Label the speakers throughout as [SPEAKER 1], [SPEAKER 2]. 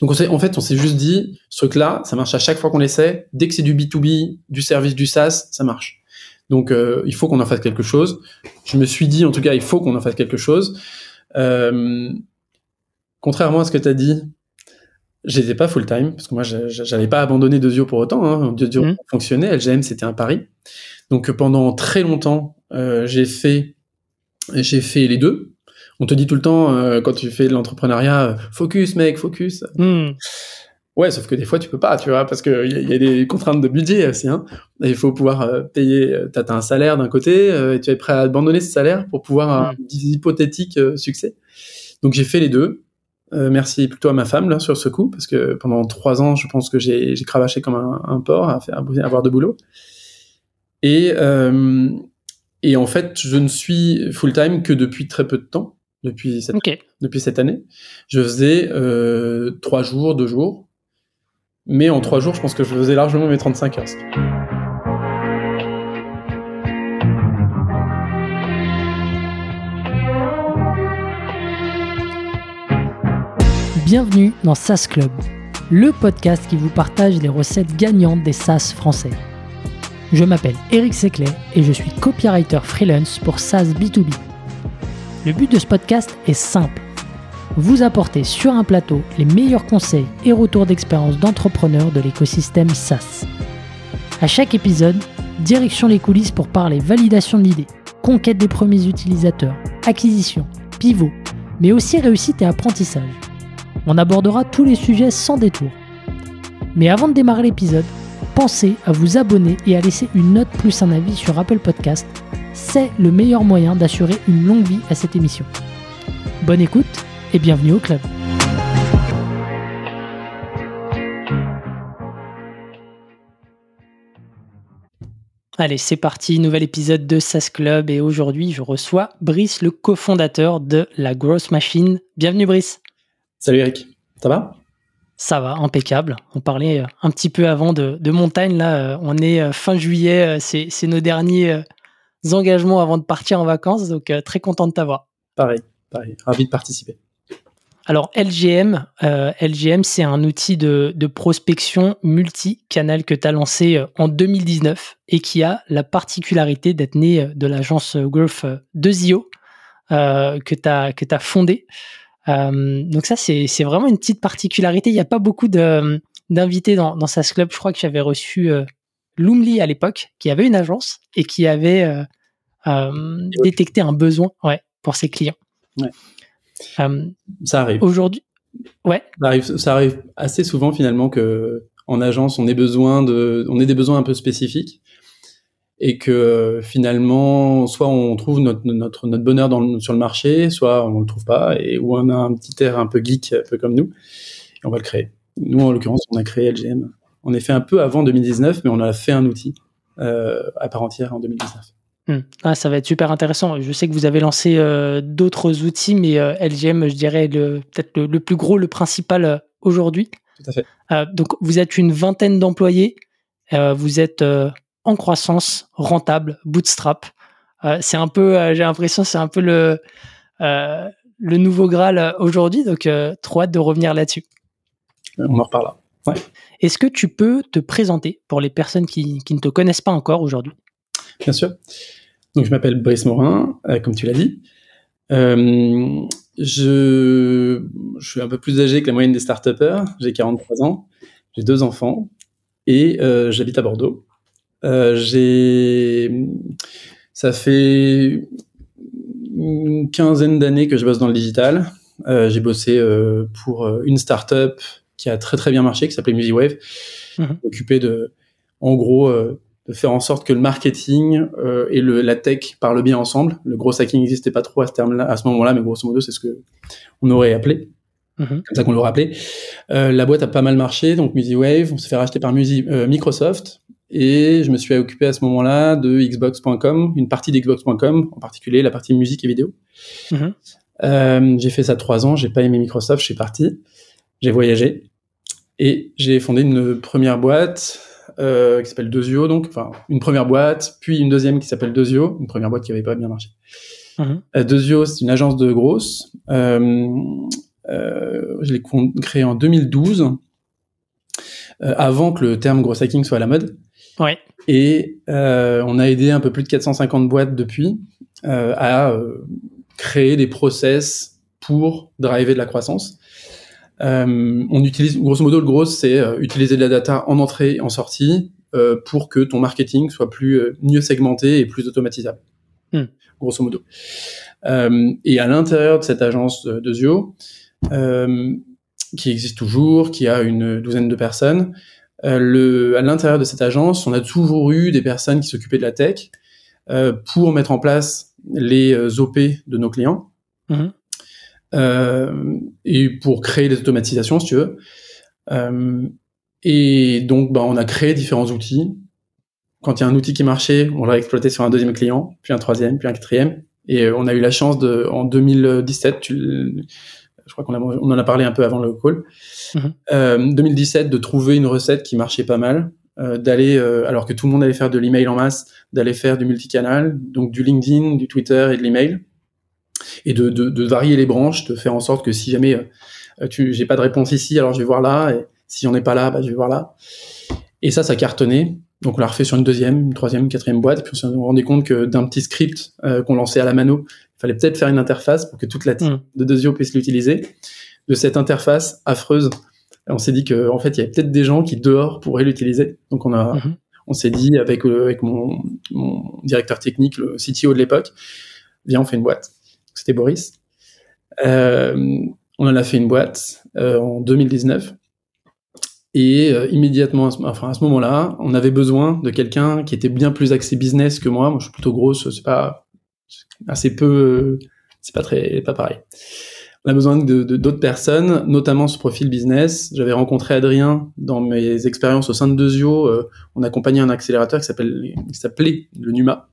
[SPEAKER 1] Donc en fait, on s'est juste dit, ce truc-là, ça marche à chaque fois qu'on l'essaie. Dès que c'est du B2B, du service, du SaaS, ça marche. Donc euh, il faut qu'on en fasse quelque chose. Je me suis dit, en tout cas, il faut qu'on en fasse quelque chose. Euh, contrairement à ce que tu as dit, j'étais pas full time parce que moi, j'avais pas abandonné Dezio pour autant. Hein. Dezio mmh. fonctionnait, LGM c'était un pari. Donc pendant très longtemps, euh, j'ai fait j'ai fait les deux. On te dit tout le temps euh, quand tu fais de l'entrepreneuriat, focus mec, focus. Mmh. Ouais, sauf que des fois tu peux pas, tu vois, parce qu'il y, y, a des contraintes de budget aussi. Hein. il faut pouvoir euh, payer. Euh, t'as as un salaire d'un côté, et tu es prêt à abandonner ce salaire pour pouvoir un mmh. hypothétique succès. Donc j'ai fait les deux. merci plutôt à ma femme là sur ce coup, parce que pendant trois ans, je pense que j'ai cravaché comme un, un porc à, faire, à avoir de boulot. Et et en fait, je ne suis full-time que depuis très peu de temps, depuis cette, depuis cette année. Je faisais euh, trois jours, deux jours. Mais en trois jours, je pense que je faisais largement mes 35 heures.
[SPEAKER 2] Bienvenue dans SaaS Club, le podcast qui vous partage les recettes gagnantes des SaaS français. Je m'appelle Eric Seclet et je suis copywriter freelance pour SaaS B2B. Le but de ce podcast est simple. Vous apporter sur un plateau les meilleurs conseils et retours d'expérience d'entrepreneurs de l'écosystème SaaS. À chaque épisode, direction les coulisses pour parler validation de l'idée, conquête des premiers utilisateurs, acquisition, pivot, mais aussi réussite et apprentissage. On abordera tous les sujets sans détour. Mais avant de démarrer l'épisode, pensez à vous abonner et à laisser une note plus un avis sur Apple Podcast. C'est le meilleur moyen d'assurer une longue vie à cette émission. Bonne écoute et bienvenue au club. Allez, c'est parti, nouvel épisode de SAS Club et aujourd'hui je reçois Brice, le cofondateur de la Growth Machine. Bienvenue Brice.
[SPEAKER 1] Salut Eric, ça va?
[SPEAKER 2] Ça va, impeccable. On parlait euh, un petit peu avant de, montagne. Là, euh, on est euh, fin juillet. C'est nos derniers engagements avant de partir en vacances. Donc, très content de t'avoir.
[SPEAKER 1] Pareil, pareil. Ravi de participer.
[SPEAKER 2] Alors, LGM, LGM c'est un outil de, de prospection multi-canal que tu as lancé en 2019 et qui a la particularité d'être né de l'agence Growth de Zio que tu as, que as fondé. Euh, donc ça, c'est vraiment une petite particularité. Il n'y a pas beaucoup d'invités dans, dans SAS Club. Je crois que j'avais reçu euh, Loomly à l'époque, qui avait une agence et qui avait euh, euh détecté un besoin ouais, pour ses clients.
[SPEAKER 1] Ouais. ça arrive.
[SPEAKER 2] Aujourd'hui, ouais.
[SPEAKER 1] Ça arrive, ça arrive assez souvent finalement que en agence, on ait besoin de, on ait des besoins un peu spécifiques et que finalement, soit on trouve notre, notre, notre bonheur dans sur le marché, soit on le trouve pas, et où on a un petit air un peu geek, un peu comme nous, et on va le créer. Nous, en l'occurrence, on a créé LGM. On est fait un peu avant 2019, mais on a fait un outil euh, à part entière en 2019.
[SPEAKER 2] Hmm. Ah, ça va être super intéressant. Je sais que vous avez lancé euh, d'autres outils, mais euh, LGM, je dirais, peut-être le, le, plus gros, le principal aujourd'hui.
[SPEAKER 1] Tout à fait.
[SPEAKER 2] donc, vous êtes une vingtaine d'employés. vous êtes en croissance, rentable, bootstrap. C'est un peu, j'ai l'impression, c'est un peu le, le nouveau Graal aujourd'hui. Donc, trop hâte de revenir là-dessus.
[SPEAKER 1] On en reparlera. Ouais.
[SPEAKER 2] Est-ce que tu peux te présenter pour les personnes qui, qui ne te connaissent pas encore aujourd'hui?
[SPEAKER 1] Bien sûr. Donc, je m'appelle Brice Morin, comme tu l'as dit. je, je, suis un peu plus âgé que la moyenne des start J'ai 43 ans. J'ai deux enfants et j'habite à Bordeaux. Euh, j'ai, ça fait une quinzaine d'années que je bosse dans le digital. Euh, j'ai bossé euh, pour une startup qui a très très bien marché, qui s'appelait MusiWave, mhm. occupé de, en gros, de faire en sorte que le marketing et le, la tech parlent bien ensemble. Le gros hacking n'existait pas trop à ce terme-là, à ce moment-là, mais grosso modo, c'est ce que on aurait appelé. Mhm. Comme ça qu'on l'aurait appelé. la boîte a pas mal marché, donc MusiWave, on s'est fait racheter par Microsoft. Et je me suis occupé à ce moment-là de Xbox.com, une partie d'Xbox.com, en particulier la partie musique et vidéo. Mhm. Euh, j'ai fait ça trois ans, j'ai pas aimé Microsoft, je suis parti, j'ai voyagé et j'ai fondé une première boîte euh, qui s'appelle Dezio, donc enfin une première boîte, puis une deuxième qui s'appelle Dezio, une première boîte qui avait pas bien marché. Dezio, c'est une agence de grosses. Euh, je l'ai créé en 2012, avant que le terme gros hacking soit à la mode.
[SPEAKER 2] Ouais.
[SPEAKER 1] Et on a aidé un peu plus de 450 boîtes depuis à créer des process pour driver de la croissance. Euh, on utilise, grosso modo, le gros, c'est euh, utiliser de la data en entrée, en sortie, euh, pour que ton marketing soit plus mieux segmenté et plus automatisable. Hmm. Grosso modo. et à l'intérieur de cette agence de, Zio, qui existe toujours, qui a une douzaine de personnes, le, à l'intérieur de cette agence, on a toujours eu des personnes qui s'occupaient de la tech pour mettre en place les OP de nos clients. Hmm. Euh, et pour créer des automatisations, si tu veux. Euh, et donc, bah, on a créé différents outils. Quand il y a un outil qui marchait, on l'a exploité sur un deuxième client, puis un troisième, puis un quatrième. Et euh, on a eu la chance de, en 2017, tu, je crois qu'on on en a parlé un peu avant le call, mm 2017, de trouver une recette qui marchait pas mal, euh, d'aller, alors que tout le monde allait faire de l'email en masse, d'aller faire du multicanal, donc du LinkedIn, du Twitter et de l'email et de, de, de, varier les branches, de faire en sorte que si jamais euh, tu j'ai pas de réponse ici, alors je vais voir là, et si on n'est pas là, bah, je vais voir là. Et ça, ça cartonnait. Donc on l'a refait sur une deuxième, une troisième, une quatrième boîte, puis on s'est rendu compte que d'un petit script euh, qu'on lançait à la mano, il fallait peut-être faire une interface pour que toute la team mm. de Dezio puisse l'utiliser. De cette interface affreuse, on s'est dit que en fait il y avait peut-être des gens qui dehors pourraient l'utiliser. Donc on a, mm-hmm. on s'est dit avec euh, avec mon, mon directeur technique, le CTO de l'époque, viens on fait une boîte c'était Boris. Euh, on en a fait une boîte euh, en 2019. Et euh, immédiatement, enfin à ce moment-là, on avait besoin de quelqu'un qui était bien plus axé business que moi. Moi, je suis plutôt grosse, c'est pas assez peu, c'est pas très, pas pareil. On a besoin de d'autres personnes, notamment ce profil business. J'avais rencontré Adrien dans mes expériences au sein de Dezio. on accompagnait un accélérateur qui s'appelle, qui s'appelait le Numa.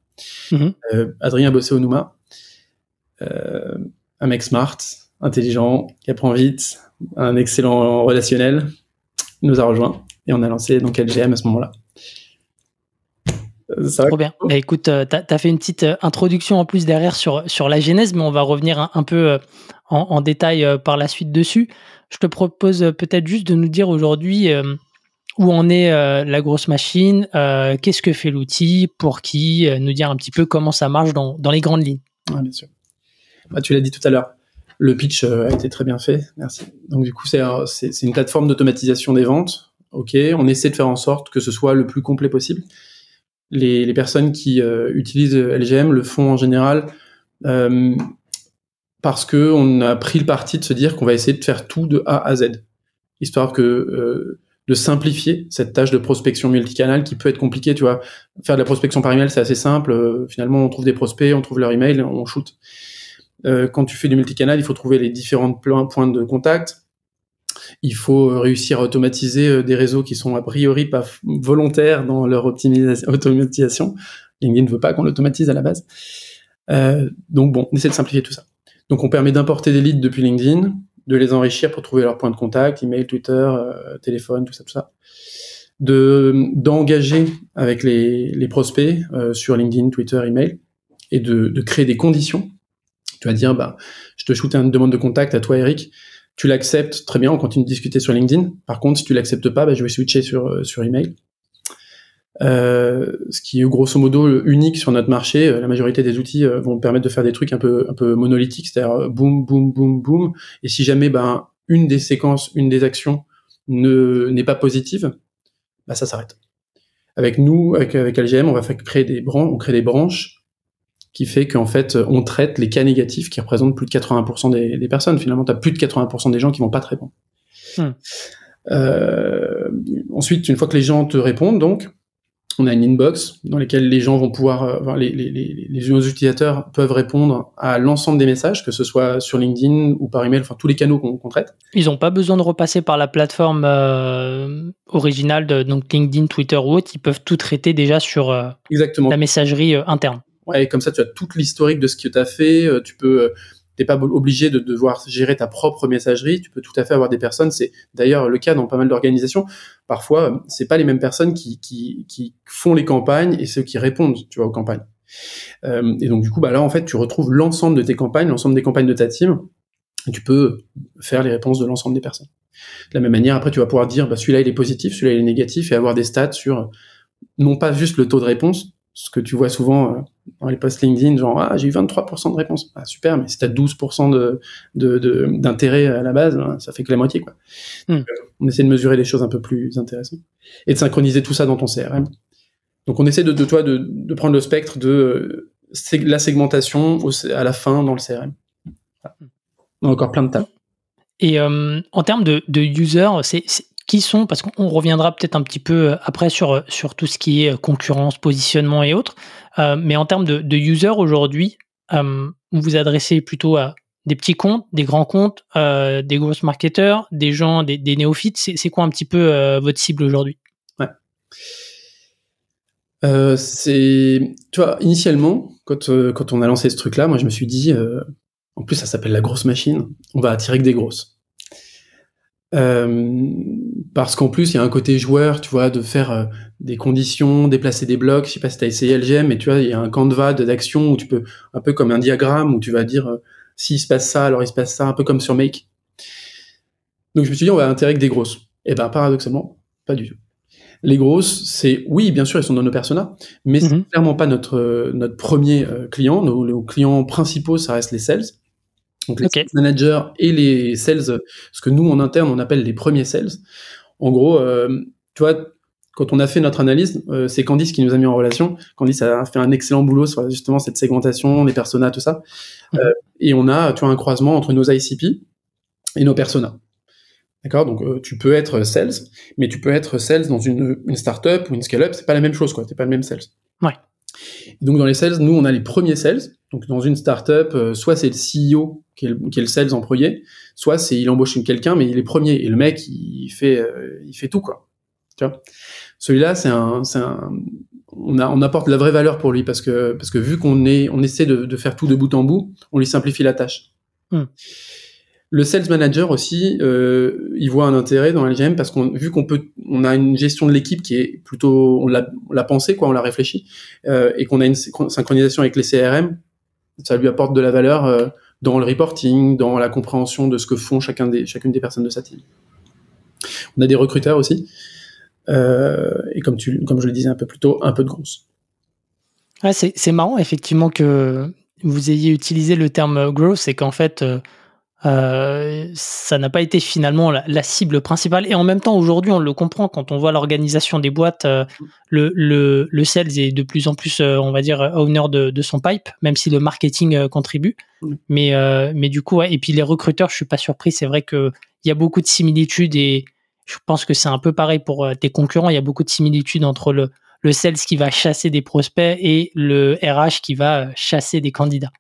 [SPEAKER 1] Mm-hmm. Adrien bossait au Numa. Euh, un mec smart, intelligent, qui apprend vite, un excellent relationnel, nous a rejoint et on a lancé donc LGM à ce moment-là.
[SPEAKER 2] Euh, ça Trop bien. Bah, écoute, euh, tu as, fait une petite introduction en plus derrière sur, sur la genèse, mais on va revenir un, peu en, détail par la suite dessus. Je te propose peut-être juste de nous dire aujourd'hui où en est la grosse machine, qu'est-ce que fait l'outil, pour qui, nous dire un petit peu comment ça marche dans, dans les grandes lignes.
[SPEAKER 1] bien sûr. Bah, tu l'as dit tout à l'heure. Le pitch euh, a été très bien fait. Merci. Donc, du coup, c'est une plateforme d'automatisation des ventes. OK. On essaie de faire en sorte que ce soit le plus complet possible. Les, personnes qui euh, utilisent LGM le font en général euh, parce que on a pris le parti de se dire qu'on va essayer de faire tout de A à Z, histoire que de simplifier cette tâche de prospection multicanal qui peut être compliquée. Tu vois, faire de la prospection par email, c'est assez simple. finalement, on trouve des prospects, on trouve leur email, on shoot. Euh, quand tu fais du multicanal, il faut trouver les différents points de contact. Il faut euh, réussir à automatiser euh, des réseaux qui sont a priori pas volontaires dans leur automatisation. LinkedIn ne veut pas qu'on l'automatise à la base. donc bon, on essaie de simplifier tout ça. Donc on permet d'importer des leads depuis LinkedIn, de les enrichir pour trouver leurs points de contact, email, Twitter, téléphone, tout ça, tout ça. De d'engager avec les, les prospects sur LinkedIn, Twitter, email, et de, de créer des conditions tu vas dire, bah, je te shoote une demande de contact à toi, Eric. Tu l'acceptes, très bien, on continue de discuter sur LinkedIn. Par contre, si tu l'acceptes pas, bah, je vais switcher sur, euh, sur email. Euh, ce qui est grosso modo unique sur notre marché. La majorité des outils euh, vont permettre de faire des trucs un peu, un peu monolithiques, c'est-à-dire boum, boum, boum, boum. Et si jamais ben, une des séquences, une des actions ne n'est pas positive, bah, ça s'arrête. Avec nous, avec, avec LGM, on va faire créer des branches, on crée des branches qui fait qu'en fait, on traite les cas négatifs qui représentent plus de 80% des, des, personnes. Finalement, tu as plus de 80% des gens qui vont pas te répondre. Hmm. Euh, ensuite, une fois que les gens te répondent, donc, on a une inbox dans laquelle les gens vont pouvoir, euh, les, les, les, les, utilisateurs peuvent répondre à l'ensemble des messages, que ce soit sur LinkedIn ou par email, enfin tous les canaux qu'on traite.
[SPEAKER 2] Ils n'ont pas besoin de repasser par la plateforme euh, originale de donc LinkedIn, Twitter ou autre. Ils peuvent tout traiter déjà sur euh,
[SPEAKER 1] Exactement.
[SPEAKER 2] la messagerie interne.
[SPEAKER 1] Ouais, comme ça, tu as toute l'historique de ce que tu as fait. Euh, tu peux, euh, t'es pas obligé de devoir gérer ta propre messagerie. Tu peux tout à fait avoir des personnes. C'est d'ailleurs le cas dans pas mal d'organisations. Parfois, c'est pas les mêmes personnes qui, qui, qui font les campagnes et ceux qui répondent, tu vois, aux campagnes. Euh, et donc du coup, bah là, en fait, tu retrouves l'ensemble de tes campagnes, l'ensemble des campagnes de ta team Et tu peux faire les réponses de l'ensemble des personnes. De la même manière, après, tu vas pouvoir dire, bah, celui-là, il est positif, celui-là, il est négatif, et avoir des stats sur, non pas juste le taux de réponse, ce que tu vois souvent euh, dans les posts LinkedIn, genre, ah, j'ai eu 23% de réponse. Ah, super, mais si t'as 12% de, de, d'intérêt à la base, hein, ça fait que la moitié, quoi. Hmm. On essaie de mesurer les choses un peu plus intéressantes. Et de synchroniser tout ça dans ton CRM. Donc, on essaie de, de toi de, de prendre le spectre de euh, la segmentation à la fin dans le CRM. On a encore plein de tas.
[SPEAKER 2] Et euh, en termes de, de users, c'est, qui sont, parce qu'on reviendra peut-être un petit peu euh, après sur, sur tout ce qui est concurrence, positionnement et autres, euh, mais en termes de, users aujourd'hui, vous vous adressez plutôt à des petits comptes, des grands comptes, des gros marketeurs, des gens, des, des néophytes. C'est, quoi un petit peu votre cible aujourd'hui?
[SPEAKER 1] Ouais. c'est, tu vois, initialement, quand, quand on a lancé ce truc-là, moi je me suis dit, en plus, ça s'appelle la grosse machine. On va attirer que des grosses. Euh, parce qu'en plus, il y a un côté joueur, tu vois, de faire euh, des conditions, déplacer des blocs. Je sais pas si tu as essayé LGM, mais tu vois, il y a un canevas d'action où tu peux, un peu comme un diagramme, où tu vas dire, euh, s'il se passe ça, alors il se passe ça, un peu comme sur Make. Donc je me suis dit, on va intégrer que des grosses. Et eh ben, paradoxalement, pas du tout. Les grosses, c'est oui, bien sûr, elles sont dans nos personas, mais c'est mhm. clairement pas notre notre premier client. Nos, nos, clients principaux, ça reste les sales. Donc les managers et les sales, ce que nous en interne on appelle les premiers sales. En gros, euh, tu vois, quand on a fait notre analyse, euh, c'est Candice qui nous a mis en relation. Candice a fait un excellent boulot sur justement cette segmentation, les personas, tout ça. Mhm. Euh, et on a, tu vois, un croisement entre nos ICP et nos personas. D'accord? Donc euh, tu peux être sales, mais tu peux être sales dans une, une startup ou une scale-up, c'est pas la même chose, quoi. C'est pas le même sales.
[SPEAKER 2] Ouais.
[SPEAKER 1] donc dans les sales, nous on a les premiers sales. Donc dans une startup, euh, soit c'est le CEO qui est le, qui est le sales premier, soit c'est il embauche quelqu'un mais il est premier et le mec il fait euh, il fait tout quoi. Tu vois? Celui-là c'est un un on, a, on apporte la vraie valeur pour lui parce que parce que vu qu'on est on essaie de, de, faire tout de bout en bout, on lui simplifie la tâche. Hmm. Le sales manager aussi, euh, il voit un intérêt dans LGM parce qu'on vu qu'on peut, on a une gestion de l'équipe qui est plutôt, on l'a, on l'a pensé quoi, on l'a réfléchi, euh, et qu'on a une synchronisation avec les CRM, ça lui apporte de la valeur euh, dans le reporting, dans la compréhension de ce que font chacun des, chacune des personnes de sa team. On a des recruteurs aussi, euh, et comme tu, comme je le disais un peu plus tôt, un peu de grosses.
[SPEAKER 2] C'est marrant effectivement que vous ayez utilisé le terme growth, c'est qu'en fait euh, euh, ça n'a pas été finalement la, cible principale. Et en même temps, aujourd'hui, on le comprend quand on voit l'organisation des boîtes. Euh, le, le, le, sales est de plus en plus, euh, on va dire, owner de, de, son pipe, même si le marketing contribue. Mais, mais du coup, et puis les recruteurs, je suis pas surpris. C'est vrai qu'il y a beaucoup de similitudes et je pense que c'est un peu pareil pour tes concurrents. Il y a beaucoup de similitudes entre le, le sales qui va chasser des prospects et le RH qui va chasser des candidats.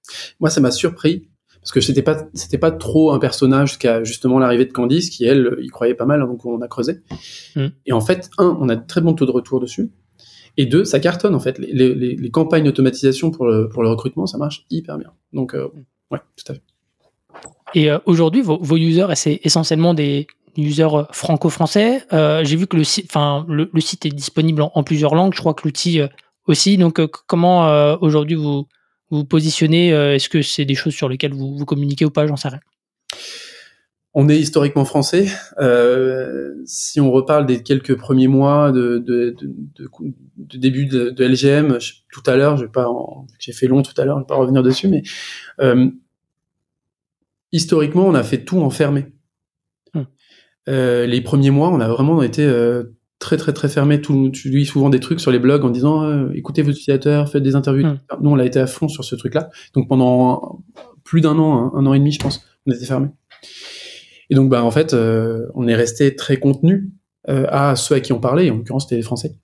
[SPEAKER 1] Moi, ça m'a surpris parce que c'était pas c'était pas trop un personnage jusqu'à justement l'arrivée de Candice qui elle y croyait pas mal donc on a creusé. Mm. et en fait un on a de très bons taux de retour dessus. Et deux ça cartonne en fait. Les, les, les campagnes d'automatisation pour le pour le recrutement ça marche hyper bien. Donc euh, ouais tout à fait.
[SPEAKER 2] Et euh, aujourd'hui vos, vos users c'est essentiellement des users euh, franco-français j'ai vu que le site enfin le, le, site est disponible en, en, plusieurs langues. Je crois que l'outil aussi. Donc comment aujourd'hui vous vous positionnez euh, Est-ce que c'est des choses sur lesquelles vous, vous communiquez ou pas J'en sais rien.
[SPEAKER 1] On est historiquement français. Euh, si on reparle des quelques premiers mois de, de, de, de début de, LGM, tout à l'heure, je vais pas, j'ai fait long tout à l'heure, je vais pas revenir dessus, mais euh, historiquement, on a fait tout enfermé. Hum. Euh, les premiers mois, on a vraiment été très très très fermé. Tout, tu lis souvent des trucs sur les blogs en disant euh, écoutez vos utilisateurs, faites des interviews. Hmm. Nous, on a été à fond sur ce truc-là. Donc pendant plus d'un an, un, an et demi, je pense, on était fermé. Et donc, bah en fait, euh, on est resté très contenu euh, à ceux à qui on parlait. En l'occurrence, c'était les Français.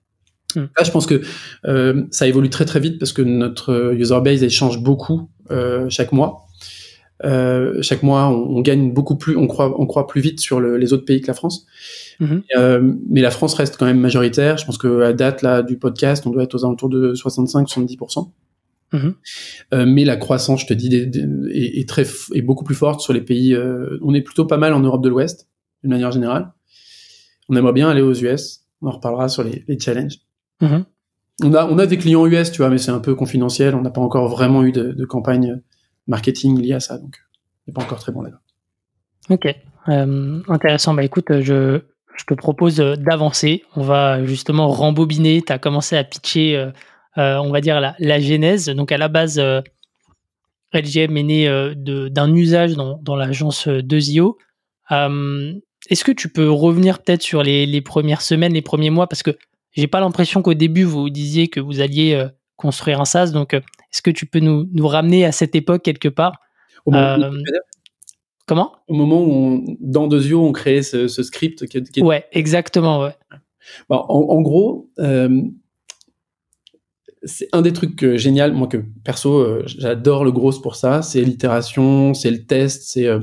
[SPEAKER 1] Hmm. Là, je pense que ça évolue très très vite parce que notre user base elle change beaucoup chaque mois. Euh, chaque mois, on, on, gagne beaucoup plus, on croit, on croit plus vite sur le, les autres pays que la France. Mm-hmm. Euh, mais la France reste quand même majoritaire. Je pense que à date là du podcast, on doit être aux alentours de 65-70%. Mm-hmm. Euh, mais la croissance, je te dis, est, est, très, est beaucoup plus forte sur les pays. Euh, on est plutôt pas mal en Europe de l'Ouest, d'une manière générale. On aimerait bien aller aux US. On en reparlera sur les, les challenges. Mm-hmm. On a, on a des clients US, tu vois, mais c'est un peu confidentiel. On n'a pas encore vraiment eu de, de campagne marketing lié à ça, donc c'est pas encore très bon là-bas.
[SPEAKER 2] Ok, intéressant. Bah écoute, je, te propose d'avancer. On va justement rembobiner. Tu as commencé à pitcher, on va dire, la, genèse. Donc à la base, LGM est né d'un usage dans, dans l'agence 2IO. Est-ce que tu peux revenir peut-être sur les, les, premières semaines, les premiers mois? Parce que j'ai pas l'impression qu'au début, vous disiez que vous alliez construire un SaaS. Donc, est-ce que tu peux nous, nous, ramener à cette époque quelque part
[SPEAKER 1] Au moment
[SPEAKER 2] Comment?
[SPEAKER 1] Au moment où, on, dans Dosio, on créait ce, ce script. Qui, qui
[SPEAKER 2] Ouais, exactement. Ouais.
[SPEAKER 1] Bon, en, en, gros, euh, c'est un des trucs euh, génial, moi que perso, euh, j'adore le gros pour ça, c'est l'itération, c'est le test, c'est euh,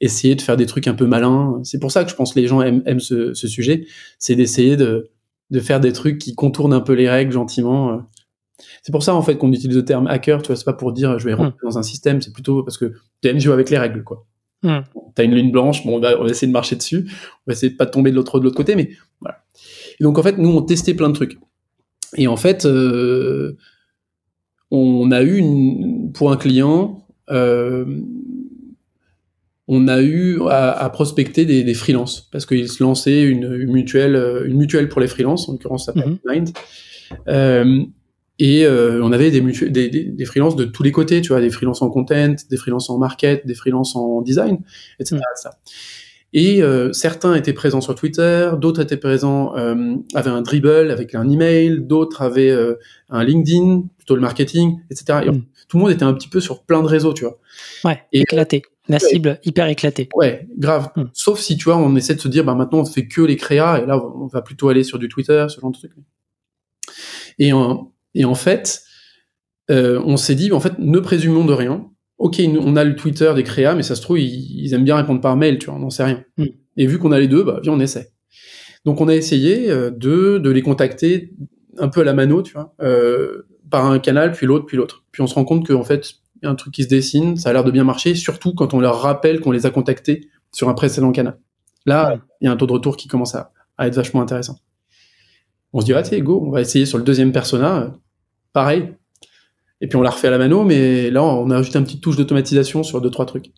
[SPEAKER 1] essayer de faire des trucs un peu malins. C'est pour ça que je pense que les gens aiment, aiment ce, ce, sujet, c'est d'essayer de, de faire des trucs qui contournent un peu les règles gentiment. C'est pour ça en fait qu'on utilise le terme hacker, tu vois, c'est pas pour dire je vais rentrer mmh. dans un système, c'est plutôt parce que tu aimes jouer avec les règles, quoi.
[SPEAKER 2] Mmh.
[SPEAKER 1] T'as une ligne blanche, bon, on va, on va, essayer de marcher dessus, on va essayer de pas tomber de l'autre de l'autre côté, mais voilà. Et donc en fait, nous on testait plein de trucs. Et en fait, euh, on a eu une, pour un client, euh, on a eu à, à prospecter des, des freelances parce qu'il se lançait une, une, mutuelle, une mutuelle pour les freelances, en l'occurrence ça s'appelle mm -hmm. Mind. Euh, et euh, on avait des, des, des, des freelances de tous les côtés, tu vois, des freelances en content, des freelances en market, des freelances en design, etc. Mm. Et euh, certains étaient présents sur Twitter, d'autres étaient présents, euh, avaient un dribble avec un email, d'autres avaient euh, un LinkedIn, plutôt le marketing, etc. Et
[SPEAKER 2] Mm.
[SPEAKER 1] tout le monde était un petit peu sur plein de réseaux, tu vois.
[SPEAKER 2] Ouais,
[SPEAKER 1] Et-
[SPEAKER 2] éclaté. La
[SPEAKER 1] Ouais.
[SPEAKER 2] cible hyper éclatée.
[SPEAKER 1] Ouais, grave.
[SPEAKER 2] Mm.
[SPEAKER 1] Sauf si, tu vois, on essaie de se dire, bah maintenant on fait que les créas, et là on va plutôt aller sur du Twitter, ce genre de trucs. Et et en fait, euh, on s'est dit, en fait, ne présumons de rien. Ok, on a le Twitter des créas, mais ça se trouve, ils, ils aiment bien répondre par mail, tu vois, on n'en sait rien.
[SPEAKER 2] Mm.
[SPEAKER 1] Et vu qu'on a les deux, bah viens, on essaie. Donc on a essayé euh, de, de les contacter un peu à la mano, tu vois, euh, par un canal, puis l'autre, puis l'autre. Puis on se rend compte qu'en fait, il y a un truc qui se dessine, ça a l'air de bien marcher, surtout quand on leur rappelle qu'on les a contactés sur un précédent canal. Là,
[SPEAKER 2] Ouais.
[SPEAKER 1] il y a un taux de retour qui commence à, à être vachement intéressant. On se dit, ah, go, on va essayer sur le deuxième persona, pareil. Et puis on l'a refait à la mano, mais là, on a ajouté une petite touche d'automatisation sur deux, trois trucs.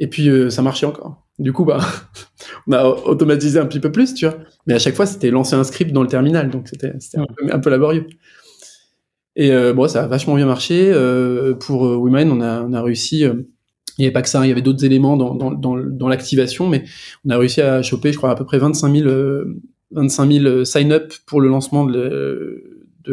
[SPEAKER 1] Et puis euh, ça marchait encore. Du coup, bah, on a automatisé un petit peu plus, tu vois. Mais à chaque fois, c'était lancer un script dans le terminal, donc c'était un, peu- laborieux. Et euh, bon, ça a vachement bien marché. Euh, pour Women, on a, on a réussi. il n'y avait pas que ça, il y avait d'autres éléments dans, dans, l'activation, mais on a réussi à choper, je crois, à peu près 25 000, euh, 25 000 sign-up pour le lancement de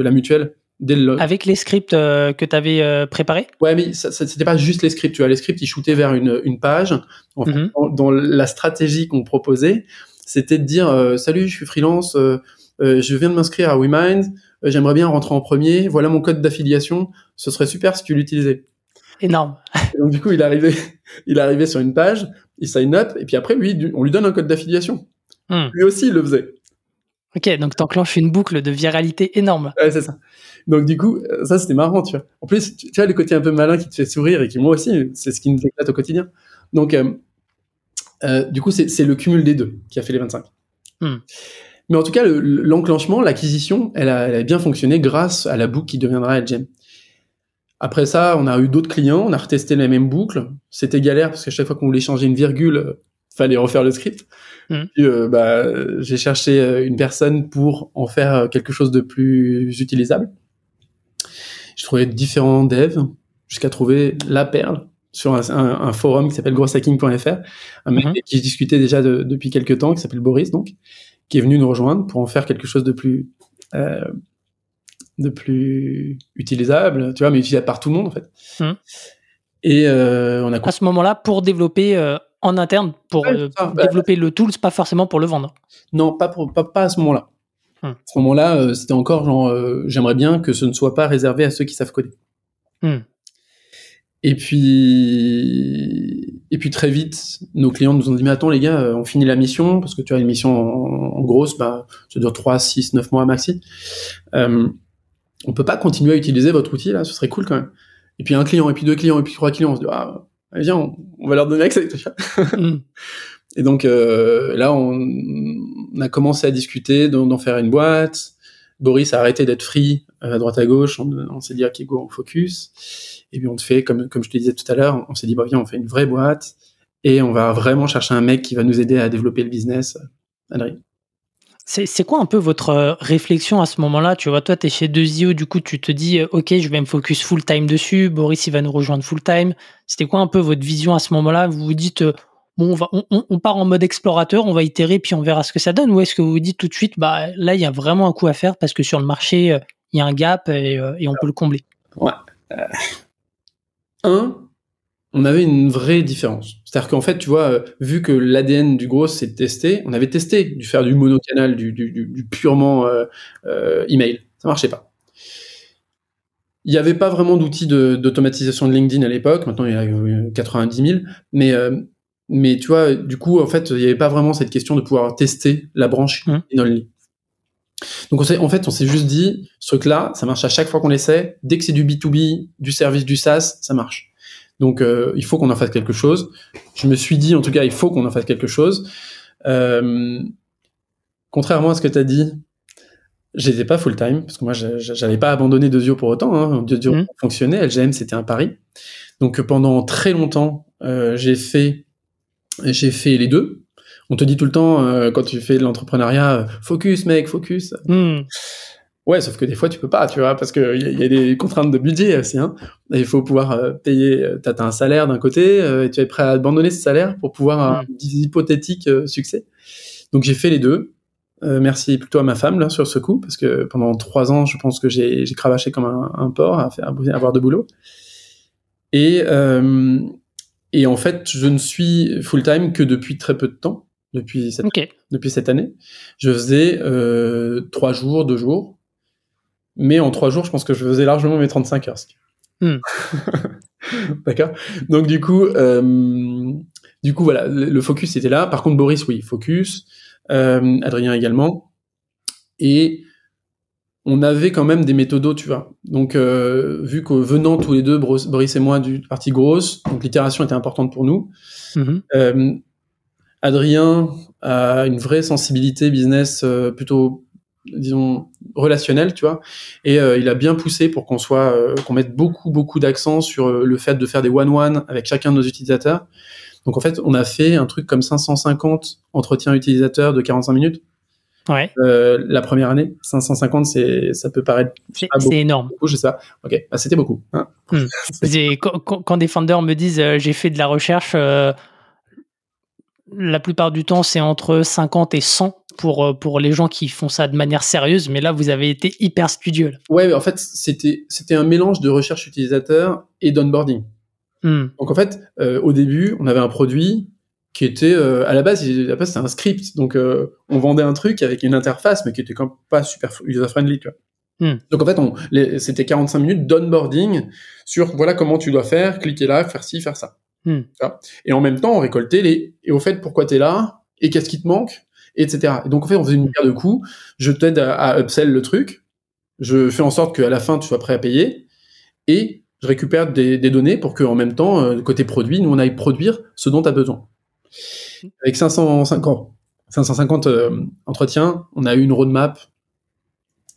[SPEAKER 1] la mutuelle. Dès le,
[SPEAKER 2] Avec les scripts euh, que tu avais préparés?
[SPEAKER 1] Ouais, mais c'était pas juste les scripts. Tu vois, les scripts, ils shootaient vers une, une page.
[SPEAKER 2] Mhm.
[SPEAKER 1] dans, dans la stratégie qu'on proposait, c'était de dire euh, Salut, je suis freelance, euh, euh, je viens de m'inscrire à WeMind, euh, j'aimerais bien rentrer en premier. Voilà mon code d'affiliation. Ce serait super si tu l'utilisais.
[SPEAKER 2] Énorme.
[SPEAKER 1] Et donc du coup, il arrivait, il arrivait sur une page, il sign up, et puis après, lui, on lui donne un code d'affiliation.
[SPEAKER 2] Hmm.
[SPEAKER 1] Lui aussi, il le faisait.
[SPEAKER 2] Ok, donc t'enclenches une boucle de viralité énorme.
[SPEAKER 1] Ouais, c'est ça. Donc du coup, euh, ça c'était marrant, tu vois. En plus, tu, vois le côté un peu malin qui te fait sourire et qui moi aussi, c'est ce qui nous éclate au quotidien. Donc euh, euh, du coup, c'est le cumul des deux qui a fait les 25.
[SPEAKER 2] Hmm.
[SPEAKER 1] Mais en tout cas, le- l'enclenchement, l'acquisition, elle a, elle a bien fonctionné grâce à la boucle qui deviendra LGM. Après ça, on a eu d'autres clients, on a retesté la même boucle. C'était galère parce qu'à chaque fois qu'on voulait changer une virgule, fallait refaire le script. Puis, euh, bah, j'ai cherché euh, une personne pour en faire euh, quelque chose de plus utilisable. Je trouvais différents devs jusqu'à trouver la perle sur un, un- un forum qui s'appelle grosshacking.fr, un mec avec qui je discutais déjà de- depuis quelques temps, qui s'appelle Boris, donc, qui est venu nous rejoindre pour en faire quelque chose de plus, euh, de plus utilisable, tu vois, mais utilisable par tout le monde, en fait.
[SPEAKER 2] Mhm.
[SPEAKER 1] Et euh, on a
[SPEAKER 2] À ce moment-là, pour développer euh, en interne, pour euh.
[SPEAKER 1] Bah,
[SPEAKER 2] développer le tool, c'est pas forcément pour le vendre.
[SPEAKER 1] Non, pas, pour, pas, pas à ce moment-là.
[SPEAKER 2] Hmm.
[SPEAKER 1] À ce moment-là, euh, c'était encore genre, euh, j'aimerais bien que ce ne soit pas réservé à ceux qui savent coder.
[SPEAKER 2] Hmm.
[SPEAKER 1] Et puis, et puis très vite, nos clients nous ont dit, mais attends les gars, on finit la mission, parce que tu as une mission en, en grosse, bah, ça dure 3, 6, 9 mois maxi. Euh, on peut pas continuer à utiliser votre outil là, ce serait cool quand même. Et puis un client, et puis deux clients, et puis trois clients, on se dit, ah, viens, on, on va leur donner accès.
[SPEAKER 2] Hmm.
[SPEAKER 1] Et donc euh, là, on, on a commencé à discuter d'en faire une boîte. Boris a arrêté d'être free euh, à droite à gauche. On, on s'est dit, ok, go, on focus. Et puis on te fait, comme, comme je te disais tout à l'heure, on s'est dit, bah viens, on fait une vraie boîte. et on va vraiment chercher un mec qui va nous aider à développer le business. Adrien.
[SPEAKER 2] C'est quoi un peu votre euh, réflexion à ce moment-là Tu vois, toi, tu es chez 2IO, du coup, tu te dis, euh, OK, je vais me focus full-time dessus, Boris, il va nous rejoindre full-time. C'était quoi un peu votre vision à ce moment-là? Vous vous dites, euh, bon, on, va, on, part en mode explorateur, on va itérer, puis on verra ce que ça donne Ou est-ce que vous vous dites tout de suite, bah là, il y a vraiment un coup à faire parce que sur le marché, il y a un gap et, et on peut le combler?
[SPEAKER 1] Ouais. Un, on avait une vraie différence. C'est-à-dire qu'en fait, tu vois, euh, vu que l'ADN du gros c'est testé, on avait testé du faire du monocanal, du, du, purement euh, euh, email. Ça marchait pas. Il n'y avait pas vraiment d'outils d'automatisation de, LinkedIn à l'époque. Maintenant, il y a 90 000. Mais, mais tu vois, du coup, en fait, il n'y avait pas vraiment cette question de pouvoir tester la branche mmh. only. Donc en fait, on s'est juste dit, ce truc-là, ça marche à chaque fois qu'on l'essaie. Dès que c'est du B2B, du service, du SaaS, ça marche. Donc euh, il faut qu'on en fasse quelque chose. Je me suis dit, en tout cas, il faut qu'on en fasse quelque chose. Euh, contrairement à ce que tu as dit, j'étais pas full time parce que moi, j'avais pas abandonné Dezio pour autant. Hein. Dezio mmh. fonctionnait, LGM c'était un pari. Donc pendant très longtemps, euh, j'ai fait j'ai fait les deux. On te dit tout le temps euh, quand tu fais de l'entrepreneuriat, focus mec, focus. Mmh. Ouais, sauf que des fois tu peux pas, tu vois, parce qu'il y, y, a des contraintes de budget aussi. Hein. il faut pouvoir euh, payer. Euh, t'as as un salaire d'un côté, euh, et tu es prêt à abandonner ce salaire pour pouvoir un mm. hypothétique succès. Donc j'ai fait les deux. merci plutôt à ma femme là sur ce coup, parce que pendant trois ans, je pense que j'ai cravaché comme un, un, porc à, faire, à avoir de boulot. Et et en fait, je ne suis full time que depuis très peu de temps, depuis cette, depuis cette année. Je faisais trois jours, deux jours mais en trois jours, je pense que je faisais largement mes 35 heures. Hmm. D'accord Donc du coup, euh, du coup voilà, le focus était là. Par contre, Boris, oui, focus. Euh, Adrien également. Et on avait quand même des méthodos, tu vois. Donc, euh, vu que venant tous les deux, Boris et moi, du parti grosse, donc l'itération était importante pour nous. Euh, Adrien a une vraie sensibilité business plutôt disons relationnel, tu vois. Et euh, il a bien poussé pour qu'on soit, euh, qu'on mette beaucoup beaucoup d'accent sur euh, le fait de faire des one-one avec chacun de nos utilisateurs. Donc en fait, on a fait un truc comme 550 entretiens utilisateurs de 45 minutes.
[SPEAKER 2] Ouais.
[SPEAKER 1] la première année, 550, c'est, ça peut paraître.
[SPEAKER 2] C'est, énorme.
[SPEAKER 1] Beaucoup, c'est ça. Ok, bah, c'était beaucoup. Hein.
[SPEAKER 2] Hmm. quand, quand, des founders me disent j'ai fait de la recherche, la plupart du temps, c'est entre 50 et 100 pour, euh, pour les gens qui font ça de manière sérieuse, mais là, vous avez été hyper studieux.
[SPEAKER 1] Ouais, en fait, c'était, c'était un mélange de recherche utilisateur et d'onboarding. Hmm. Donc, en fait, euh, au début, on avait un produit qui était, euh, à la base, base c'était un script. Donc, on vendait un truc avec une interface, mais qui était quand même pas super user-friendly, tu vois. Hmm. Donc en fait, c'était 45 minutes d'onboarding sur voilà comment tu dois faire, cliquer là, faire ci, faire ça. Hmm. Et en même temps, on récoltait les et au fait pourquoi tu es là et qu'est-ce qui te manque etc. Et donc en fait, on faisait une paire de coups. Je t'aide à, upsell le truc. Je fais en sorte qu'à la fin, tu sois prêt à payer. Et je récupère des, données pour qu'en même temps, euh, côté produit, nous, on aille produire ce dont tu as besoin. Avec 550, 550 euh, entretiens, on a eu une roadmap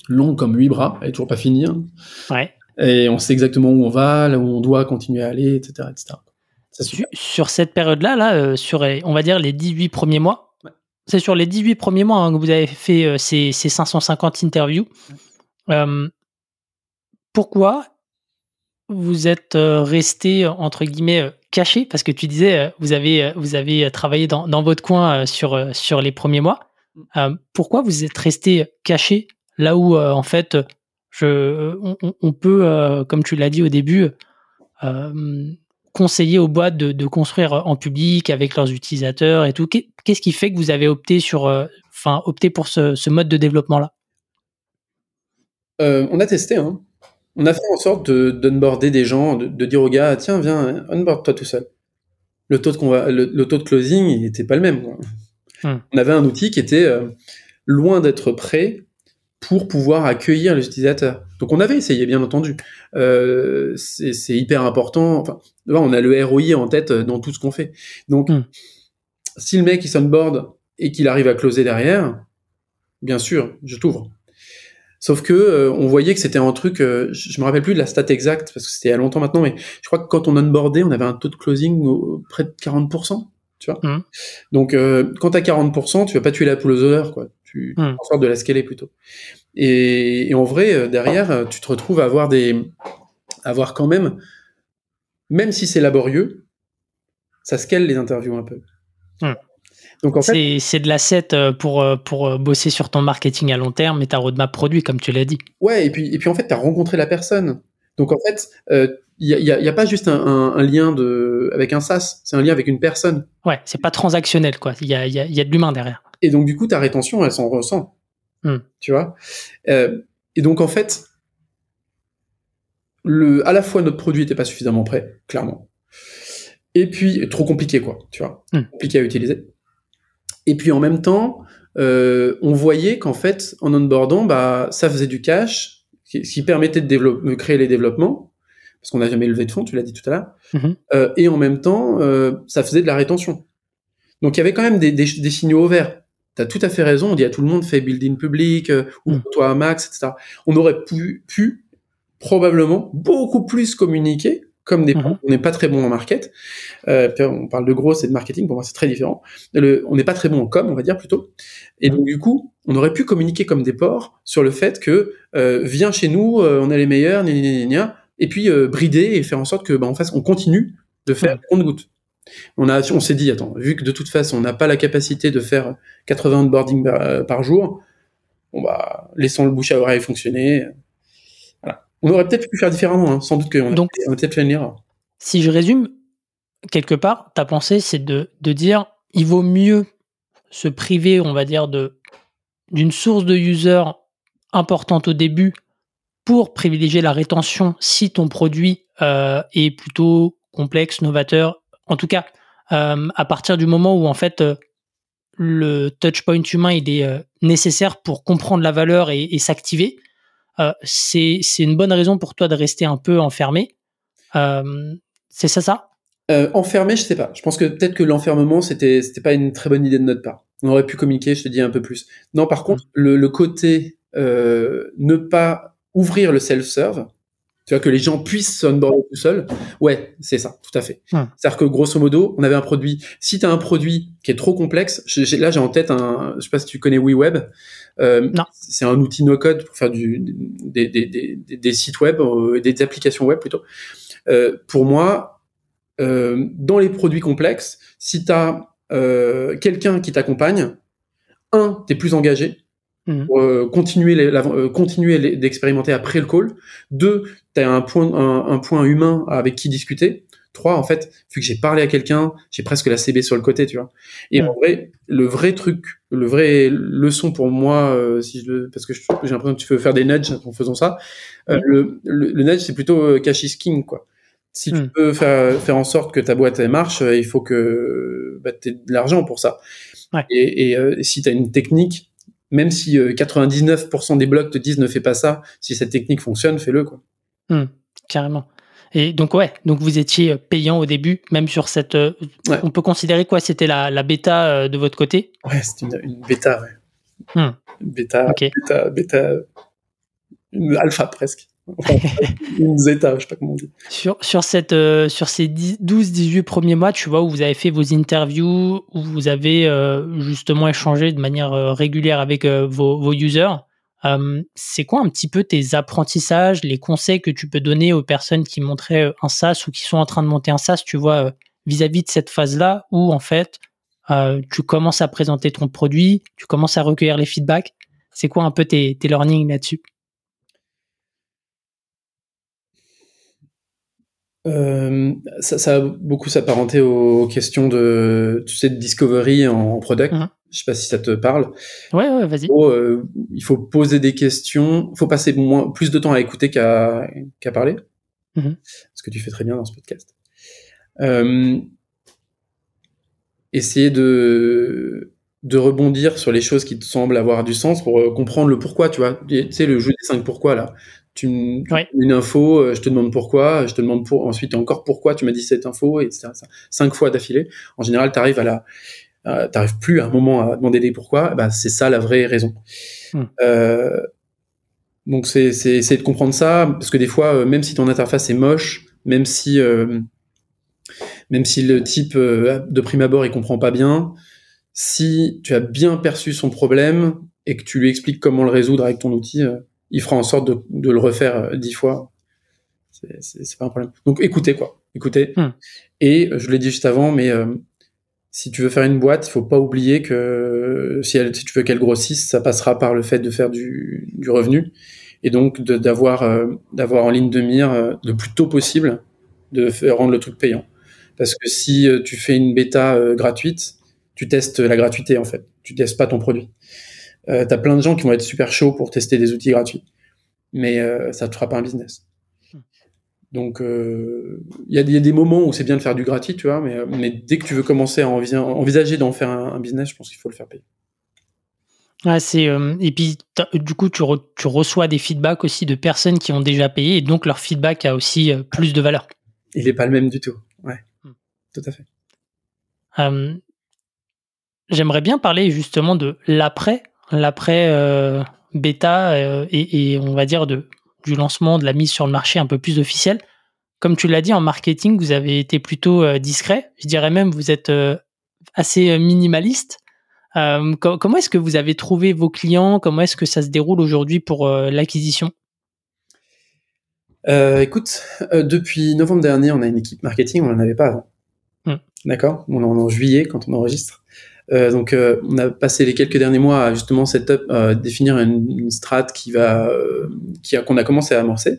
[SPEAKER 1] longue comme huit bras, elle est toujours pas finie. Hein.
[SPEAKER 2] Ouais.
[SPEAKER 1] Et on sait exactement où on va, là où on doit continuer à aller, etc. etc.
[SPEAKER 2] Sur, cette période-là, là, euh, sur, on va dire, les 18 premiers mois, c'est sur les 18 premiers mois hein, que vous avez fait euh, ces, 550 interviews. Euh, pourquoi vous êtes euh, resté, entre guillemets, caché? Parce que tu disais, vous avez, vous avez travaillé dans, votre coin sur, sur les premiers mois. pourquoi vous êtes resté caché là où, en fait, je, on peut, comme tu l'as dit au début, conseiller aux boîtes de, construire en public avec leurs utilisateurs et tout. Qu'est-ce qui fait que vous avez opté sur, euh, enfin, opté pour ce, mode de développement-là?
[SPEAKER 1] Euh, On a testé. Hein. On a fait en sorte d'onboarder des gens, de, dire aux gars, tiens, viens, onboard toi tout seul. Le taux de, le, taux de closing, il n'était pas le même. Hmm. On avait un outil qui était euh, loin d'être prêt pour pouvoir accueillir les utilisateurs. Donc on avait essayé, bien entendu. Euh, c'est hyper important. Enfin, on a le ROI en tête euh, dans tout ce qu'on fait. Donc, hmm. si le mec il s'onboard et qu'il arrive à closer derrière, bien sûr, je t'ouvre. Sauf que euh, on voyait que c'était un truc, euh, je me rappelle plus de la stat exacte parce que c'était il y a longtemps maintenant, mais je crois que quand on onboardait, on avait un taux de closing près de 40%. Tu vois mmh. Donc, euh, quand tu as 40%, tu vas pas tuer la poule aux odeurs, quoi. Tu, en sorte de la scaler plutôt. Et, en vrai, euh, derrière, tu te retrouves à avoir des, avoir quand même, même si c'est laborieux, ça scale les interviews un peu.
[SPEAKER 2] Mmh. Donc en fait, c'est de l'asset pour, pour bosser sur ton marketing à long terme et ta roadmap produit, comme tu l'as dit.
[SPEAKER 1] Ouais, et puis, et puis en fait, tu as rencontré la personne. Donc en fait, il n'y a, y a, pas juste un, un, lien de, avec un SaaS, c'est un lien avec une personne.
[SPEAKER 2] Ouais, c'est pas transactionnel, quoi. Il y a, y, a, y a, de l'humain derrière.
[SPEAKER 1] Et donc, du coup, ta rétention, elle s'en ressent. Hmm. Tu vois? Euh, Et donc, en fait, le, à la fois, notre produit n'était pas suffisamment prêt, clairement. Et puis, trop compliqué, quoi. Tu vois? Hmm. Compliqué à utiliser. Et puis, en même temps, euh, on voyait qu'en fait, en onboardant, bah, ça faisait du cash, ce qui permettait de, créer les développements parce qu'on n'a jamais levé de fonds, tu l'as dit tout à l'heure. Mhm. Euh, et en même temps, euh, ça faisait de la rétention. Donc il y avait quand même des, des, des signaux ouverts. Tu as tout à fait raison, on dit à tout le monde, fais building public, euh, mhm. ouvre-toi à max, etc. On aurait pu, pu, probablement beaucoup plus communiquer comme des mhm. on n'est pas très bon en market. Euh, on parle de gros, c'est de marketing. Pour moi, c'est très différent. Le, on n'est pas très bon en com, on va dire plutôt. Et donc du coup, on aurait pu communiquer comme des porcs sur le fait que euh, viens chez nous, euh, on est les meilleurs, gna, gna, gna, et puis brider et faire en sorte que bah, en face on continue de faire compte-goutte. On a, on s'est dit, attends, vu que de toute façon on n'a pas la capacité de faire 80 onboarding par, euh, par jour, bon bah laissons le bouche à oreille fonctionner. Voilà. On aurait peut-être pu faire différemment, hein, sans doute qu'on
[SPEAKER 2] Donc,
[SPEAKER 1] a, peut-être fait une erreur.
[SPEAKER 2] Si je résume, quelque part, ta pensée c'est de, de dire, il vaut mieux se priver, on va dire, de d'une source de user importante au début pour privilégier la rétention si ton produit euh, est plutôt complexe, novateur. En tout cas, euh, à partir du moment où en fait euh, le touchpoint humain il est nécessaire pour comprendre la valeur et, s'activer, c'est une bonne raison pour toi de rester un peu enfermé. c'est ça ça?
[SPEAKER 1] Enfermé, je sais pas. Je pense que peut-être que l'enfermement c'était c'était pas une très bonne idée de notre part. On aurait pu communiquer, je te dis un peu plus. Non, par contre, mmh. le, le, côté ne pas ouvrir le self-serve, tu vois, que les gens puissent onboarder tout seuls. Ouais, c'est ça, tout à fait. C'est-à-dire que grosso modo, on avait un produit. Si tu as un produit qui est trop complexe, là j'ai en tête un, je sais pas si tu connais WeWeb. Euh, c'est un outil no-code pour faire du, des, des, des, des sites web, euh, des applications web plutôt. Euh, pour moi, euh, dans les produits complexes, si tu as quelqu'un qui t'accompagne, un, tu es plus engagé. Pour euh, continuer, les, euh, continuer d'expérimenter après le call. Deux, tu as un point, un, point humain avec qui discuter. Trois, en fait, vu que j'ai parlé à quelqu'un, j'ai presque la CB sur le côté, tu vois. Et en vrai, le vrai truc, le vrai leçon pour moi, euh, si je, parce que j'ai l'impression que tu veux faire des nudges en faisant ça, le, le, nudge, c'est plutôt cash is king, quoi. Si tu peux faire, faire en sorte que ta boîte elle marche, il faut que bah, tu aies de l'argent pour ça. Et, et si tu as une technique, même si 99% euh, des blogs te disent ne fais pas ça, si cette technique fonctionne, fais-le quoi.
[SPEAKER 2] Hmm, carrément. Et donc ouais, donc vous étiez euh, payant au début, même sur cette. Euh, on peut considérer quoi? C'était la, la bêta de votre côté?
[SPEAKER 1] Ouais, c'était une, une, bêta, ouais. Hmm. Bêta, bêta, bêta, une alpha presque. Une zeta, je sais pas comment on dit.
[SPEAKER 2] Sur, sur, cette, euh, sur ces 12-18 premiers mois, tu vois, où vous avez fait vos interviews, où vous avez euh, justement échangé de manière euh, régulière avec vos, vos, users, c'est quoi un petit peu tes apprentissages, les conseils que tu peux donner aux personnes qui montraient un SaaS ou qui sont en train de monter un SaaS, tu vois, vis-à-vis de cette phase-là où en fait, tu commences à présenter ton produit, tu commences à recueillir les feedbacks? C'est quoi un peu tes, tes learnings là-dessus?
[SPEAKER 1] Euh, ça, ça, a beaucoup s'apparenté aux questions de, tu sais, de discovery en product. Mhm. Je sais pas si ça te parle.
[SPEAKER 2] Ouais, ouais, vas-y.
[SPEAKER 1] Euh, il faut poser des questions. Il faut passer moins, plus de temps à écouter qu'à qu'à parler. Mhm. Ce que tu fais très bien dans ce podcast. Euh, essayer de de rebondir sur les choses qui te semblent avoir du sens pour euh, comprendre le pourquoi, tu vois. Tu sais, le jeu des cinq pourquoi, là tu une info, euh, je te demande pourquoi, je te demande pour, ensuite encore pourquoi tu m'as dit cette info, etc. Cinq fois d'affilée. En général, tu arrives à la, euh, t'arrives plus à un moment à demander des pourquoi. Bah, c'est ça la vraie raison. Hmm. Euh, donc c'est c'est essayer de comprendre ça parce que des fois, euh, même si ton interface est moche, même si même si le type de prime abord il comprend pas bien, si tu as bien perçu son problème et que tu lui expliques comment le résoudre avec ton outil, il fera en sorte de, de le refaire dix fois. C'est pas un problème. Donc écoutez quoi, écoutez. Hmm. Et je l'ai dit juste avant, mais si tu veux faire une boîte, il faut pas oublier que si, elle, si tu veux qu'elle grossisse, ça passera par le fait de faire du, du revenu et donc d'avoir euh, d'avoir en ligne de mire euh, le plus tôt possible de faire, rendre le truc payant. Parce que si euh, tu fais une bêta gratuite, tu testes la gratuité en fait, tu testes pas ton produit. Euh, T'as plein de gens qui vont être super chauds pour tester des outils gratuits, mais euh, ça te fera pas un business. Donc, il euh, y, a, y, a, des moments où c'est bien de faire du gratuit, tu vois, mais, mais dès que tu veux commencer à envisager d'en faire un, un, business, je pense qu'il faut le faire payer.
[SPEAKER 2] Ouais, c'est euh, et puis du coup tu, re, tu, reçois des feedbacks aussi de personnes qui ont déjà payé et donc leur feedback a aussi euh, plus de valeur.
[SPEAKER 1] Il n'est pas le même du tout. Ouais, hmm. tout à fait.
[SPEAKER 2] Euh, J'aimerais bien parler justement de l'après, l'après euh, bêta et, et, on va dire de du lancement, de la mise sur le marché un peu plus officielle. Comme tu l'as dit en marketing, vous avez été plutôt discret. Je dirais même vous êtes assez minimaliste. Euh, comment est-ce que vous avez trouvé vos clients? Comment est-ce que ça se déroule aujourd'hui pour euh, l'acquisition?
[SPEAKER 1] Euh, Écoute, depuis novembre dernier, on a une équipe marketing, on n'en avait pas avant. Hmm. D'accord? On est en juillet quand on enregistre. Donc, on a passé les quelques derniers mois à justement setup, définir une, une strat qui va, qui a, qu'on a commencé à amorcer,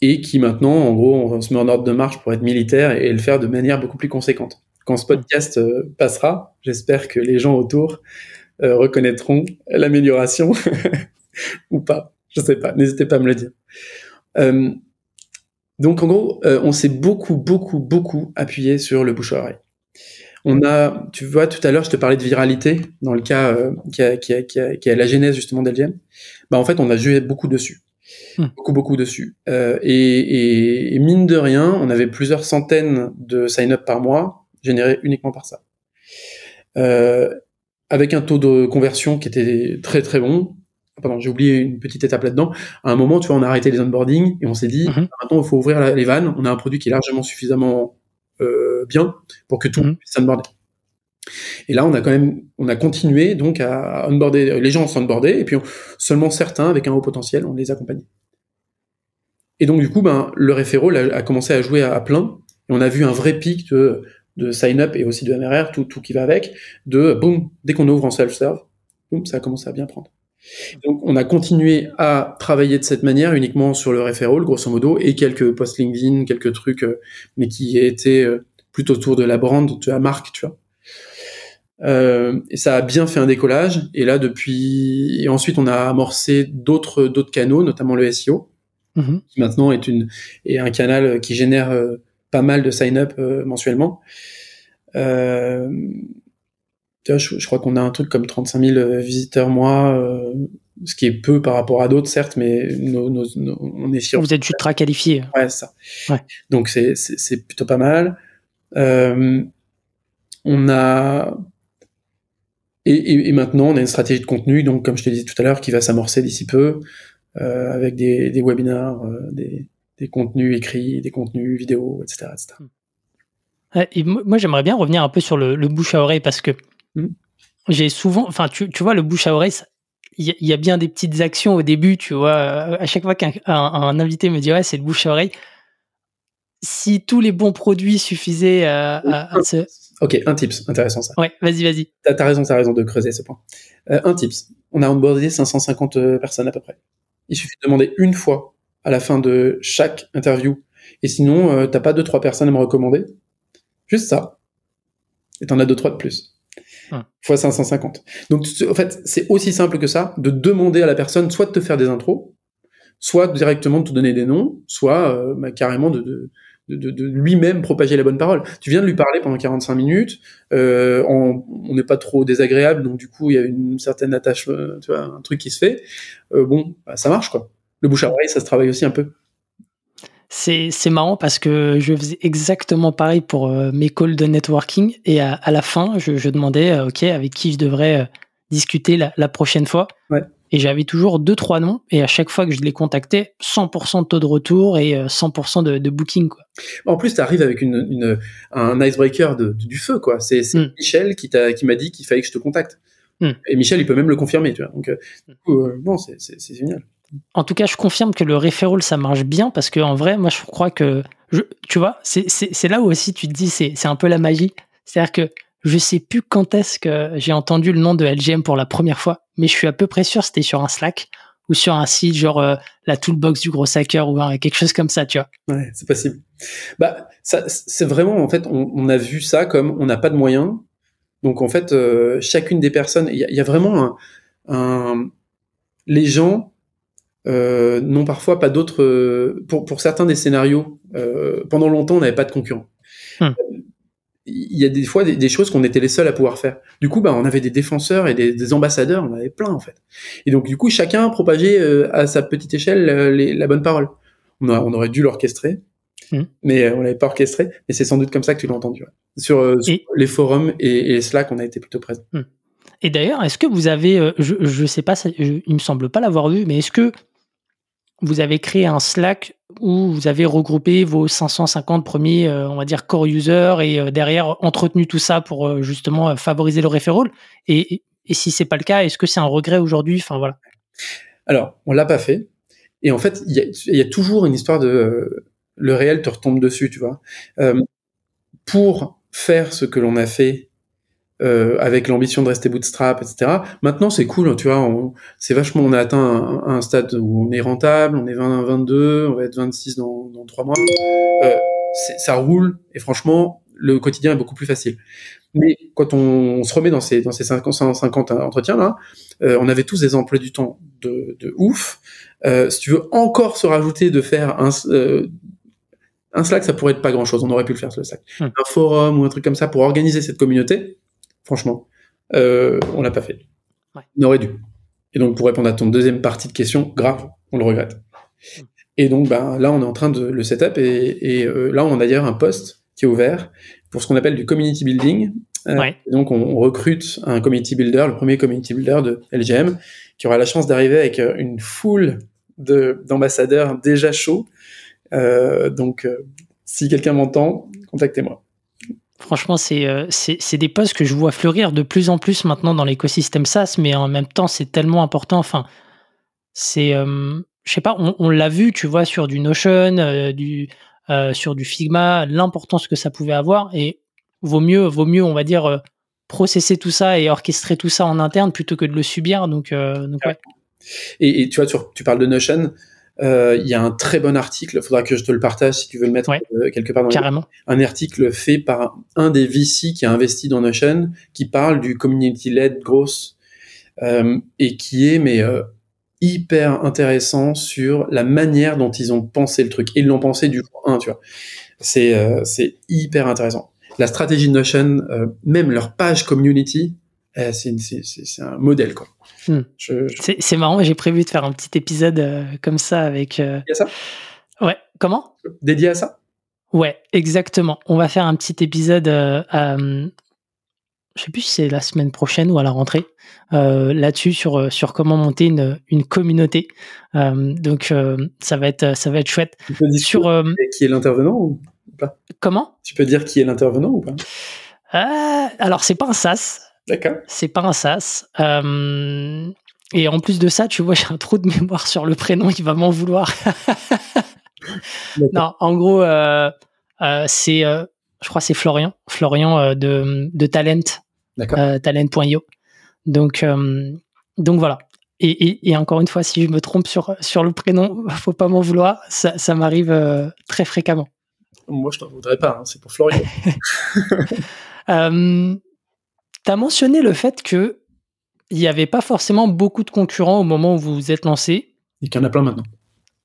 [SPEAKER 1] et qui maintenant, en gros, on se met en ordre de marche pour être militaire et le faire de manière beaucoup plus conséquente quand ce podcast euh, passera, j'espère que les gens autour euh, reconnaîtront l'amélioration ou pas. Je sais pas. N'hésitez pas à me le dire. Euh, donc en gros, on s'est beaucoup, beaucoup, beaucoup appuyé sur le bouche à oreille. On a, tu vois, tout à l'heure, je te parlais de viralité dans le cas qui, a, qui, a, qui, a, qui, a, la genèse justement d'LGM. Bah en fait, on a joué beaucoup dessus, hmm. beaucoup, beaucoup dessus. Et, et, et, mine de rien, on avait plusieurs centaines de sign-up par mois généré uniquement par ça. Euh, avec un taux de conversion qui était très très bon. Pardon, j'ai oublié une petite étape là-dedans. À un moment, tu vois, on a arrêté les onboarding et on s'est dit, mhm. maintenant, il faut ouvrir les vannes. On a un produit qui est largement suffisamment euh, bien pour que tout le monde puisse onboarder. Et là, on a quand même, on a continué donc à onboarder. Les gens s'onboardaient et puis seulement certains avec un haut potentiel, on les accompagnait. Et donc du coup, ben le référent a, commencé à jouer à, à plein. Et on a vu un vrai pic de de sign-up et aussi de MRR, tout, tout qui va avec, de boum, dès qu'on ouvre en self-serve, boum, ça a commencé à bien prendre. Donc, on a continué à travailler de cette manière uniquement sur le referral, grosso modo, et quelques posts LinkedIn, quelques trucs, euh, mais qui étaient euh, plutôt autour de la brand, de la marque, tu vois. Euh, et ça a bien fait un décollage. Et là, depuis, et ensuite, on a amorcé d'autres d'autres canaux, notamment le SEO, mm-hmm. qui maintenant est une est un canal qui génère pas mal de sign-up euh, je, je, crois qu'on a un truc comme 35 000 euh, visiteurs mois, euh, ce qui est peu par rapport à d'autres, certes, mais nos, nos, on est sûr.
[SPEAKER 2] Vous êtes ultra qualifié.
[SPEAKER 1] Ouais, ça. Ouais. Donc c'est plutôt pas mal. Euh, on a et, et, et, maintenant on a une stratégie de contenu, donc comme je te disais tout à l'heure, qui va s'amorcer d'ici peu, euh, avec des, des webinars, des, des contenus écrits, des contenus vidéo, etc.
[SPEAKER 2] Et moi, j'aimerais bien revenir un peu sur le, bouche à oreille parce que. J'ai souvent, enfin, tu, tu, vois, le bouche à oreille, il y, a bien des petites actions au début, tu vois. À chaque fois qu'un un, invité me dit, ouais, c'est le bouche à oreille, si tous les bons produits suffisaient à, à,
[SPEAKER 1] ce... Ok, un tips, intéressant ça.
[SPEAKER 2] Ouais, vas-y, vas-y.
[SPEAKER 1] T'as as raison, t'as raison de creuser ce point. Euh, un tips, on a onboardé 550 euh, personnes à peu près. Il suffit de demander une fois à la fin de chaque interview. Et sinon, euh, t'as pas deux trois personnes à me recommander. Juste ça. Et t'en as deux trois de plus. Fois 550. Donc en fait, c'est aussi simple que ça de demander à la personne soit de te faire des intros, soit directement de te donner des noms, soit euh, bah, carrément de, lui-même propager la bonne parole. Tu viens de lui parler pendant 45 minutes, euh, on n'est pas trop désagréable, donc du coup il y a une certaine attache, euh, tu vois, un truc qui se fait. Bon, bah, ça marche quoi le bouche à oreille, ça se travaille aussi un peu.
[SPEAKER 2] C'est, marrant parce que je faisais exactement pareil pour euh, mes calls de networking et à, la fin, je, demandais, euh, OK, avec qui je devrais euh, discuter la, prochaine fois. et j'avais toujours deux trois noms et à chaque fois que je les contactais 100% de taux de retour et 100% de, de, booking quoi.
[SPEAKER 1] En plus tu arrives avec une, une, un icebreaker de, du feu quoi. C'est mm. Michel qui m'a dit qu'il fallait que je te contacte. Mm. Et Michel il peut même le confirmer tu vois. Donc euh, bon c'est génial.
[SPEAKER 2] En tout cas, je confirme que le referral, ça marche bien parce que en vrai, moi, je crois que, tu vois, c'est là où aussi tu te dis, c'est un peu la magie. C'est-à-dire que je sais plus quand est-ce que j'ai entendu le nom de LGM pour la première fois, mais je suis à peu près sûr c'était sur un Slack ou sur un site genre euh, la toolbox du gros hacker ou quelque chose comme ça, tu vois.
[SPEAKER 1] Ouais, c'est possible. Bah, ça, c'est vraiment en fait, on, a vu ça comme on n'a pas de moyens, donc en fait, euh, chacune des personnes, il y, a vraiment un, les gens euh, n'ont parfois pas d'autres. pour pour certains des scénarios, pendant longtemps, on n'avait pas de concurrents. Hmm il y a des fois des, choses qu'on était les seuls à pouvoir faire. Du coup, bah, on avait des défenseurs et des, ambassadeurs, on avait plein en fait. Et donc, du coup, chacun propageait euh, à sa petite échelle euh, la bonne parole. On, on aurait dû l'orchestrer, mmh. mais euh, on l'avait pas orchestré. Et c'est sans doute comme ça que tu l'as entendu. Sur, les forums et, et, Slack, on a été plutôt présents. Mmh.
[SPEAKER 2] Et d'ailleurs, est-ce que vous avez, je, je sais pas, il me semble pas l'avoir vu, mais est-ce que vous avez créé un Slack où vous avez regroupé vos 550 premiers, euh, on va dire, core users et euh, derrière entretenu tout ça pour euh, justement favoriser le referral. Et, et si c'est pas le cas, est-ce que c'est un regret aujourd'hui? Enfin voilà.
[SPEAKER 1] Alors, on l'a pas fait. Et en fait, il y, y a, toujours une histoire de le réel te retombe dessus, tu vois. pour faire ce que l'on a fait euh, avec l'ambition de rester bootstrap, etc. Maintenant, c'est cool, tu vois, c'est vachement, on a atteint un, stade où on est rentable, on est 20, 22, on va être 26 dans, dans 3 mois. Euh, ça roule, et franchement, le quotidien est beaucoup plus facile. Mais quand on, se remet dans ces, dans ces 550 entretiens là, euh, on avait tous des emplois du temps de, de ouf. Euh, si tu veux encore se rajouter de faire un, euh, un Slack, ça pourrait être pas grand chose. On aurait pu le faire sur le Slack. Hmm. Un forum ou un truc comme ça pour organiser cette communauté franchement. Euh, on l'a pas fait. On aurait dû. Et donc, pour répondre à ton deuxième partie de question, grave, on le regrette. Et donc, ben, là, on est en train de le setup et, et euh, là, on a d'ailleurs un poste qui est ouvert pour ce qu'on appelle du community building. Euh, donc, on, recrute un community builder, le premier community builder de LGM, qui aura la chance d'arriver avec une foule d'ambassadeurs déjà chauds. donc, si quelqu'un m'entend, contactez-moi.
[SPEAKER 2] Franchement, euh, c'est des postes que je vois fleurir de plus en plus maintenant dans l'écosystème SaaS, mais en même temps, c'est tellement important. Enfin, c'est, euh, je sais pas, on, l'a vu, tu vois, sur du Notion, euh, du, sur du Figma, l'importance que ça pouvait avoir. Et vaut mieux, vaut mieux, on va dire, processer tout ça et orchestrer tout ça en interne plutôt que de le subir. Donc, donc ouais.
[SPEAKER 1] Et, tu vois, tu, tu parles de Notion. Euh, il y a un très bon article, il faudra que je te le partage si tu veux le mettre euh, quelque part dans
[SPEAKER 2] Carrément.
[SPEAKER 1] Un article fait par un des VC qui a investi dans Notion, qui parle du community-led growth euh, et qui est mais hyper intéressant sur la manière dont ils ont pensé le truc. Ils l'ont pensé du jour 1, tu vois. C'est c'est hyper intéressant. La stratégie de Notion, même leur page community, c'est un modèle quoi.
[SPEAKER 2] Hmm. C'est marrant, j'ai prévu de faire un petit épisode euh, comme ça avec.
[SPEAKER 1] Euh... Dédié à ça?
[SPEAKER 2] Ouais, comment?
[SPEAKER 1] Dédié à ça?
[SPEAKER 2] Ouais, exactement. On va faire un petit épisode euh, je sais plus si c'est la semaine prochaine ou à la rentrée, euh, là-dessus sur sur comment monter une, une communauté. donc ça va être ça va être chouette.
[SPEAKER 1] Tu peux dire sur qui est l'intervenant ou pas?
[SPEAKER 2] Comment?
[SPEAKER 1] Tu peux dire qui est l'intervenant ou pas?
[SPEAKER 2] Alors c'est pas un SaaS,
[SPEAKER 1] D'accord.
[SPEAKER 2] C'est pas un sas. Euh, et en plus de ça, tu vois, j'ai un trou de mémoire sur le prénom, il va m'en vouloir. non, en gros, euh, euh, c'est, je crois, c'est Florian, Florian de, de Talent, talent.io. Donc, donc voilà. Et, et, encore une fois, si je me trompe sur, sur le prénom, faut pas m'en vouloir. Ça, ça m'arrive très fréquemment.
[SPEAKER 1] Moi, je t'en voudrais pas. Hein, c'est pour Florian.
[SPEAKER 2] Tu as mentionné le fait que il n'y avait pas forcément beaucoup de concurrents au moment où vous vous êtes lancé.
[SPEAKER 1] Et qu'il y en a plein maintenant.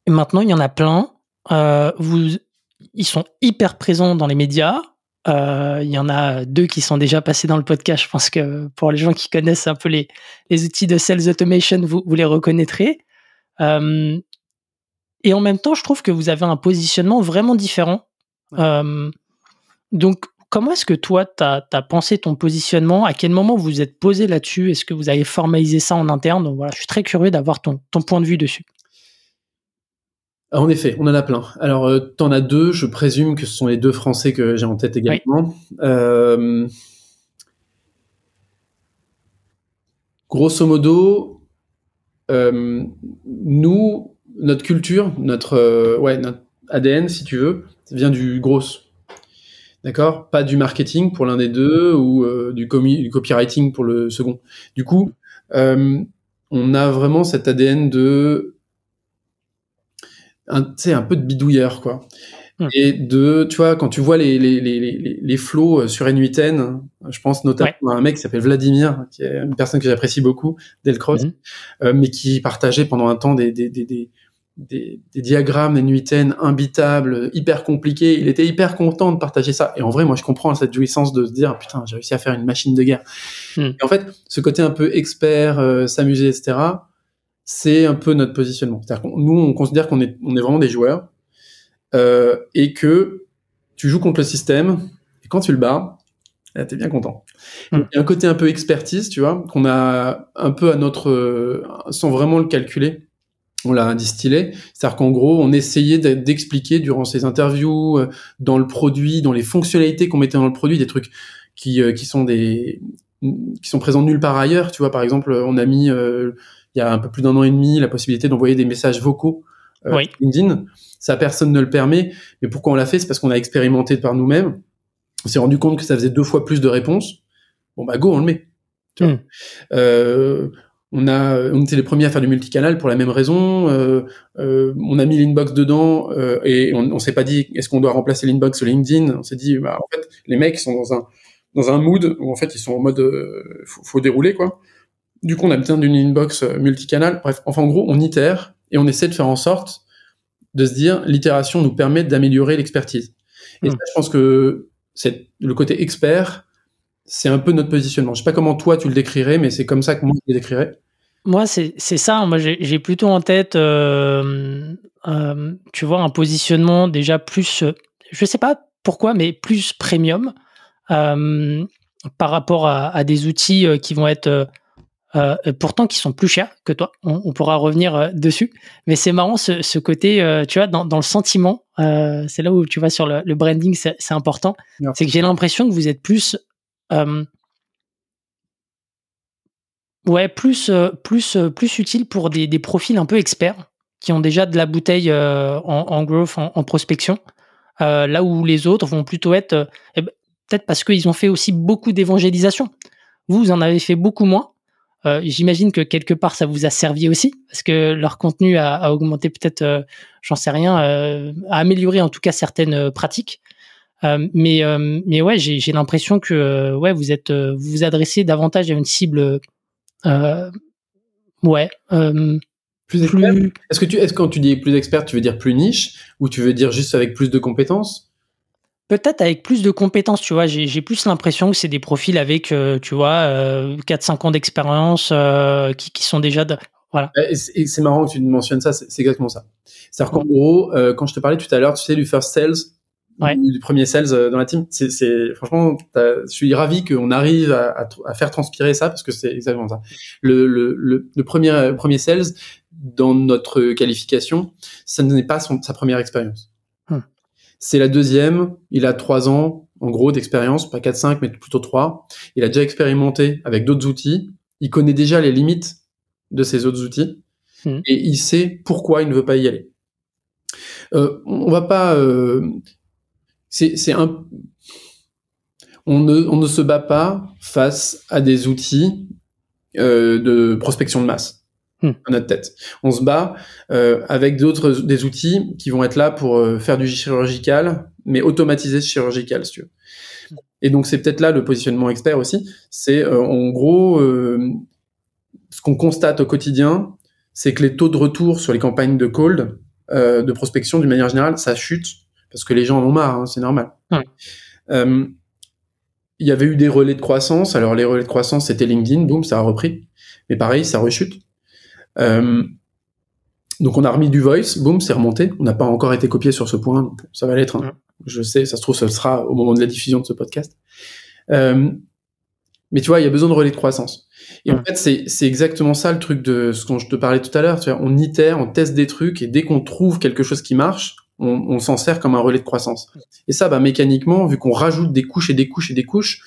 [SPEAKER 2] Et maintenant, il y en a plein. Euh, vous, ils sont hyper présents dans les médias. Euh, il y en a deux qui sont déjà passés dans le podcast. Je pense que pour les gens qui connaissent un peu les, les outils de sales automation, vous, vous les reconnaîtrez. Euh, et en même temps, je trouve que vous avez un positionnement vraiment différent. donc, comment est-ce que toi, tu as, pensé ton positionnement? À quel moment vous vous êtes posé là-dessus? Est-ce que vous avez formalisé ça en interne? Donc voilà, je suis très curieux d'avoir ton, ton point de vue dessus.
[SPEAKER 1] En effet, on en a plein. Alors, euh, tu en as deux, je présume que ce sont les deux Français que j'ai en tête également. Euh, grosso modo, euh, nous, notre culture, notre, ouais, notre ADN, si tu veux, vient du gros. D'accord? Pas du marketing pour l'un des deux ou du, du, copywriting pour le second. Du coup, on a vraiment cet ADN de un, un peu de bidouilleur, quoi. Hmm. Et de, tu vois, quand tu vois les, les, les, les, flots euh, sur N8N, je pense notamment à un mec qui s'appelle Vladimir, qui est une personne que j'apprécie beaucoup, Delcross, euh, mais qui partageait pendant un temps des, des, des, des, des, des diagrammes N8N imbitables, hyper compliqués. Il était hyper content de partager ça. Et en vrai, moi, je comprends cette jouissance de se dire, putain, j'ai réussi à faire une machine de guerre. Hmm. Et en fait, ce côté un peu expert, euh, s'amuser, etc., c'est un peu notre positionnement. C'est-à-dire nous, on considère qu'on est, on est vraiment des joueurs euh, et que tu joues contre le système et quand tu le bats, eh, t'es bien content. Hmm. Il y a un côté un peu expertise, tu vois, qu'on a un peu à notre, euh, sans vraiment le calculer, on l'a distillé. C'est-à-dire qu'en gros, on essayait d'expliquer durant ces interviews, euh, dans le produit, dans les fonctionnalités qu'on mettait dans le produit, des trucs qui, euh, qui sont des qui sont présents nulle part ailleurs. Tu vois, par exemple, on a mis il y a un peu plus d'un an et demi la possibilité d'envoyer des messages vocaux euh, LinkedIn. Ça, personne ne le permet. Mais pourquoi on l'a fait? C'est parce qu'on a expérimenté par nous-mêmes. On s'est rendu compte que ça faisait deux fois plus de réponses. Bon, bah, go, on le met. Tu vois. Hmm. Euh, on a, on était les premiers à faire du multicanal pour la même raison. Euh, euh, on a mis l'inbox dedans euh, et on, on s'est pas dit est-ce qu'on doit remplacer l'inbox sur LinkedIn? On s'est dit bah, en fait les mecs sont dans un dans un mood où en fait ils sont en mode euh, faut, faut, dérouler quoi. Du coup, on a besoin d'une inbox euh, multicanal. Bref, enfin, en gros, on itère et on essaie de faire en sorte de se dire, l'itération nous permet d'améliorer l'expertise. Et hmm. je pense que c'est le côté expert, c'est un peu notre positionnement. Je sais pas comment toi tu le décrirais, mais c'est comme ça que moi je le décrirais.
[SPEAKER 2] Moi, c'est ça. Moi, j'ai plutôt en tête, euh, euh, tu vois, un positionnement déjà plus, je sais pas pourquoi, mais plus premium par rapport à, à, des outils qui vont être euh, pourtant qui sont plus chers que toi. On, pourra revenir euh, dessus. Mais c'est marrant ce, côté, euh, tu vois, dans, le sentiment. c'est là où tu vois sur le, branding, c'est important. C'est que j'ai l'impression que vous êtes plus, ouais, plus, plus, plus utile pour des, profils un peu experts qui ont déjà de la bouteille en, growth, en, prospection. là où les autres vont plutôt être, eh ben, peut-être parce qu'ils ont fait aussi beaucoup d'évangélisation. Vous, vous en avez fait beaucoup moins. Euh, j'imagine que quelque part ça vous a servi aussi parce que leur contenu a, augmenté peut-être, euh, j'en sais rien, euh, a amélioré en tout cas certaines pratiques. mais mais ouais, j'ai l'impression que ouais vous êtes vous vous adressez davantage à une cible ouais
[SPEAKER 1] plus, plus... Est-ce que tu est-ce quand tu dis plus expert, tu veux dire plus niche ou tu veux dire juste avec plus de compétences?
[SPEAKER 2] Peut-être avec plus de compétences, tu vois. J'ai plus l'impression que c'est des profils avec, euh, tu vois, euh, 4-5 ans d'expérience euh, qui, qui, sont déjà. De... Voilà.
[SPEAKER 1] Et c'est marrant que tu mentionnes ça, c'est exactement ça. C'est-à-dire qu'en gros, euh, quand je te parlais tout à l'heure, tu sais, du first sales, du, premier sales dans la team, c'est franchement, je suis ravi qu'on arrive à, à, faire transpirer ça parce que c'est exactement ça. Le, le, le, premier, premier sales, dans notre qualification, ça n'est pas son, sa première expérience. C'est la deuxième. Il a trois ans, en gros, d'expérience, pas 4-5, mais plutôt trois. Il a déjà expérimenté avec d'autres outils. Il connaît déjà les limites de ces autres outils. Hmm. Et il sait pourquoi il ne veut pas y aller. Euh, on va pas... Euh, c'est un... On ne, on ne se bat pas face à des outils euh, de prospection de masse. Hmm. notre tête. On se bat euh, avec d'autres des outils qui vont être là pour euh, faire du chirurgical, mais automatiser ce chirurgical, si tu veux. Et donc c'est peut-être là le positionnement expert aussi. C'est euh, en gros ce qu'on constate au quotidien, c'est que les taux de retour sur les campagnes de cold, de prospection d'une manière générale, ça chute parce que les gens en ont marre, hein, c'est normal. il y avait eu des relais de croissance. Alors les relais de croissance, c'était LinkedIn, boum, ça a repris. Mais pareil, ça rechute. Euh, donc on a remis du voice, boum, c'est remonté. On n'a pas encore été copié sur ce point, donc ça va l'être. hein. Je sais, ça se trouve, ça le sera au moment de la diffusion de ce podcast. Euh, mais tu vois, il y a besoin de relais de croissance. Et en fait, c'est exactement ça le truc de ce dont je te parlais tout à l'heure. On itère, on teste des trucs, et dès qu'on trouve quelque chose qui marche, on, on s'en sert comme un relais de croissance. Et ça, bah, mécaniquement, vu qu'on rajoute des couches et des couches et des couches,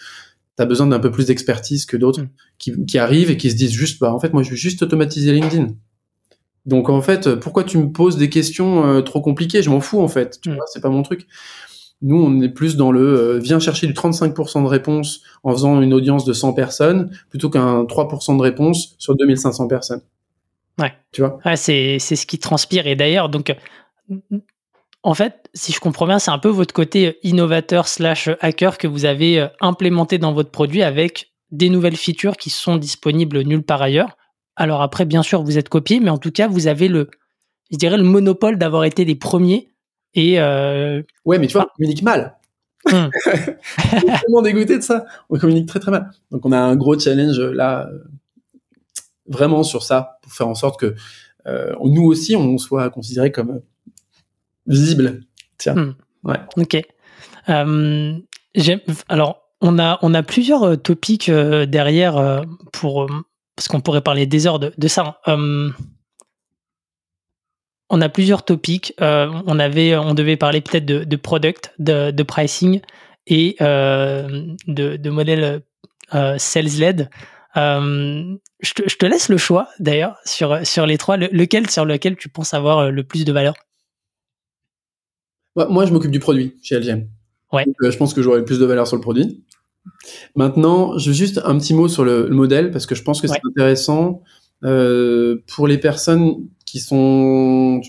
[SPEAKER 1] t'as besoin d'un peu plus d'expertise que d'autres
[SPEAKER 2] Mm.
[SPEAKER 1] qui, qui arrivent et qui se disent juste, bah, en fait, moi, je veux juste automatiser LinkedIn. Donc, en fait, pourquoi tu me poses des questions euh, trop compliquées? Je m'en fous, en fait. Tu
[SPEAKER 2] Mm.
[SPEAKER 1] vois, c'est pas mon truc. Nous, on est plus dans le euh, viens chercher du 35% de réponses en faisant une audience de 100 personnes plutôt qu'un 3% de réponses sur 2500 personnes.
[SPEAKER 2] Ouais.
[SPEAKER 1] Tu vois?
[SPEAKER 2] Ouais, c'est c'est ce qui transpire. Et d'ailleurs, donc, euh, en fait, si je comprends bien, c'est un peu votre côté innovateur slash hacker que vous avez euh, implémenté dans votre produit avec des nouvelles features qui sont disponibles nulle part ailleurs. Alors après, bien sûr, vous êtes copié, mais en tout cas, vous avez le, je dirais, le monopole d'avoir été les premiers. Et euh,
[SPEAKER 1] Ouais, mais tu vois, on communique mal. On est tellement dégoûté de ça. On communique très très mal. Donc on a un gros challenge euh, là, euh, vraiment sur ça, pour faire en sorte que euh, nous aussi, on soit considéré comme visible.
[SPEAKER 2] Ok. Euh, alors, on a, on a plusieurs euh, topics euh, derrière pour. parce qu'on pourrait parler des heures de, de ça. hein. On a plusieurs topics. On, avait, on devait parler peut-être de, de product, de, de pricing et de, de modèle sales-led. Je, te, je te laisse le choix d'ailleurs sur, sur les trois. Le- lequel sur lequel tu penses avoir le plus de valeur?
[SPEAKER 1] Moi, moi, je m'occupe du produit chez LGM.
[SPEAKER 2] Ouais.
[SPEAKER 1] Donc, euh, je pense que j'aurai le plus de valeur sur le produit. Maintenant, je veux juste un petit mot sur le, le modèle parce que je pense que
[SPEAKER 2] Ouais.
[SPEAKER 1] c'est intéressant euh, pour les personnes qui sont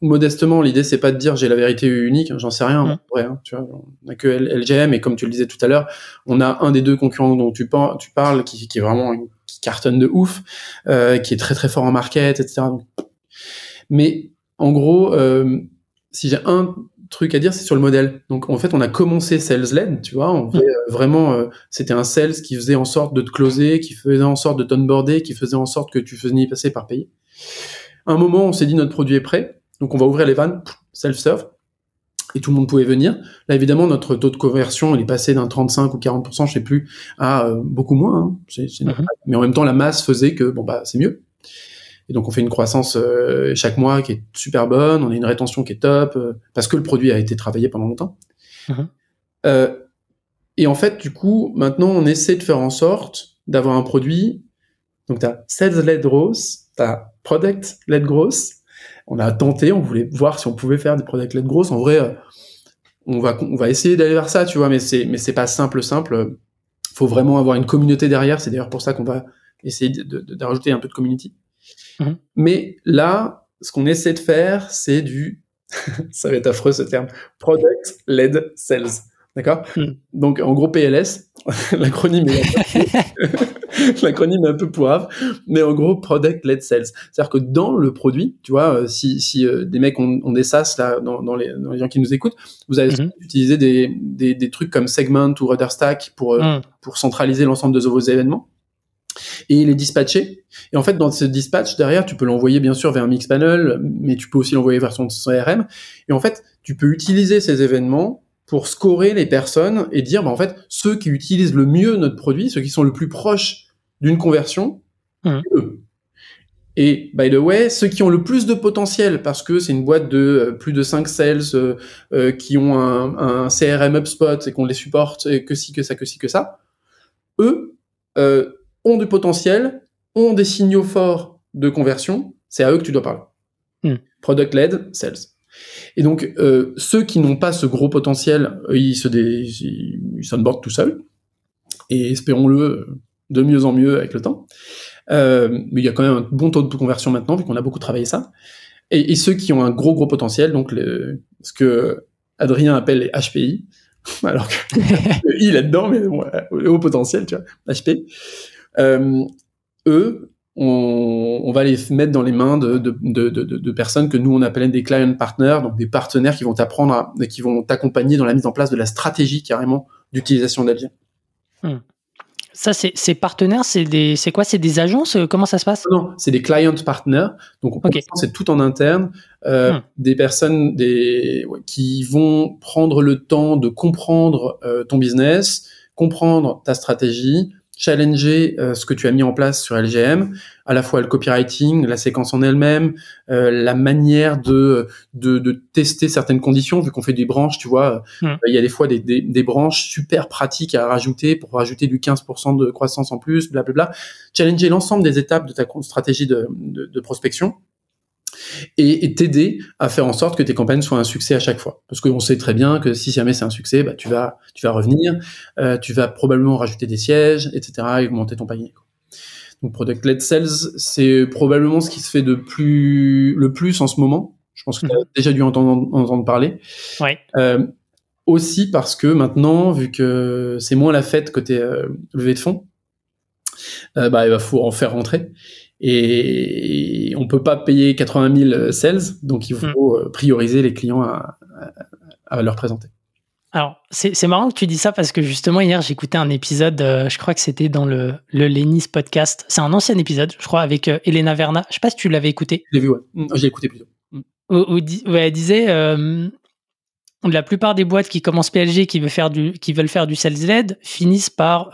[SPEAKER 1] modestement. L'idée, c'est pas de dire j'ai la vérité unique. hein, J'en sais rien.
[SPEAKER 2] Mm.
[SPEAKER 1] en vrai, hein, tu vois, on a que LGM et comme tu le disais tout à l'heure, on a un des deux concurrents dont tu, par- tu parles qui, qui est vraiment qui cartonne de ouf, euh, qui est très très fort en market, etc. Donc, mais en gros, euh, si j'ai un truc à dire, c'est sur le modèle. Donc en fait, on a commencé sales-led, tu vois, on faisait, euh, vraiment, euh, c'était un sales qui faisait en sorte de te closer, qui faisait en sorte de t'onboarder, qui faisait en sorte que tu faisais passer par payer. À un moment, on s'est dit notre produit est prêt, donc on va ouvrir les vannes, self-serve, et tout le monde pouvait venir. Là, évidemment, notre taux de conversion, il est passé d'un 35 ou 40%, je sais plus, à euh, beaucoup moins. hein. Normal. Mais en même temps, la masse faisait que bon bah c'est mieux. Et donc on fait une croissance euh, chaque mois qui est super bonne, on a une rétention qui est top euh, parce que le produit a été travaillé pendant longtemps.
[SPEAKER 2] Mhm.
[SPEAKER 1] Euh, et en fait, du coup, maintenant on essaie de faire en sorte d'avoir un produit. Donc tu as sales-led growth, tu as product-led growth. On a tenté, on voulait voir si on pouvait faire des product-led growth. En vrai, euh, on va on va essayer d'aller vers ça, tu vois, mais c'est mais c'est pas simple simple. Faut vraiment avoir une communauté derrière. C'est d'ailleurs pour ça qu'on va essayer de, de, de rajouter un peu de community.
[SPEAKER 2] Mhm.
[SPEAKER 1] Mais là, ce qu'on essaie de faire, c'est du, ça va être affreux ce terme, product led sales. D'accord?
[SPEAKER 2] Mhm.
[SPEAKER 1] Donc en gros PLS, l'acronyme est un peu, l'acronyme est un peu pourrave, mais en gros product led sales. C'est-à-dire que dans le produit, tu vois, euh, si, si euh, des mecs ont, ont des SaaS là dans, dans, les, dans les gens qui nous écoutent, vous allez
[SPEAKER 2] Mhm.
[SPEAKER 1] utiliser des, des, des trucs comme Segment ou RudderStack pour euh,
[SPEAKER 2] Hmm.
[SPEAKER 1] pour centraliser l'ensemble de vos événements et les dispatcher. Et en fait, dans ce dispatch, derrière, tu peux l'envoyer bien sûr vers Mixpanel, mais tu peux aussi l'envoyer vers son CRM. Et en fait, tu peux utiliser ces événements pour scorer les personnes et dire, bah, en fait, ceux qui utilisent le mieux notre produit, ceux qui sont le plus proches d'une conversion, c'est eux. Et by the way, ceux qui ont le plus de potentiel, parce que c'est une boîte de euh, plus de 5 sales euh, euh, qui ont un, un CRM HubSpot et qu'on les supporte, et que si, que ça, que si, que ça, eux euh, ont du potentiel, ont des signaux forts de conversion, c'est à eux que tu dois parler.
[SPEAKER 2] Hmm.
[SPEAKER 1] Product-led sales. Et donc, euh, ceux qui n'ont pas ce gros potentiel, euh, ils se dé... ils s'onboardent tout seuls. Et espérons-le de mieux en mieux avec le temps. Euh, mais il y a quand même un bon taux de conversion maintenant, vu qu'on a beaucoup travaillé ça. Et, et ceux qui ont un gros gros potentiel, donc le, ce que Adrien appelle les HPI, alors que le I là-dedans, mais bon, le haut potentiel, tu vois, HP. Euh, eux, on, on va les mettre dans les mains de, de, de, de, de personnes que nous on appelle des client partners, donc des partenaires qui vont t'apprendre, à- qui vont t'accompagner dans la mise en place de la stratégie carrément d'utilisation d'Algien.
[SPEAKER 2] ça, c'est partenaires, c'est des, c'est quoi? C'est des agences? Comment ça se passe?
[SPEAKER 1] Non, c'est des client partners. Donc, c'est tout en interne. Euh, hmm. Des personnes des, qui vont prendre le temps de comprendre ton business, comprendre ta stratégie, challenger euh, ce que tu as mis en place sur LGM, à la fois le copywriting, la séquence en elle-même, euh, la manière de, de, de tester certaines conditions, vu qu'on fait des branches, tu vois, hmm. euh, il y a des fois des, des, des, branches super pratiques à rajouter pour rajouter du 15% de croissance en plus, blablabla. Challenger l'ensemble des étapes de ta stratégie de, de, de prospection et t'aider à faire en sorte que tes campagnes soient un succès à chaque fois. Parce qu'on sait très bien que si jamais c'est un succès, bah, tu vas tu vas revenir, euh, tu vas probablement rajouter des sièges, etc. et augmenter ton panier. Donc product led sales, c'est probablement ce qui se fait de plus le plus en ce moment. Je pense que tu as mhm. déjà dû entendre, entendre parler.
[SPEAKER 2] Ouais.
[SPEAKER 1] Euh, aussi parce que maintenant, vu que c'est moins la fête côté euh, levée de fonds, euh, bah, il va faut en faire rentrer et on peut pas payer 80 000 sales, donc il faut hmm. prioriser les clients à, leur présenter.
[SPEAKER 2] Alors, c'est marrant que tu dis ça parce que justement, hier, j'écoutais un épisode, euh, je crois que c'était dans le, le Lénis podcast. C'est un ancien épisode, je crois, avec euh, Elena Verna. Je sais pas si tu l'avais écouté.
[SPEAKER 1] J'ai vu, ouais. Mm, j'ai écouté plutôt.
[SPEAKER 2] Mm. Où, elle disait euh, la plupart des boîtes qui commencent PLG, qui veulent faire du, qui veulent faire du sales led, finissent par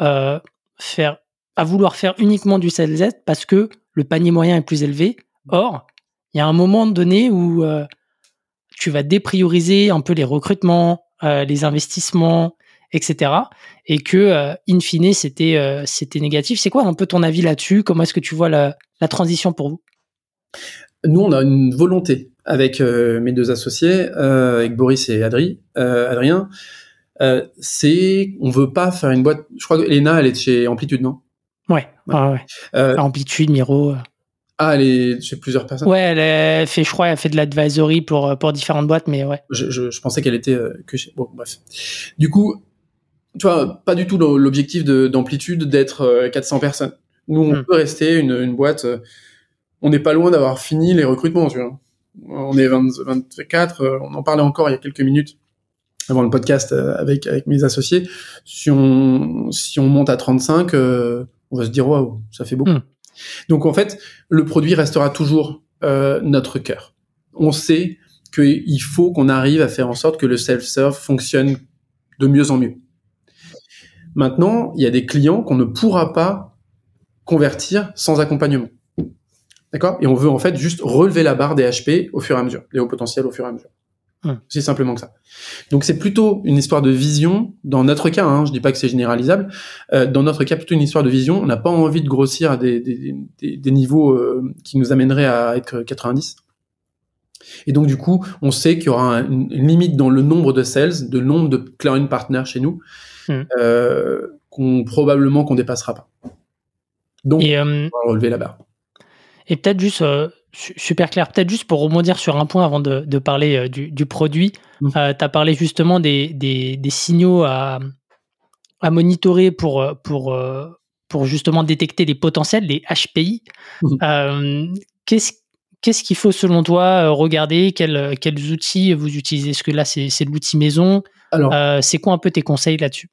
[SPEAKER 2] faire, à vouloir faire uniquement du sales led parce que le panier moyen est plus élevé. Or, il y a un moment donné où euh, tu vas déprioriser un peu les recrutements, euh, les investissements, etc. Et que, euh, in fine, c'était négatif. C'est quoi un peu ton avis là-dessus? Comment est-ce que tu vois la, transition pour vous?
[SPEAKER 1] Nous, on a une volonté avec mes deux associés, avec Boris et Adri, Adrien. c'est, on veut pas faire une boîte. Je crois que Elena, elle est chez Amplitude, non?
[SPEAKER 2] Ouais, ouais. Euh, Amplitude, Miro. Euh.
[SPEAKER 1] Ah, elle est chez plusieurs personnes
[SPEAKER 2] Ouais, elle fait, je crois, elle fait de l'advisory pour, euh, pour différentes boîtes, mais ouais.
[SPEAKER 1] Je, je, pensais qu'elle était que chez. Bon, bref. Du coup, tu vois, pas du tout l'objectif d'amplitude d'être 400 personnes. Nous, on hmm. peut rester une, une boîte. on n'est pas loin d'avoir fini les recrutements, tu vois. On est 24, on en parlait encore il y a quelques minutes avant le podcast avec, avec mes associés. Si on, si on monte à 35, on va se dire waouh, ça fait beaucoup. Hmm. Donc en fait, le produit restera toujours euh, notre cœur. On sait qu'il faut qu'on arrive à faire en sorte que le self-serve fonctionne de mieux en mieux. Maintenant, il y a des clients qu'on ne pourra pas convertir sans accompagnement. D'accord? Et on veut en fait juste relever la barre des HP au fur et à mesure, les hauts potentiels au fur et à mesure. C'est simplement que ça. Donc c'est plutôt une histoire de vision. Dans notre cas, hein, je dis pas que c'est généralisable. Euh, dans notre cas, plutôt une histoire de vision. On n'a pas envie de grossir à des, des, des, des niveaux euh, qui nous amèneraient à être 90. Et donc du coup, on sait qu'il y aura une, limite dans le nombre de sales, de nombre de client partners chez nous, hmm. euh, qu'on probablement qu'on dépassera pas. Donc,
[SPEAKER 2] et,
[SPEAKER 1] on va relever la barre.
[SPEAKER 2] Et peut-être juste Super clair. Peut-être juste pour rebondir sur un point avant de, parler euh, du, produit. Mmh. Euh, tu as parlé justement des, des, signaux à, à, monitorer pour, euh, pour, pour justement détecter les potentiels, les HPI. Mmh. Qu'est-ce Qu'est-ce qu'il faut selon toi regarder? Quels, quels outils vous utilisez? Est-ce que là, c'est l'outil maison? C'est quoi un peu tes conseils là-dessus?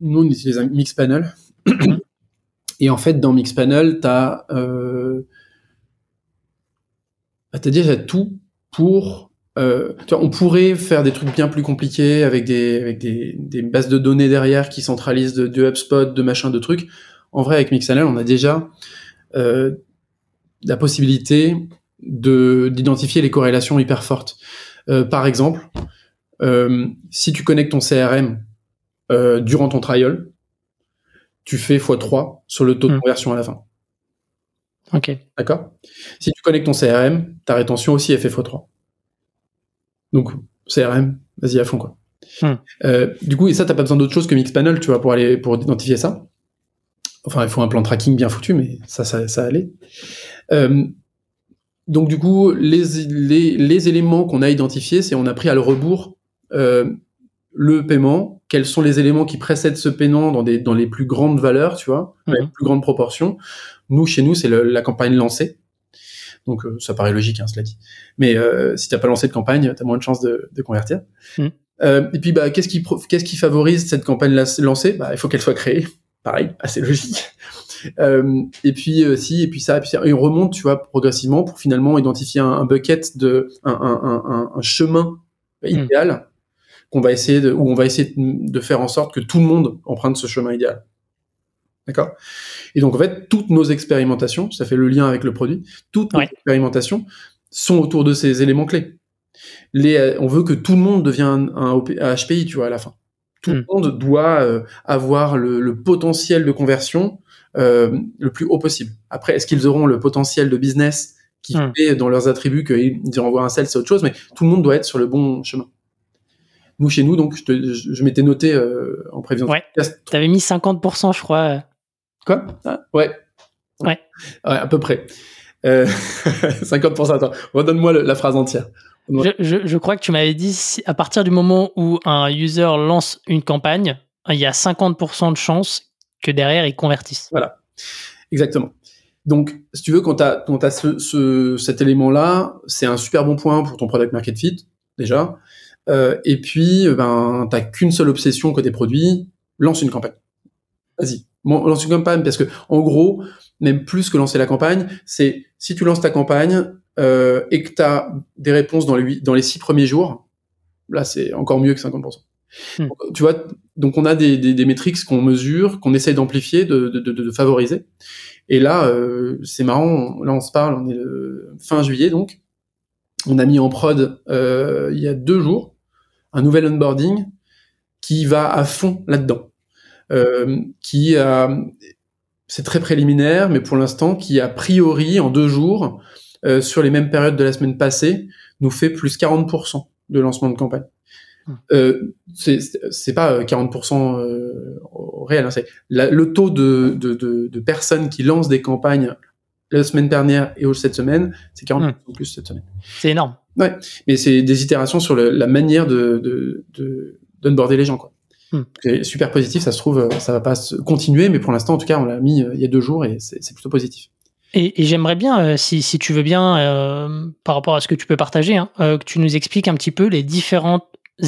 [SPEAKER 1] Nous, on utilise un Mixpanel. Mmh. Et en fait, dans Mixpanel, tu as bah, t'as déjà tout pour. Euh, tu vois, on pourrait faire des trucs bien plus compliqués avec des avec des, des bases de données derrière qui centralisent de, de HubSpot, de machin, de trucs. En vrai, avec Mixpanel, on a déjà euh, la possibilité de d'identifier les corrélations hyper fortes. Euh, par exemple, euh, si tu connectes ton CRM euh, durant ton trial, tu fais x3 sur le taux de hmm. conversion à la fin.
[SPEAKER 2] Ok.
[SPEAKER 1] D'accord? Si tu connectes ton CRM, ta rétention aussi est fait x3. Donc, CRM, vas-y à fond, quoi. Hmm. Euh, du coup, et ça, t'as pas besoin d'autre chose que Mixpanel, tu vois, pour aller, pour identifier ça. Enfin, il faut un plan de tracking bien foutu, mais ça, ça, ça allait. Euh, donc, du coup, les, les, les éléments qu'on a identifiés, c'est on a pris à le rebours euh, le paiement, quels sont les éléments qui précèdent ce paiement dans, des, dans les plus grandes valeurs, tu vois, les hmm. plus grandes proportions. Nous, chez nous, c'est la campagne lancée. Donc, euh, ça paraît logique, hein, cela dit. Mais euh, si t'as pas lancé de campagne, tu as moins de chances de, de convertir. Mm. Euh, et puis, bah, qu'est-ce qui, qu'est-ce qui favorise cette campagne lancée? Bah, Il faut qu'elle soit créée pareil, assez logique. Euh, et puis euh, si, et puis ça, et puis ça, et on remonte, tu vois, progressivement pour finalement identifier un, un bucket de un, un, un, un chemin idéal qu'on va essayer de, où on va essayer de, faire en sorte que tout le monde emprunte ce chemin idéal. D'accord? Et donc, en fait, toutes nos expérimentations, ça fait le lien avec le produit, toutes nos expérimentations sont autour de ces éléments clés. Les, euh, on veut que tout le monde devienne un, HPI, tu vois, à la fin. Tout le
[SPEAKER 2] Hmm.
[SPEAKER 1] monde doit euh, avoir le, le potentiel de conversion euh, le plus haut possible. Après, est-ce qu'ils auront le potentiel de business qui
[SPEAKER 2] Hmm.
[SPEAKER 1] fait dans leurs attributs qu'ils ils envoient un sel, c'est autre chose, mais tout le monde doit être sur le bon chemin. Nous, chez nous, donc, je, te- je, je m'étais noté euh, en prévision.
[SPEAKER 2] Ouais. T'avais mis 50%, je crois.
[SPEAKER 1] Quoi? Ah, Ouais.
[SPEAKER 2] Ouais.
[SPEAKER 1] Ouais, à peu près. Euh, 50%. Attends, redonne-moi la phrase entière.
[SPEAKER 2] Je, je, je crois que tu m'avais dit, si- à partir du moment où un user lance une campagne, il y a 50% de chances que derrière, il convertisse.
[SPEAKER 1] Exactement. Donc, si tu veux, quand tu as, quand ce, ce, cet élément-là, c'est un super bon point pour ton product market fit, déjà. Euh, et puis, euh, ben, t'as qu'une seule obsession côté produit, lance une campagne. Vas-y, bon, lance une campagne parce que, en gros, même plus que lancer la campagne, c'est si tu lances ta campagne euh, et que tu as des réponses dans les, huit- dans les six premiers jours, là, c'est encore mieux que 50%.
[SPEAKER 2] Hmm.
[SPEAKER 1] Donc, tu vois, donc on a des, des, des métriques qu'on mesure, qu'on essaye d'amplifier, de, de, de, de favoriser. Et là, euh, c'est marrant, on- là on se parle, on est le fin juillet donc. On a mis en prod euh, il y a deux jours un nouvel onboarding qui va à fond là-dedans. Euh, qui a, c'est très préliminaire, mais pour l'instant, qui a priori en deux jours, euh, sur les mêmes périodes de la semaine passée, nous fait plus 40% de lancement de campagne.
[SPEAKER 2] Hmm.
[SPEAKER 1] Euh, c'est pas euh, 40% euh, au réel, hein, c'est le taux de, de, de, de personnes qui lancent des campagnes la semaine dernière et cette semaine, c'est 40%
[SPEAKER 2] Hmm.
[SPEAKER 1] plus cette semaine.
[SPEAKER 2] C'est énorme.
[SPEAKER 1] Mais c'est des itérations sur le- la manière de de- de- d'onboarder les gens, quoi.
[SPEAKER 2] Hmm.
[SPEAKER 1] C'est super positif, ça se trouve, ça va pas se continuer, mais pour l'instant, en tout cas, on l'a mis euh, il y a deux jours et c'est plutôt positif.
[SPEAKER 2] Et, et j'aimerais bien, euh, si, si tu veux bien, euh, par rapport à ce que tu peux partager, hein, euh, que tu nous expliques un petit peu les différentes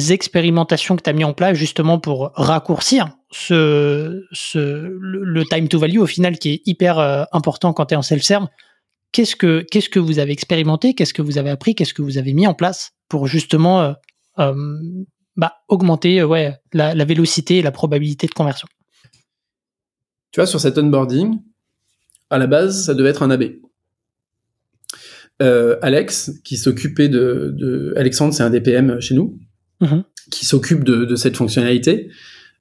[SPEAKER 2] expérimentations que tu as mis en place justement pour raccourcir ce, ce, le, le time to value au final qui est hyper important quand tu es en self-serve. Qu'est-ce que, qu'est-ce que vous avez expérimenté? Qu'est-ce que vous avez appris? Qu'est-ce que vous avez mis en place pour justement euh, euh, bah, augmenter euh, ouais, la, la vélocité et la probabilité de conversion?
[SPEAKER 1] Tu vois, sur cet onboarding, à la base, ça devait être un AB. Euh, Alex, qui s'occupait de, de Alexandre, c'est un DPM chez nous,
[SPEAKER 2] Mhm.
[SPEAKER 1] qui s'occupe de, de cette fonctionnalité,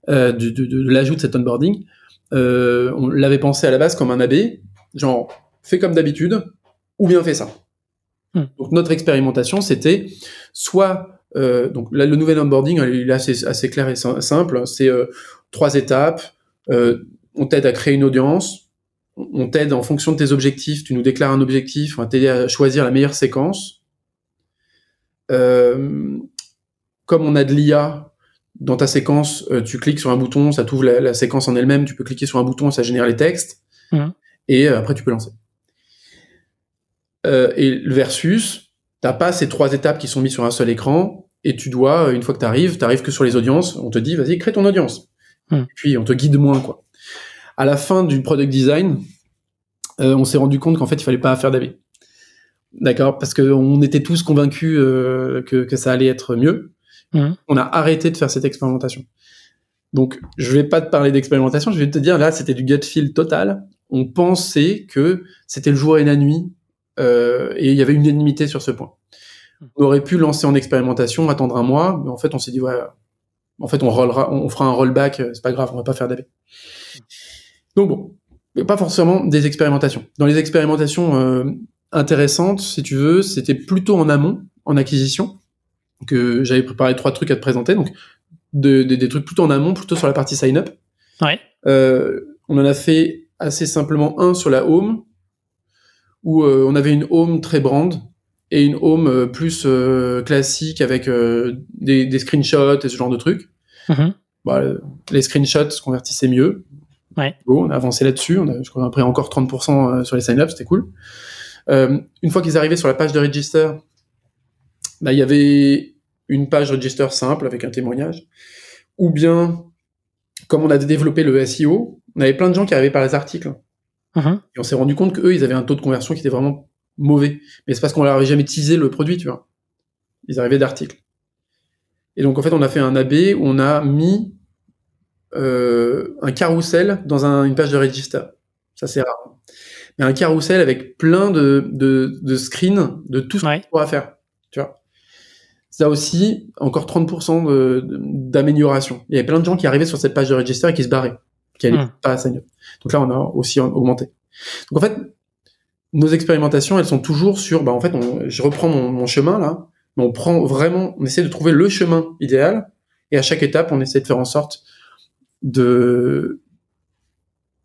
[SPEAKER 1] euh, de, de, de l'ajout de cet onboarding. Euh, on l'avait pensé à la base comme un AB, genre fais comme d'habitude, ou bien fais ça.
[SPEAKER 2] Hmm.
[SPEAKER 1] Donc notre expérimentation, c'était soit euh, donc là, le nouvel onboarding, il est assez, assez clair et sim- simple. C'est euh, trois étapes. Euh, on t'aide à créer une audience. On t'aide en fonction de tes objectifs. Tu nous déclares un objectif. On va t'aider à choisir la meilleure séquence. Euh, comme on a de l'IA dans ta séquence, tu cliques sur un bouton, ça t'ouvre la, la séquence en elle-même. Tu peux cliquer sur un bouton, ça génère les textes.
[SPEAKER 2] Mhm.
[SPEAKER 1] Et après, tu peux lancer. Euh, et le versus, t'as pas ces trois étapes qui sont mises sur un seul écran. Et tu dois, euh, une fois que tu arrives, tu arrives que sur les audiences. On te dit, vas-y, crée ton audience. Et puis, on te guide moins, quoi. À la fin du product design, euh, on s'est rendu compte qu'en fait, il fallait pas faire d'AB. D'accord? Parce qu'on était tous convaincus euh, que, que ça allait être mieux.
[SPEAKER 2] Mhm.
[SPEAKER 1] On a arrêté de faire cette expérimentation. Donc, je vais pas te parler d'expérimentation, je vais te dire, là, c'était du gut feel total. On pensait que c'était le jour et la nuit, euh, et il y avait une unanimité sur ce point. On aurait pu lancer en expérimentation, attendre un mois, mais en fait, on s'est dit, ouais, en fait, on, rollera, on fera un rollback, euh, c'est pas grave, on va pas faire d'AB. Donc bon, mais pas forcément des expérimentations. Dans les expérimentations euh, intéressantes, si tu veux, c'était plutôt en amont, en acquisition, que j'avais préparé trois trucs à te présenter. Donc, de- de- des trucs plutôt en amont, plutôt sur la partie sign-up.
[SPEAKER 2] Ouais.
[SPEAKER 1] Euh, on en a fait assez simplement un sur la home, où euh, on avait une home très brand et une home euh, plus euh, classique avec euh, des, des screenshots et ce genre de trucs.
[SPEAKER 2] Mhm.
[SPEAKER 1] Bah, les screenshots se convertissaient mieux.
[SPEAKER 2] Ouais.
[SPEAKER 1] Bon, on a avancé là-dessus. On a, je crois, qu'on a pris encore 30% sur les sign-ups, c'était cool. Euh, une fois qu'ils arrivaient sur la page de register, bah, il y avait une page register simple avec un témoignage. Ou bien, comme on a développé le SEO, on avait plein de gens qui arrivaient par les articles.
[SPEAKER 2] Mhm.
[SPEAKER 1] Et on s'est rendu compte qu'eux, ils avaient un taux de conversion qui était vraiment mauvais. Mais c'est parce qu'on leur avait jamais teasé le produit, tu vois. Ils arrivaient d'articles. Et donc, en fait, on a fait un AB où on a mis euh, un carrousel dans un- une page de register. Ça, c'est rare. Mais un carrousel avec plein de, de, de screens de tout ce
[SPEAKER 2] Ouais.
[SPEAKER 1] qu'on pourra faire. Tu vois. Ça aussi, encore 30% de- de- d'amélioration. Il y avait plein de gens qui arrivaient sur cette page de register et qui se barraient, qui allaient
[SPEAKER 2] Hmm.
[SPEAKER 1] pas up. Donc là, on a aussi en- augmenté. Donc en fait, nos expérimentations, elles sont toujours sur, bah en fait, on- je reprends mon, mon chemin là, mais on prend vraiment, on essaie de trouver le chemin idéal, et à chaque étape, on essaie de faire en sorte de,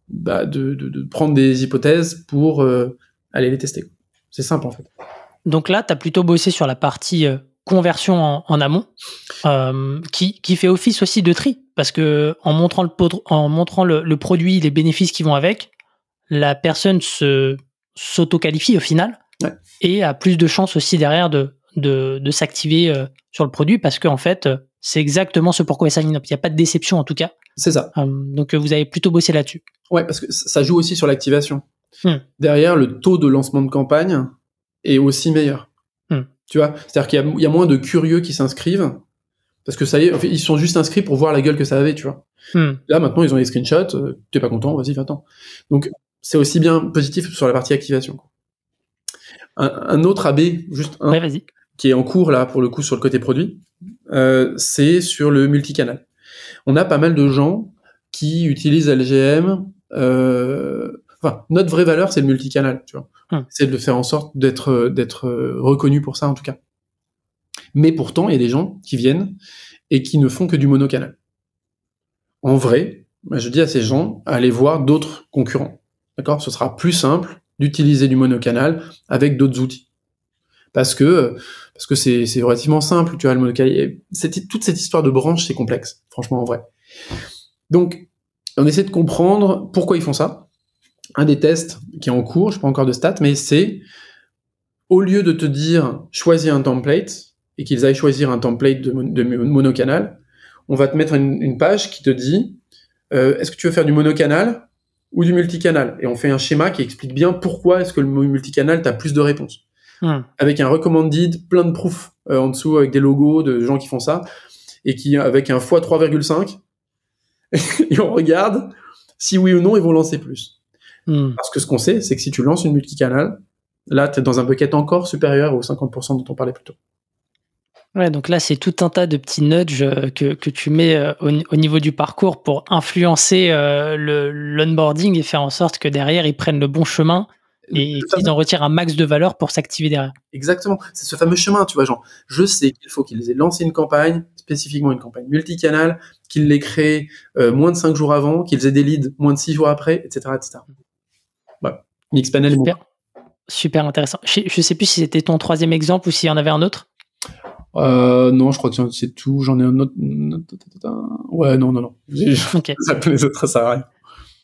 [SPEAKER 1] bah, de, de, de prendre des hypothèses pour euh, aller les tester. C'est simple en fait.
[SPEAKER 2] Donc là, tu as plutôt bossé sur la partie euh, conversion en, en amont, euh, qui, qui fait office aussi de tri, parce que en montrant le, en montrant le, le produit, les bénéfices qui vont avec, la personne se s'auto-qualifie au final
[SPEAKER 1] Ouais.
[SPEAKER 2] et a plus de chances aussi derrière de, de, de s'activer euh, sur le produit, parce qu'en fait, euh, c'est exactement ce pourquoi il sign up. Il n'y a pas de déception en tout cas.
[SPEAKER 1] C'est ça.
[SPEAKER 2] Euh, donc vous avez plutôt bossé là-dessus.
[SPEAKER 1] Ouais, parce que ça ça joue aussi sur l'activation.
[SPEAKER 2] Hmm.
[SPEAKER 1] Derrière, le taux de lancement de campagne est aussi meilleur. Tu vois, c'est-à-dire qu'il y a, il y a moins de curieux qui s'inscrivent parce que ça y est, en fait, ils sont juste inscrits pour voir la gueule que ça avait, tu vois.
[SPEAKER 2] Hmm.
[SPEAKER 1] Là, maintenant, ils ont les screenshots. euh, T'es pas content, vas-y, va-t'en. Donc, c'est aussi bien positif sur la partie activation. Un, un autre AB, juste un,
[SPEAKER 2] Ouais,
[SPEAKER 1] qui est en cours là pour le coup sur le côté produit, euh, c'est sur le multicanal. On a pas mal de gens qui utilisent LGM. Euh, enfin, notre vraie valeur c'est le multicanal, tu vois.
[SPEAKER 2] Hum.
[SPEAKER 1] C'est de faire en sorte d'être euh, d'être euh, reconnu pour ça en tout cas. Mais pourtant, il y a des gens qui viennent et qui ne font que du monocanal. En vrai, moi, je dis à ces gens, allez voir d'autres concurrents. D'accord? Ce sera plus simple d'utiliser du monocanal avec d'autres outils. Parce que parce que c'est relativement simple, tu vois, le monocanal. Toute cette histoire de branche, c'est complexe, franchement, en vrai. Donc, on essaie de comprendre pourquoi ils font ça. Un des tests qui est en cours, je n'ai pas encore de stats, mais c'est au lieu de te dire choisis un template et qu'ils aillent choisir un template de, de monocanal, on va te mettre une, une page qui te dit euh, est-ce que tu veux faire du monocanal ou du multicanal? Et on fait un schéma qui explique bien pourquoi est-ce que le multicanal t'as plus de réponses
[SPEAKER 2] Hmm.
[SPEAKER 1] avec un recommanded, plein de proof euh, en dessous avec des logos de gens qui font ça et qui avec un x 3,5 et on regarde si oui ou non ils vont lancer plus.
[SPEAKER 2] Hmm.
[SPEAKER 1] Parce que ce qu'on sait, c'est que si tu lances une multicanal, là tu es dans un bucket encore supérieur aux 50% dont on parlait plus tôt.
[SPEAKER 2] Ouais, donc là, c'est tout un tas de petits nudges euh, que, que tu mets euh, au, au niveau du parcours pour influencer euh, le l'onboarding et faire en sorte que derrière, ils prennent le bon chemin et qu'ils en retirent un max de valeur pour s'activer derrière.
[SPEAKER 1] Exactement, c'est ce fameux chemin, tu vois, genre, je sais qu'il faut qu'ils aient lancé une campagne, spécifiquement une campagne multicanal, qu'ils l'aient créée euh, moins de 5 jours avant, qu'ils aient des leads moins de 6 jours après, etc. etc. Mixpanel.
[SPEAKER 2] Super, super intéressant. Je, je sais plus si c'était ton troisième exemple ou s'il y en avait un autre.
[SPEAKER 1] Euh, non, je crois que c'est tout. J'en ai un autre. Ouais, non, non, non. J'ai-
[SPEAKER 2] Ok.
[SPEAKER 1] Les autres, ça sert à rien.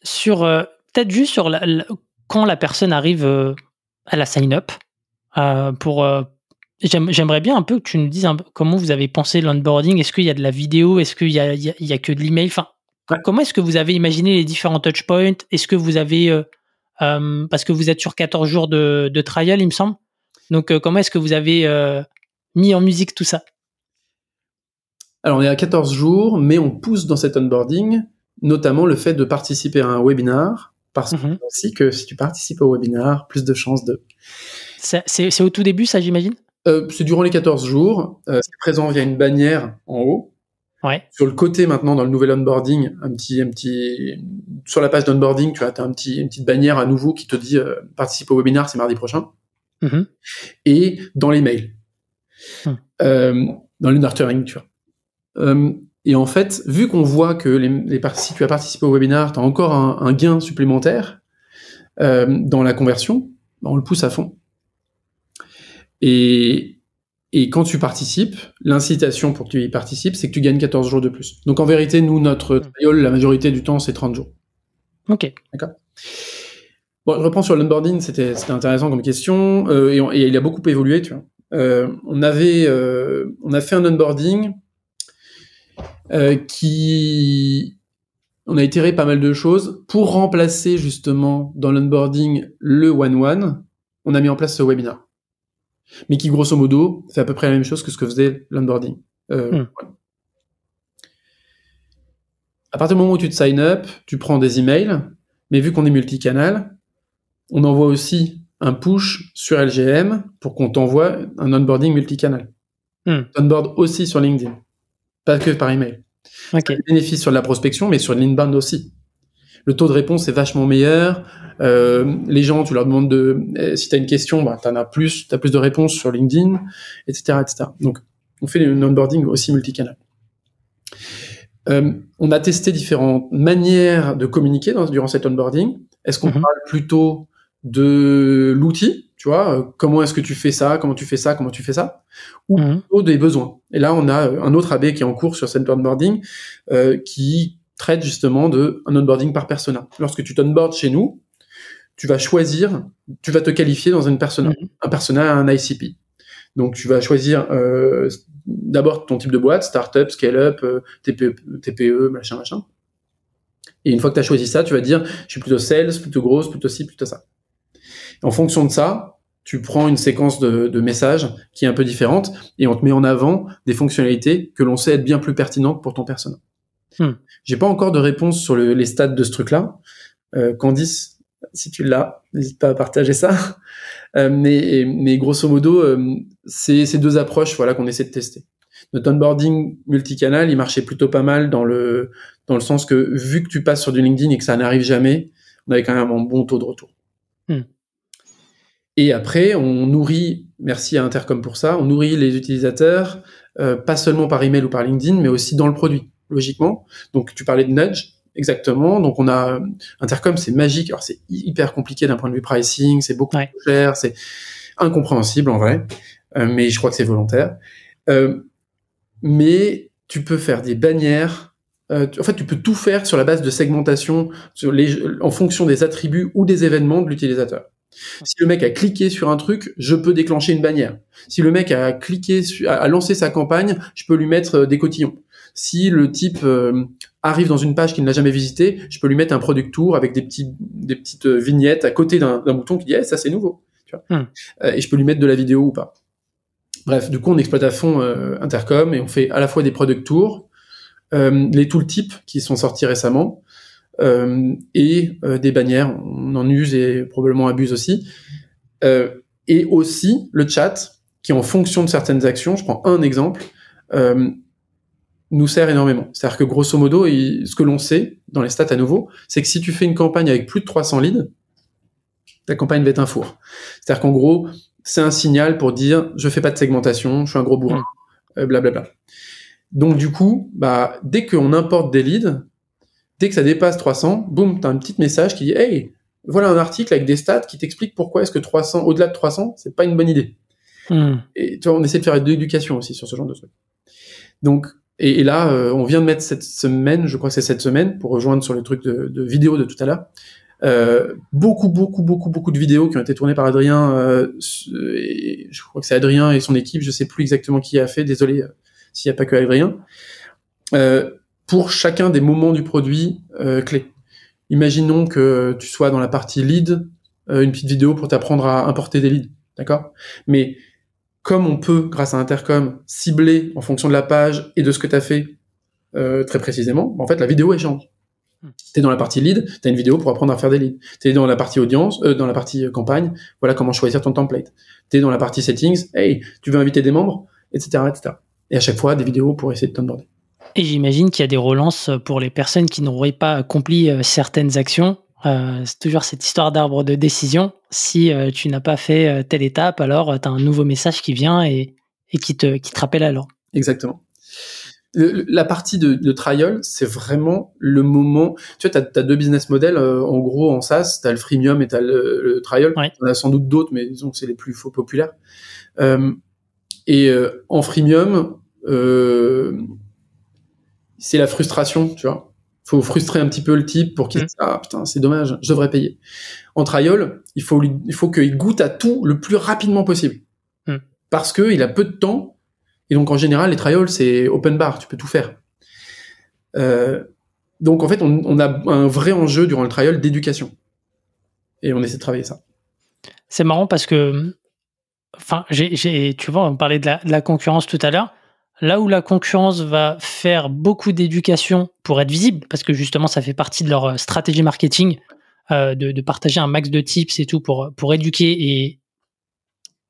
[SPEAKER 2] Sur euh, peut-être juste sur la- la- quand la personne arrive euh, à la sign up euh, pour euh, j'aime- j'aimerais bien un peu que tu nous dises un peu comment vous avez pensé l'onboarding est-ce qu'il y a de la vidéo? Est-ce qu'il y a, y y que de l'email? Enfin
[SPEAKER 1] Ouais.
[SPEAKER 2] comment est-ce que vous avez imaginé les différents touch points est-ce que vous avez euh, parce que vous êtes sur 14 jours de, de trial il me semble donc euh, comment est-ce que vous avez euh, mis en musique tout ça?
[SPEAKER 1] Alors, on est à 14 jours, mais on pousse dans cet onboarding, notamment le fait de participer à un webinar, parce
[SPEAKER 2] Mhm.
[SPEAKER 1] aussi que si tu participes au webinar, plus de chances de.
[SPEAKER 2] C'est- au tout début ça j'imagine?
[SPEAKER 1] C'est durant les 14 jours. C'est présent via une bannière en haut.
[SPEAKER 2] Ouais
[SPEAKER 1] Sur le côté, maintenant, dans le nouvel onboarding, un petit, un petit, sur la page d'onboarding, tu as, un petit, une petite bannière à nouveau qui te dit euh, participe au webinar, c'est mardi prochain.
[SPEAKER 2] Mhm.
[SPEAKER 1] et dans les mails,
[SPEAKER 2] Hmm.
[SPEAKER 1] euh, dans le nurturing, tu vois. Euh, et en fait, vu qu'on voit que les, les par- si tu as participé au webinar, tu as encore un, un gain supplémentaire dans la conversion, bah, on le pousse à fond. Et, et quand tu participes, l'incitation pour que tu y participes, c'est que tu gagnes 14 jours de plus. Donc en vérité, nous, notre trial, la majorité du temps, c'est 30 jours.
[SPEAKER 2] ok
[SPEAKER 1] Bon, je reprends sur l'onboarding, c'était intéressant comme question, euh, et, on- et il a beaucoup évolué, tu vois. Euh, on avait, euh, on a fait un onboarding qui on a itéré pas mal de choses pour remplacer justement dans l'onboarding le one-one. On a mis en place ce webinar, mais qui grosso modo fait à peu près la même chose que ce que faisait l'onboarding. Euh,
[SPEAKER 2] Hmm.
[SPEAKER 1] À partir du moment où tu te sign up, tu prends des emails, mais vu qu'on est multicanal, on envoie aussi un push sur LGM pour qu'on t'envoie un onboarding multicanal.
[SPEAKER 2] Hmm.
[SPEAKER 1] Onboard aussi sur LinkedIn, pas que par email.
[SPEAKER 2] Ok.
[SPEAKER 1] Des bénéfices sur la prospection, mais sur l'inbound aussi. Le taux de réponse est vachement meilleur. Euh, les gens, tu leur demandes de, euh, si tu as une question, bah, tu en as plus, tu as plus de réponses sur LinkedIn, etc., etc. Donc, on fait un onboarding aussi multicanal. Euh, on a testé différentes manières de communiquer dans, durant cet onboarding. Est-ce qu'on
[SPEAKER 2] Mhm.
[SPEAKER 1] parle plutôt de l'outil, tu vois, euh, comment est-ce que tu fais ça, comment tu fais ça, comment tu fais ça, ou
[SPEAKER 2] Mhm.
[SPEAKER 1] plutôt des besoins. Et là, on a euh, un autre AB qui est en cours sur cet onboarding euh, qui traite justement de un onboarding par persona. Lorsque tu t'onboardes chez nous, tu vas choisir, tu vas te qualifier dans une persona,
[SPEAKER 2] Mhm.
[SPEAKER 1] un persona, un ICP. Donc tu vas choisir euh, d'abord ton type de boîte, startup, scale-up, euh, TPE, TPE, machin, machin. Et une fois que tu as choisi ça, tu vas dire, je suis plutôt sales, plutôt grosse, plutôt ci, plutôt ça. En fonction de ça, tu prends une séquence de, de messages qui est un peu différente et on te met en avant des fonctionnalités que l'on sait être bien plus pertinentes pour ton persona.
[SPEAKER 2] Hmm.
[SPEAKER 1] J'ai pas encore de réponse sur le- les stades de ce truc-là. Euh, Candice, si tu l'as, n'hésite pas à partager ça. Euh, mais, mais grosso modo, euh, c'est ces deux approches voilà qu'on essaie de tester. Notre onboarding multicanal, il marchait plutôt pas mal dans le dans le sens que vu que tu passes sur du LinkedIn et que ça n'arrive jamais, on avait quand même un bon taux de retour.
[SPEAKER 2] Hmm.
[SPEAKER 1] Et après, on nourrit, merci à Intercom pour ça, on nourrit les utilisateurs euh, pas seulement par email ou par LinkedIn, mais aussi dans le produit, logiquement. Donc tu parlais de nudge, exactement. Donc on a Intercom, c'est magique. Alors c'est hyper compliqué d'un point de vue pricing, c'est beaucoup
[SPEAKER 2] Ouais.
[SPEAKER 1] trop cher, c'est incompréhensible en vrai, Euh, mais je crois que c'est volontaire. Euh, mais tu peux faire des bannières. euh, tu- en fait, tu peux tout faire sur la base de segmentation, sur les, en fonction des attributs ou des événements de l'utilisateur. Si le mec a cliqué sur un truc, je peux déclencher une bannière. Si le mec a cliqué, su- a, a lancé sa campagne, je peux lui mettre euh, des cotillons. Si le type euh, arrive dans une page qu'il n'a jamais visitée, je peux lui mettre un product tour avec des petits, des petites euh, vignettes à côté d'un bouton qui dit, Eh, ça c'est nouveau. Tu vois.
[SPEAKER 2] Hmm.
[SPEAKER 1] Euh, et je peux lui mettre de la vidéo ou pas. Bref, du coup, on exploite à fond euh, Intercom et on fait à la fois des product tours, les tooltips qui sont sortis récemment, et des bannières. On en use et probablement abuse aussi. Et aussi le chat, qui en fonction de certaines actions, je prends un exemple, euh, nous sert énormément. C'est-à-dire que grosso modo, il- ce que l'on sait dans les stats à nouveau, c'est que si tu fais une campagne avec plus de 300 leads, ta campagne va être un four. C'est-à-dire qu'en gros, c'est un signal pour dire je fais pas de segmentation, je suis un gros bourrin, euh, blablabla. Donc du coup, bah, dès qu'on importe des leads, dès que ça dépasse 300, boum, tu as un petit message qui dit hey, voilà un article avec des stats qui t'explique pourquoi est-ce que 300, au-delà de 300, c'est pas une bonne idée.
[SPEAKER 2] Hmm.
[SPEAKER 1] Et tu vois, on essaie de faire de l'éducation aussi sur ce genre de trucs. Donc, et, là, euh, on vient de mettre cette semaine, je crois que c'est cette semaine, pour rejoindre sur le truc de, vidéo de tout à l'heure, euh, beaucoup, beaucoup, beaucoup, beaucoup de vidéos qui ont été tournées par Adrien. euh, et je crois que c'est Adrien et son équipe. Je sais plus exactement qui a fait. Désolé euh, s'il n'y a pas que Adrien. Euh, pour chacun des moments du produit clé. Imaginons que tu sois dans la partie lead, une petite vidéo pour t'apprendre à importer des leads, d'accord? Mais comme on peut, grâce à Intercom, cibler en fonction de la page et de ce que tu as fait euh, très précisément, en fait, la vidéo elle change. Tu es dans la partie lead, tu as une vidéo pour apprendre à faire des leads. Tu es dans la partie audience, euh, dans la partie euh, campagne, voilà comment choisir ton template. Tu es dans la partie settings, hey, tu veux inviter des membres, etc., etc. Et à chaque fois, des vidéos pour essayer de t'onboarder.
[SPEAKER 2] Et j'imagine qu'il y a des relances pour les personnes qui n'auraient pas accompli certaines actions. Euh, c'est toujours cette histoire d'arbre de décision. Si euh, tu n'as pas fait euh, telle étape, alors tu as un nouveau message qui vient et, et qui, te, qui te rappelle alors.
[SPEAKER 1] Exactement. Le- la partie de, de trial, c'est vraiment le moment. Tu vois, tu as, deux business models. euh, en gros, en SaaS, tu as le freemium et tu as le, le trial.
[SPEAKER 2] Ouais.
[SPEAKER 1] On a sans doute d'autres, mais disons que c'est les plus faux populaires. Euh, et euh, en freemium, euh, c'est la frustration, tu vois. Faut frustrer un petit peu le type pour qu'il
[SPEAKER 2] Mm.
[SPEAKER 1] dise ah putain c'est dommage, je devrais payer. En trial, il faut lui, il faut qu'il goûte à tout le plus rapidement possible,
[SPEAKER 2] Mm.
[SPEAKER 1] parce que il a peu de temps et donc en général les trials c'est open bar, tu peux tout faire. Euh, Donc en fait, on, on, a un vrai enjeu durant le trial d'éducation. Et on essaie de travailler ça.
[SPEAKER 2] C'est marrant parce que, enfin, j'ai, tu vois, on parlait de la, de la concurrence tout à l'heure. Là où la concurrence va faire beaucoup d'éducation pour être visible, parce que justement ça fait partie de leur euh, stratégie marketing, euh, de, partager un max de tips et tout pour, pour éduquer et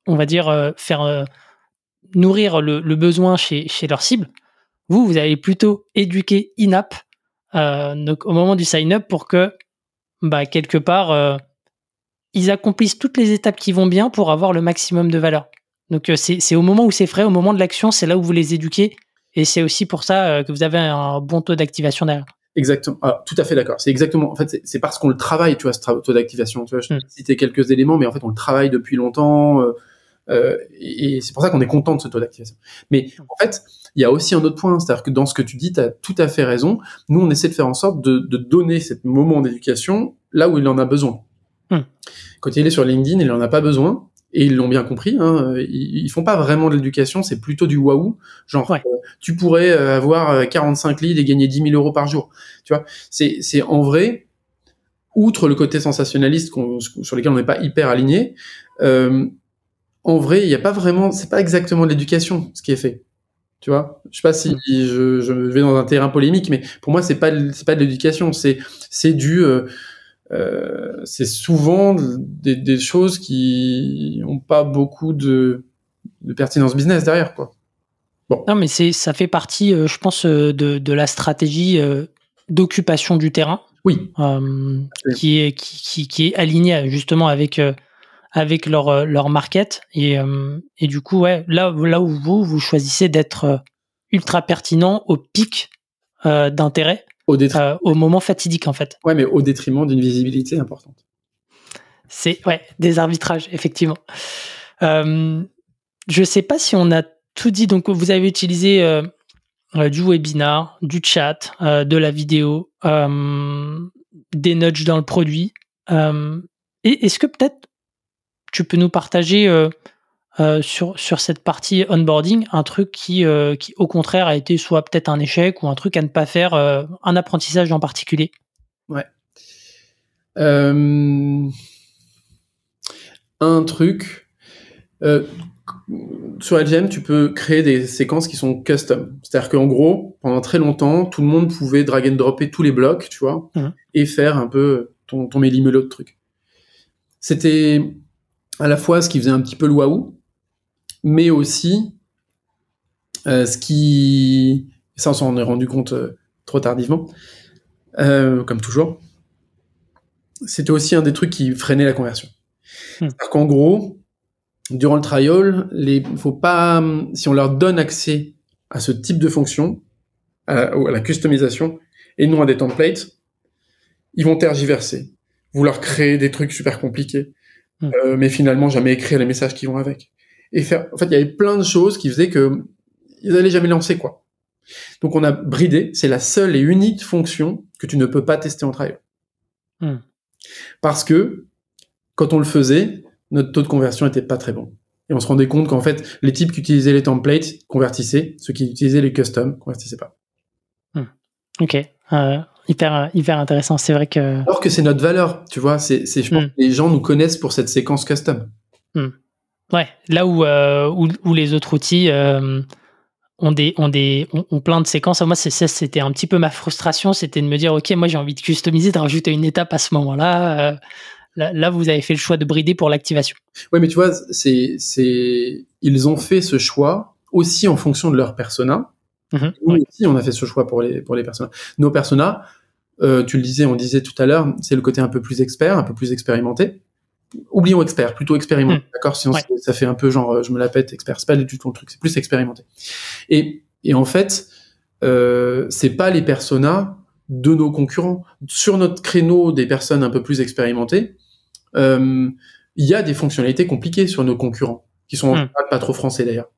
[SPEAKER 2] on va dire euh, faire euh, nourrir le, besoin chez, chez leur cible. Vous, vous allez plutôt éduquer in-app euh, au moment du sign-up pour que, bah, quelque part, ils accomplissent toutes les étapes qui vont bien pour avoir le maximum de valeur. Donc euh, c'est au moment où c'est frais, au moment de l'action, c'est là où vous les éduquez. Et c'est aussi pour ça euh, que vous avez un bon taux d'activation derrière.
[SPEAKER 1] Exactement. Ah, tout à fait d'accord. C'est exactement. En fait, c'est parce qu'on le travaille, tu vois, ce taux d'activation. Tu vois, je mm. quelques éléments, mais en fait, on le travaille depuis longtemps. Euh, et c'est pour ça qu'on est content de ce taux d'activation. Mais en fait, il y a aussi un autre point, c'est-à-dire que dans ce que tu dis, tu as tout à fait raison. Nous, on essaie de faire en sorte de, de donner ce moment d'éducation là où il en a besoin. Mm. Quand il est sur LinkedIn, il en a pas besoin et ils l'ont bien compris. Hein, ils, ils, font pas vraiment de l'éducation, c'est plutôt du waouh. Genre, euh, tu pourrais euh, avoir 45 euh, leads et gagner 10 000 euros par jour. Tu vois, c'est c'est en vrai, outre le côté sensationnaliste sur lequel on n'est pas hyper aligné. Euh, en vrai, il n'y a pas vraiment, c'est pas exactement de l'éducation ce qui est fait. Tu vois, je sais pas si mm. je, je vais dans un terrain polémique, mais pour moi c'est pas c'est pas de l'éducation, c'est c'est du euh, c'est souvent des, des, choses qui n'ont pas beaucoup de, de, pertinence business derrière, quoi.
[SPEAKER 2] Bon. Non, mais c'est, ça fait partie, euh, je pense, euh, de, de la stratégie d'occupation du terrain.
[SPEAKER 1] Oui.
[SPEAKER 2] qui est qui, qui, qui, est alignée justement avec avec leur leur market et et du coup ouais là là où vous vous choisissez d'être ultra pertinent au pic d'intérêt au, euh, au moment fatidique, en fait.
[SPEAKER 1] Ouais, mais au détriment d'une visibilité importante.
[SPEAKER 2] C'est, ouais, des arbitrages, effectivement. Euh, je sais pas si on a tout dit. Donc, vous avez utilisé euh, du webinar, du chat, euh, de la vidéo, des nudges dans le produit. et est-ce que peut-être tu peux nous partager euh, sur, sur cette partie onboarding, un truc qui, euh, qui au contraire a été soit peut-être un échec ou un truc à ne pas faire, euh, un apprentissage en particulier
[SPEAKER 1] Ouais. un truc. sur LGM, tu peux créer des séquences qui sont custom. C'est-à-dire qu'en gros, pendant très longtemps, tout le monde pouvait drag and dropper tous les blocs, tu vois, mmh. et faire un peu ton, ton de trucs. C'était à la fois ce qui faisait un petit peu le waouh, mais aussi euh, ce qui, ça on s'en est rendu compte euh, trop tardivement, euh, comme toujours, c'était aussi un des trucs qui freinait la conversion. C'est-à-dire qu'en gros, durant le trial, les, faut pas, si on leur donne accès à ce type de fonction, à, à la customisation, et non à des templates, ils vont tergiverser, vouloir créer des trucs super compliqués, hmm. euh, mais finalement jamais écrire les messages qui vont avec et faire. En fait, il y avait plein de choses qui faisaient que ils allaient jamais lancer quoi. Donc on a bridé. C'est la seule et unique fonction que tu ne peux pas tester en trial. Hmm. Parce que quand on le faisait, notre taux de conversion était pas très bon. Et on se rendait compte qu'en fait, les types qui utilisaient les templates convertissaient, ceux qui utilisaient les customs convertissaient pas.
[SPEAKER 2] Hmm. Ok. Euh, hyper, hyper intéressant. C'est vrai que.
[SPEAKER 1] Alors que c'est notre valeur, tu vois. C'est, je pense hmm. que les gens nous connaissent pour cette séquence custom.
[SPEAKER 2] Ouais, là où, euh, où, où, les autres outils euh, ont, des, ont, des, ont, plein de séquences. Moi, c'est, c'était un petit peu ma frustration, c'était de me dire, OK, moi j'ai envie de customiser, de rajouter une étape à ce moment-là. Euh, là, là, vous avez fait le choix de brider pour l'activation.
[SPEAKER 1] Oui, mais tu vois, c'est, c'est, ils ont fait ce choix aussi en fonction de leur persona. Nous aussi, on a fait ce choix pour les, pour les personas. Nos personas, tu le disais, on disait tout à l'heure, c'est le côté un peu plus expert, un peu plus expérimenté oublions expert, plutôt expérimenté, hmm. d'accord Sinon ça fait un peu genre euh, je me la pète, expert, c'est pas du tout le truc, c'est plus expérimenté. Et, et en fait, euh, c'est pas les personas de nos concurrents. Sur notre créneau des personnes un peu plus expérimentées, euh, il y a des fonctionnalités compliquées sur nos concurrents, qui sont hmm. pas, trop français d'ailleurs.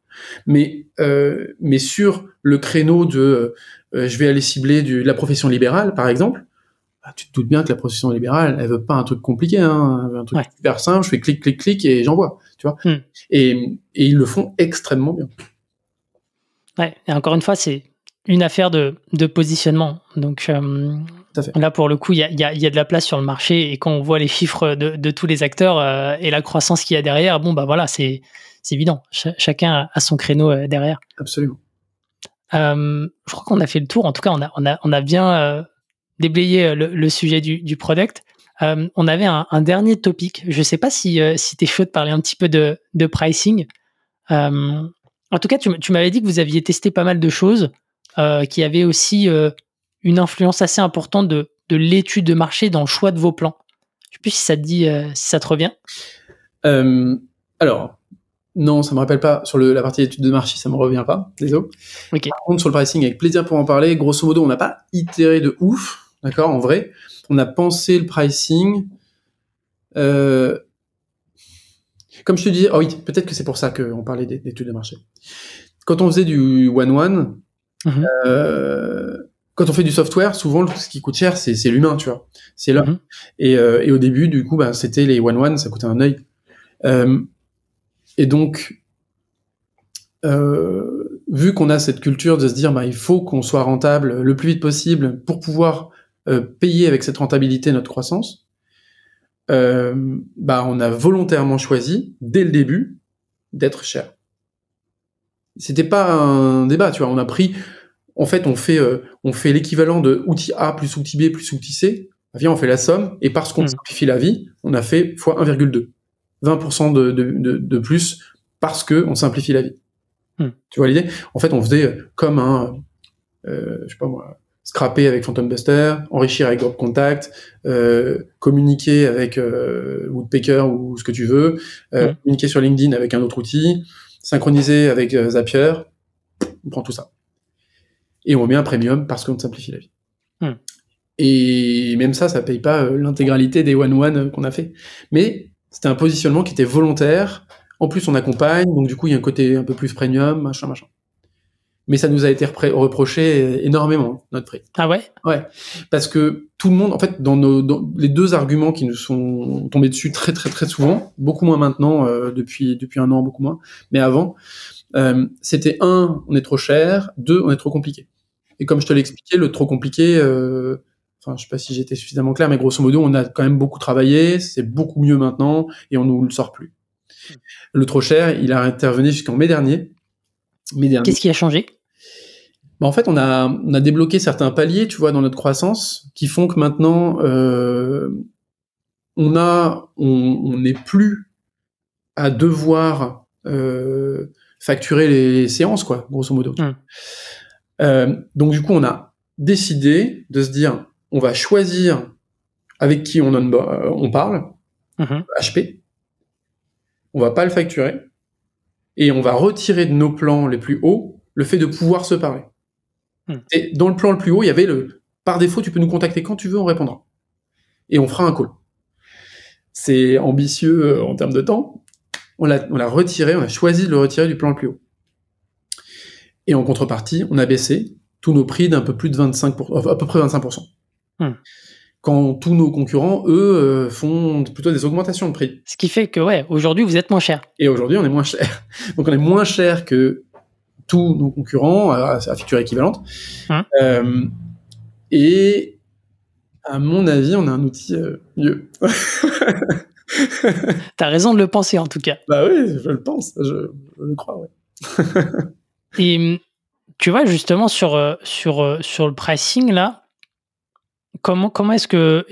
[SPEAKER 1] Mais euh, mais sur le créneau de euh, je vais aller cibler du, la profession libérale, par exemple, bah, tu te doutes bien que la profession libérale, elle veut pas un truc compliqué, hein, un truc super simple. Je fais clic, clic, clic et j'envoie, tu vois. Hmm. Et, et, ils le font extrêmement bien.
[SPEAKER 2] Ouais. Et encore une fois, c'est une affaire de, de positionnement. Donc euh, là, pour le coup, il y a, y, a, y a, de la place sur le marché et quand on voit les chiffres de, de tous les acteurs euh, et la croissance qu'il y a derrière, bon, bah voilà, c'est évident. chacun a son créneau euh, derrière.
[SPEAKER 1] Absolument.
[SPEAKER 2] je crois qu'on a fait le tour. En tout cas, on a, on a, on a bien déblayé le, le, sujet du, du product. on avait un, un, dernier topic. Je ne sais pas si, si tu es chaud de parler un petit peu de, de pricing. en tout cas, tu, tu m'avais dit que vous aviez testé pas mal de choses. Euh, qui avait aussi euh, une influence assez importante de, de l'étude de marché dans le choix de vos plans. Je sais plus si ça te dit, euh, si ça te revient.
[SPEAKER 1] alors, non, ça me rappelle pas. Sur le, la partie étude de marché, ça me revient pas. Désolé.
[SPEAKER 2] Okay.
[SPEAKER 1] Par contre, sur le pricing, avec plaisir pour en parler. Grosso modo, on n'a pas itéré de ouf, d'accord, en vrai. On a pensé le pricing. Euh, comme je te dis, oh oui, peut-être que c'est pour ça qu'on parlait d'études de marché. Quand on faisait du one-one, Mhm. Euh, quand on fait du software, souvent ce qui coûte cher, c'est l'humain, tu vois. C'est là. Mhm. Et, euh, et, au début, du coup, bah, c'était les one one, ça coûtait un œil. Euh, et donc, euh, vu qu'on a cette culture de se dire, bah, il faut qu'on soit rentable le plus vite possible pour pouvoir euh, payer avec cette rentabilité notre croissance, bah, on a volontairement choisi dès le début d'être cher. C'était pas un débat, tu vois. On a pris en fait, on fait, euh, on fait l'équivalent de outil A plus outil B plus outil C. Bah, viens, on fait la somme, et parce qu'on hmm. simplifie la vie, on a fait fois 1,2. 20% de, de, de, de, plus parce que on simplifie la vie. Hmm. Tu vois l'idée? En fait, on faisait euh, comme un, euh, je sais pas moi, scraper avec Phantom Buster, enrichir avec Drop Contact, euh, communiquer avec euh, Woodpecker ou ce que tu veux, euh, communiquer sur LinkedIn avec un autre outil, synchroniser avec Zapier. On prend tout ça et on met un premium parce qu'on simplifie la vie. Et même ça, ça paye pas euh, l'intégralité des one-one euh, qu'on a fait. Mais c'était un positionnement qui était volontaire. En plus, on accompagne, donc du coup, il y a un côté un peu plus premium, machin, machin. Mais ça nous a été reproché euh, énormément, notre prix.
[SPEAKER 2] Ah ouais?
[SPEAKER 1] Ouais. Parce que tout le monde, en fait, dans, nos, dans les deux arguments qui nous sont tombés dessus très, très, très souvent, beaucoup moins maintenant, depuis, depuis un an, beaucoup moins, mais avant, euh, c'était un, on est trop cher, deux, on est trop compliqué. Et comme je te l'ai expliqué, le trop compliqué, euh, enfin, je sais pas si j'étais suffisamment clair, mais grosso modo, on a quand même beaucoup travaillé, c'est beaucoup mieux maintenant, et on nous le sort plus. Le trop cher, il a intervenu jusqu'en mai dernier.
[SPEAKER 2] Mai dernier. Qu'est-ce qui a changé?
[SPEAKER 1] Bah, en fait, on a, on a débloqué certains paliers, tu vois, dans notre croissance, qui font que maintenant, euh, on a, on n'est plus à devoir euh, facturer les séances, quoi, grosso modo. Hum. Euh, donc du coup, on a décidé de se dire, on va choisir avec qui on, euh, on parle, HP. Mhm. On va pas le facturer et on va retirer de nos plans les plus hauts le fait de pouvoir se parler. Mhm. Et dans le plan le plus haut, il y avait le par défaut, tu peux nous contacter quand tu veux, on répondra. Et on fera un call. C'est ambitieux euh, en termes de temps. On l'a, on l'a retiré, on a choisi de le retirer du plan le plus haut. Et en contrepartie, on a baissé tous nos prix d'un peu plus de 25%, euh, à peu près 25%. Hmm. Quand tous nos concurrents, eux, euh, font plutôt des augmentations de prix.
[SPEAKER 2] Ce qui fait que, ouais, aujourd'hui, vous êtes moins cher.
[SPEAKER 1] Et aujourd'hui, on est moins cher. Donc, on est moins cher que tous nos concurrents à, à feature équivalente. Hmm. Euh, et à mon avis, on a un outil euh, mieux.
[SPEAKER 2] T'as raison de le penser, en tout cas.
[SPEAKER 1] Bah oui, je le pense, je, je le crois, ouais.
[SPEAKER 2] Et tu vois, justement, sur, euh, sur, sur le pricing, là, comment, comment est-ce que.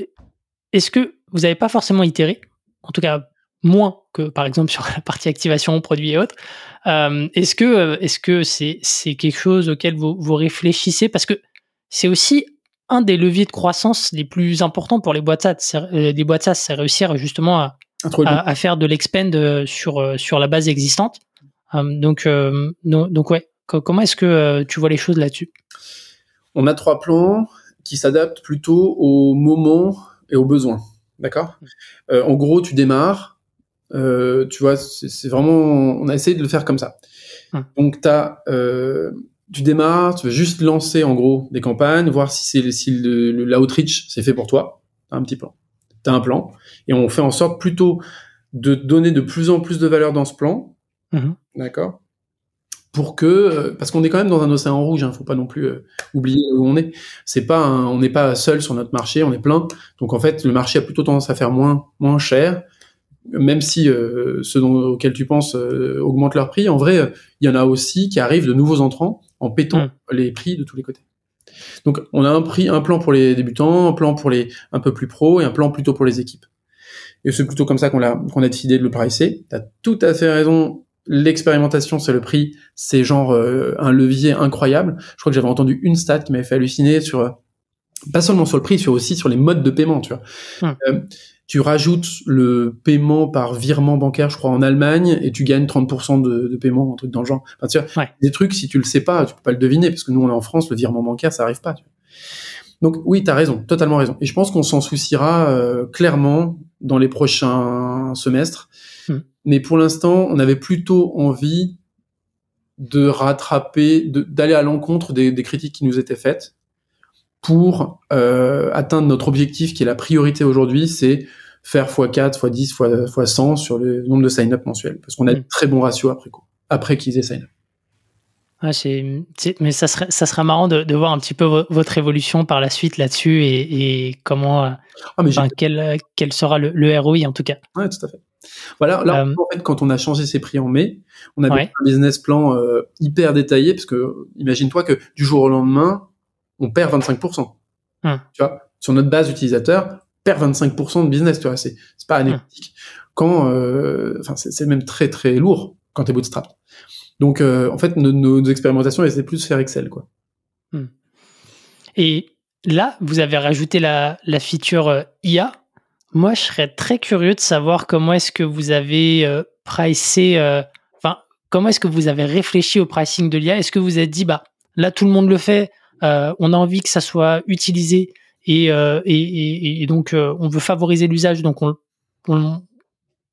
[SPEAKER 2] Est-ce que vous n'avez pas forcément itéré? En tout cas, moins que, par exemple, sur la partie activation, produits et autres. Euh, est-ce que est-ce que c'est c'est quelque chose auquel vous, vous réfléchissez? Parce que c'est aussi un des leviers de croissance les plus importants pour les boîtes SaaS. Des boîtes SaaS, c'est réussir justement à, à, à, faire de l'expand sur, sur la base existante. donc, donc ouais, Comment est-ce que euh, tu vois les choses là-dessus?
[SPEAKER 1] On a trois plans qui s'adaptent plutôt au moment et aux besoins. D'accord? Euh, En gros, tu démarres. Euh, tu vois, c'est vraiment. On a essayé de le faire comme ça. Donc, as, tu démarres, tu veux juste lancer en gros des campagnes, voir si, c'est si l'outreach c'est fait pour toi. As un petit plan. Tu as un plan. Et on fait en sorte plutôt de donner de plus en plus de valeur dans ce plan. Mmh D'accord pour que parce qu'on est quand même dans un océan rouge, hein, faut pas non plus oublier où on est. C'est pas on n'est pas seul sur notre marché, on est plein. Donc en fait, le marché a plutôt tendance à faire moins moins cher, même si ceux dont, auxquels tu penses augmentent leur prix. En vrai, il y en a aussi qui arrivent de nouveaux entrants en pétant mmh. les prix de tous les côtés. Donc on a un prix, un plan pour les débutants, un plan pour les un peu plus pros et un plan plutôt pour les équipes. Et c'est plutôt comme ça qu'on a qu'on a décidé de le pricer. T'as tout à fait raison. L'expérimentation, c'est le prix, c'est genre euh, un levier incroyable. Je crois que j'avais entendu une stat qui m'avait fait halluciner sur euh, pas seulement sur le prix, sur aussi sur les modes de paiement, tu vois. Hum. Tu rajoutes le paiement par virement bancaire, je crois, en Allemagne, et tu gagnes 30% de, de, paiement, un truc dans le genre. Enfin, tu vois, des trucs, si tu le sais pas, tu peux pas le deviner, parce que nous, on est en France, le virement bancaire, ça arrive pas. Tu vois. Donc oui, tu as raison, totalement raison. Et je pense qu'on s'en souciera euh, clairement dans les prochains semestres. Hmm. Mais pour l'instant, on avait plutôt envie de rattraper, d'aller à l'encontre des, des, critiques qui nous étaient faites pour euh, atteindre notre objectif qui est la priorité aujourd'hui, c'est faire x4, x10, x100 sur le nombre de sign-up mensuels. Parce qu'on a de très bons ratios après coup, après qu'ils aient sign-up.
[SPEAKER 2] Ouais, c'est, mais ça serait, ça sera marrant de, de, voir un petit peu votre évolution par la suite là-dessus et, et comment, ah, enfin, quel, quel, sera le, le, ROI en tout cas.
[SPEAKER 1] Ouais, tout à fait. Voilà, là, euh, en fait, quand on a changé ses prix en mai, on avait un business plan euh, hyper détaillé parce que, imagine-toi que du jour au lendemain, on perd 25%. Hum. Tu vois, sur notre base utilisateur, perd 25% de business, tu vois, c'est, c'est pas hum. anecdotique. Quand, euh, enfin, c'est, même très très lourd quand t'es bootstrap. Donc, euh, en fait, nos, nos, expérimentations, elles étaient plus faire Excel, quoi.
[SPEAKER 2] Hum. Et là, vous avez rajouté la, la feature euh, IA. Moi, je serais très curieux de savoir comment est-ce que vous avez pricé, enfin, comment est-ce que vous avez réfléchi au pricing de l'IA. Est-ce que vous êtes dit, bah, là, tout le monde le fait, on a envie que ça soit utilisé et, et, et, donc on veut favoriser l'usage, donc on, on,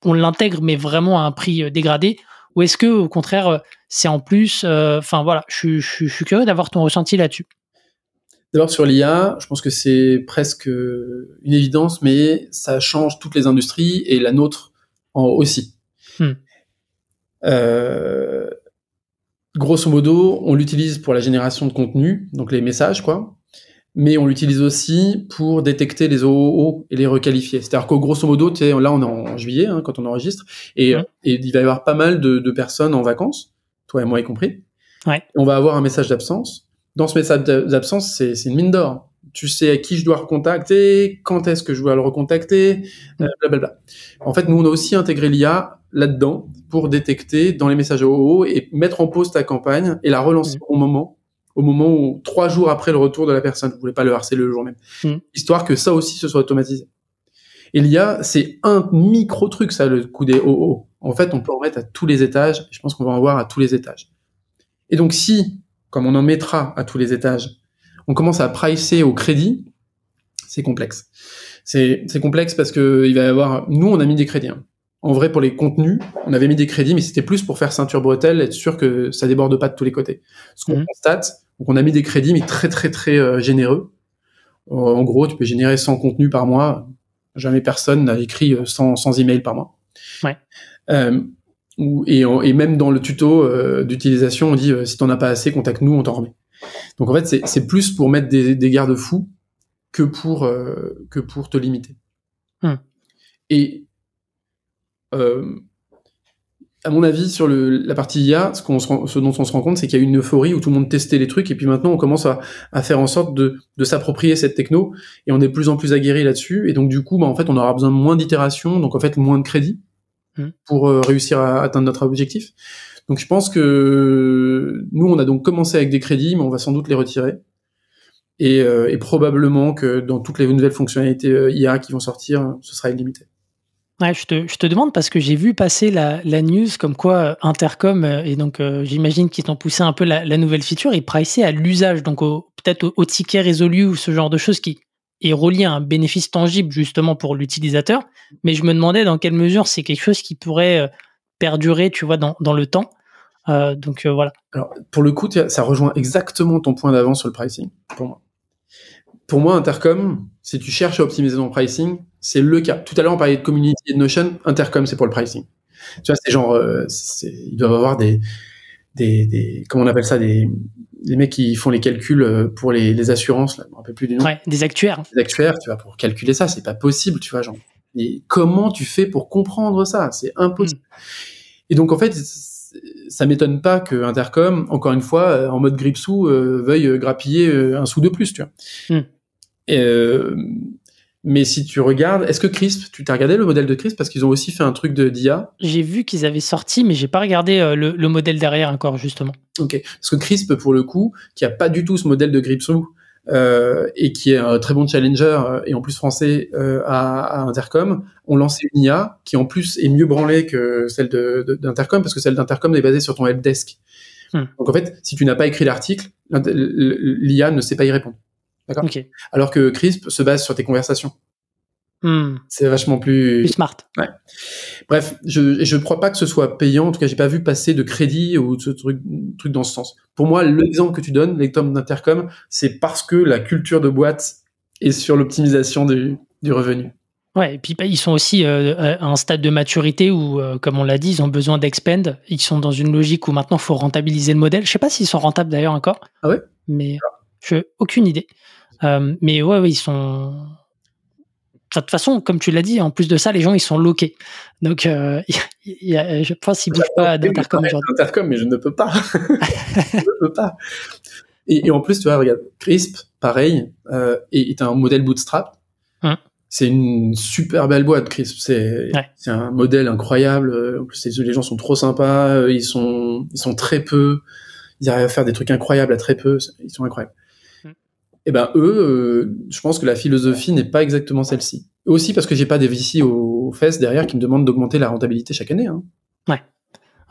[SPEAKER 2] on l'intègre, mais vraiment à un prix dégradé. Ou est-ce que au contraire c'est en plus, euh, enfin voilà, je, suis curieux d'avoir ton ressenti là-dessus.
[SPEAKER 1] D'abord sur l'IA, je pense que c'est presque une évidence, mais ça change toutes les industries et la nôtre en aussi. Hmm. Euh, grosso modo, on l'utilise pour la génération de contenu, donc les messages, quoi. Mais on l'utilise aussi pour détecter les OOO et les requalifier. C'est-à-dire qu'au grosso modo, là on est en juillet hein, quand on enregistre, et, et, il va y avoir pas mal de, de personnes en vacances toi et moi y compris.
[SPEAKER 2] Ouais.
[SPEAKER 1] On va avoir un message d'absence. Dans ce message d'absence, c'est une mine d'or. Tu sais à qui je dois recontacter, quand est-ce que je dois le recontacter, euh, blablabla. En fait, nous, on a aussi intégré l'IA là-dedans pour détecter dans les messages OO et mettre en pause ta campagne et la relancer mm. au moment, au moment où, trois jours après le retour de la personne, vous voulez pas le harceler le jour même. Mm. Histoire que ça aussi se soit automatisé. Et l'IA, c'est un micro truc, ça, le coup des OO. En fait, on peut en mettre à tous les étages. Je pense qu'on va en voir à tous les étages. Et donc, si, comme on en mettra à tous les étages, on commence à pricer au crédit, c'est complexe. C'est, complexe parce que il va y avoir, nous, on a mis des crédits. Hein. En vrai, pour les contenus, on avait mis des crédits, mais c'était plus pour faire ceinture bretelle, être sûr que ça déborde pas de tous les côtés. Ce qu'on mmh. constate, donc on a mis des crédits, mais très très très euh, généreux. En gros, tu peux générer 100 contenus par mois. Jamais personne n'a écrit 100, 100 emails par mois.
[SPEAKER 2] Ouais.
[SPEAKER 1] Euh, et, et, même dans le tuto euh, d'utilisation, on dit euh, si t'en as pas assez, contacte-nous, on t'en remet. Donc en fait, c'est plus pour mettre des, des garde-fous que pour que pour te limiter.
[SPEAKER 2] Hmm.
[SPEAKER 1] Et à mon avis, sur le, la partie IA, ce, qu'on ce dont on se rend compte, c'est qu'il y a une euphorie où tout le monde testait les trucs, et puis maintenant on commence à, à faire en sorte de, de s'approprier cette techno, et on est de plus en plus aguerri là-dessus, et donc du coup, bah, en fait, on aura besoin de moins d'itérations, donc en fait moins de crédits mm. pour euh, réussir à atteindre notre objectif. Donc je pense que nous, on a donc commencé avec des crédits, mais on va sans doute les retirer. Et, euh, probablement que dans toutes les nouvelles fonctionnalités euh, IA qui vont sortir, ce sera illimité.
[SPEAKER 2] Ouais, je, te, je te demande parce que j'ai vu passer la, la news comme quoi euh, Intercom, et donc j'imagine qu'ils t'ont poussé un peu la, nouvelle feature, ils priçaient à l'usage, donc peut-être au, au, ticket résolu ou ce genre de choses qui est relié à un bénéfice tangible justement pour l'utilisateur. Mais je me demandais dans quelle mesure c'est quelque chose qui pourrait perdurer, tu vois, dans, dans le temps. Euh, donc voilà.
[SPEAKER 1] Alors pour le coup, ça rejoint exactement ton point d'avance sur le pricing pour moi. Pour moi, Intercom, si tu cherches à optimiser ton pricing, c'est le cas. Tout à l'heure, on parlait de community et de Notion. Intercom, c'est pour le pricing. Tu vois, c'est genre, euh, ils doivent avoir des, des, des comment on appelle ça des les mecs qui font les calculs pour les, les assurances, là, me rappelle plus du nom.
[SPEAKER 2] Ouais, des actuaires.
[SPEAKER 1] Des actuaires, tu vois, pour calculer ça, c'est pas possible, tu vois, genre. Et comment tu fais pour comprendre ça? C'est impossible. Et donc en fait, ça m'étonne pas que Intercom, encore une fois, en mode grip sous, veuille grappiller un sou de plus, tu vois.
[SPEAKER 2] Mm.
[SPEAKER 1] Et, mais si tu regardes, est-ce que Crisp, tu t'as regardé le modèle de Crisp? Parce qu'ils ont aussi fait un truc de d'IA
[SPEAKER 2] J'ai vu qu'ils avaient sorti, mais j'ai pas regardé euh, le, le, modèle derrière encore justement.
[SPEAKER 1] Ok, parce que Crisp pour le coup, qui a pas du tout ce modèle de Gripsou euh, et qui est un très bon challenger euh, et en plus français euh, à, à, Intercom, ont lancé une IA qui en plus est mieux branlée que celle d'Intercom parce que celle d'Intercom est basée sur ton helpdesk.
[SPEAKER 2] Hmm.
[SPEAKER 1] Donc en fait, si tu n'as pas écrit l'article, l'IA ne sait pas y répondre. D'accord?
[SPEAKER 2] Okay.
[SPEAKER 1] Alors que Crisp se base sur tes conversations.
[SPEAKER 2] Hmm.
[SPEAKER 1] C'est vachement plus...
[SPEAKER 2] plus smart.
[SPEAKER 1] Ouais. Bref, je je ne crois pas que ce soit payant. En tout cas, j'ai pas vu passer de crédit ou ce truc, truc dans ce sens. Pour moi, l'exemple que tu donnes, l'exemple d'Intercom, c'est parce que la culture de boîte est sur l'optimisation du, du revenu.
[SPEAKER 2] Ouais, et puis bah, ils sont aussi euh, à un stade de maturité où, euh, comme on l'a dit, ils ont besoin d'expand. Ils sont dans une logique où maintenant il faut rentabiliser le modèle. Je sais pas s'ils sont rentables d'ailleurs encore.
[SPEAKER 1] Ah ouais?
[SPEAKER 2] Mais je aucune idée. Euh, mais ouais, ouais, ils sont. De toute façon, comme tu l'as dit, en plus de ça, les gens ils sont loqués. Donc, euh, y a, je pense qu'ils bougent pas d'Intercom aujourd'hui.
[SPEAKER 1] Intercom, mais je ne peux pas. je ne peux pas. Et, et, en plus, tu vois, regarde, Crisp, pareil, euh, est, un modèle bootstrap.
[SPEAKER 2] Hum.
[SPEAKER 1] C'est une super belle boîte, Crisp. C'est
[SPEAKER 2] ouais.
[SPEAKER 1] un modèle incroyable. En plus, les gens sont trop sympas. Ils sont ils sont très peu. Ils arrivent à faire des trucs incroyables à très peu. Ils sont incroyables eh ben eux, euh, je pense que la philosophie n'est pas exactement celle-ci. Aussi parce que j'ai pas des VC aux fesses derrière qui me demandent d'augmenter la rentabilité chaque année. Hein.
[SPEAKER 2] Ouais.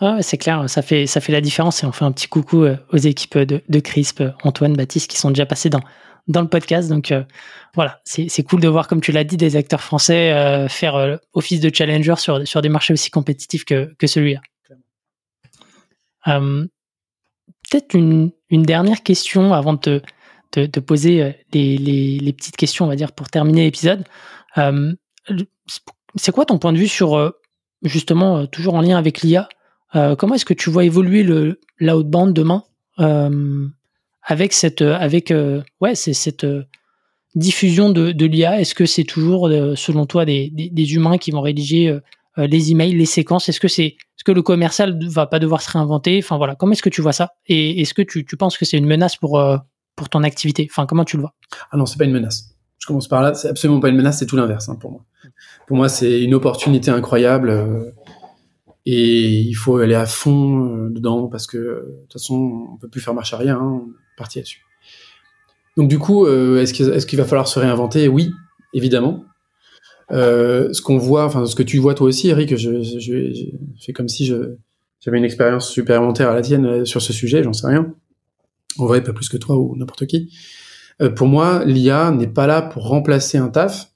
[SPEAKER 2] Ah, c'est clair, ça fait, ça fait la différence et on fait un petit coucou euh, aux équipes de, de Crisp, Antoine, Baptiste qui sont déjà passés dans, dans le podcast. Donc euh, voilà, c'est cool de voir, comme tu l'as dit, des acteurs français euh, faire euh, office de challenger sur, sur des marchés aussi compétitifs que, que celui-là. Peut-être une, une dernière question avant de te, te, poser les, les, les, petites questions, on va dire, pour terminer l'épisode. Euh, c'est quoi ton point de vue sur, justement, toujours en lien avec l'IA, euh, comment est-ce que tu vois évoluer le l'outbound demain euh, avec cette, avec, ouais, cette diffusion de, l'IA Est-ce que c'est toujours, selon toi, des, des, des, humains qui vont rédiger les emails, les séquences? Est-ce que c'est, est-ce que le commercial va pas devoir se réinventer? Enfin voilà, comment est-ce que tu vois ça? Et est-ce que tu, tu penses que c'est une menace pour pour ton activité Enfin, comment tu le vois?
[SPEAKER 1] Ah non, c'est pas une menace. Je commence par là. C'est absolument pas une menace. C'est tout l'inverse hein, pour moi. Pour moi, c'est une opportunité incroyable euh, et il faut aller à fond euh, dedans parce que de toute façon, on peut plus faire marche arrière. Hein, parti là-dessus. Donc du coup, euh, est-ce qu'il est va falloir se réinventer? Oui, évidemment. Ce qu'on voit, enfin ce que tu vois toi aussi, Eric, je, je fais comme si j'avais une expérience supplémentaire à la tienne sur ce sujet, j'en sais rien en vrai pas plus que toi ou n'importe qui. Euh, pour moi, l'IA n'est pas là pour remplacer un taf,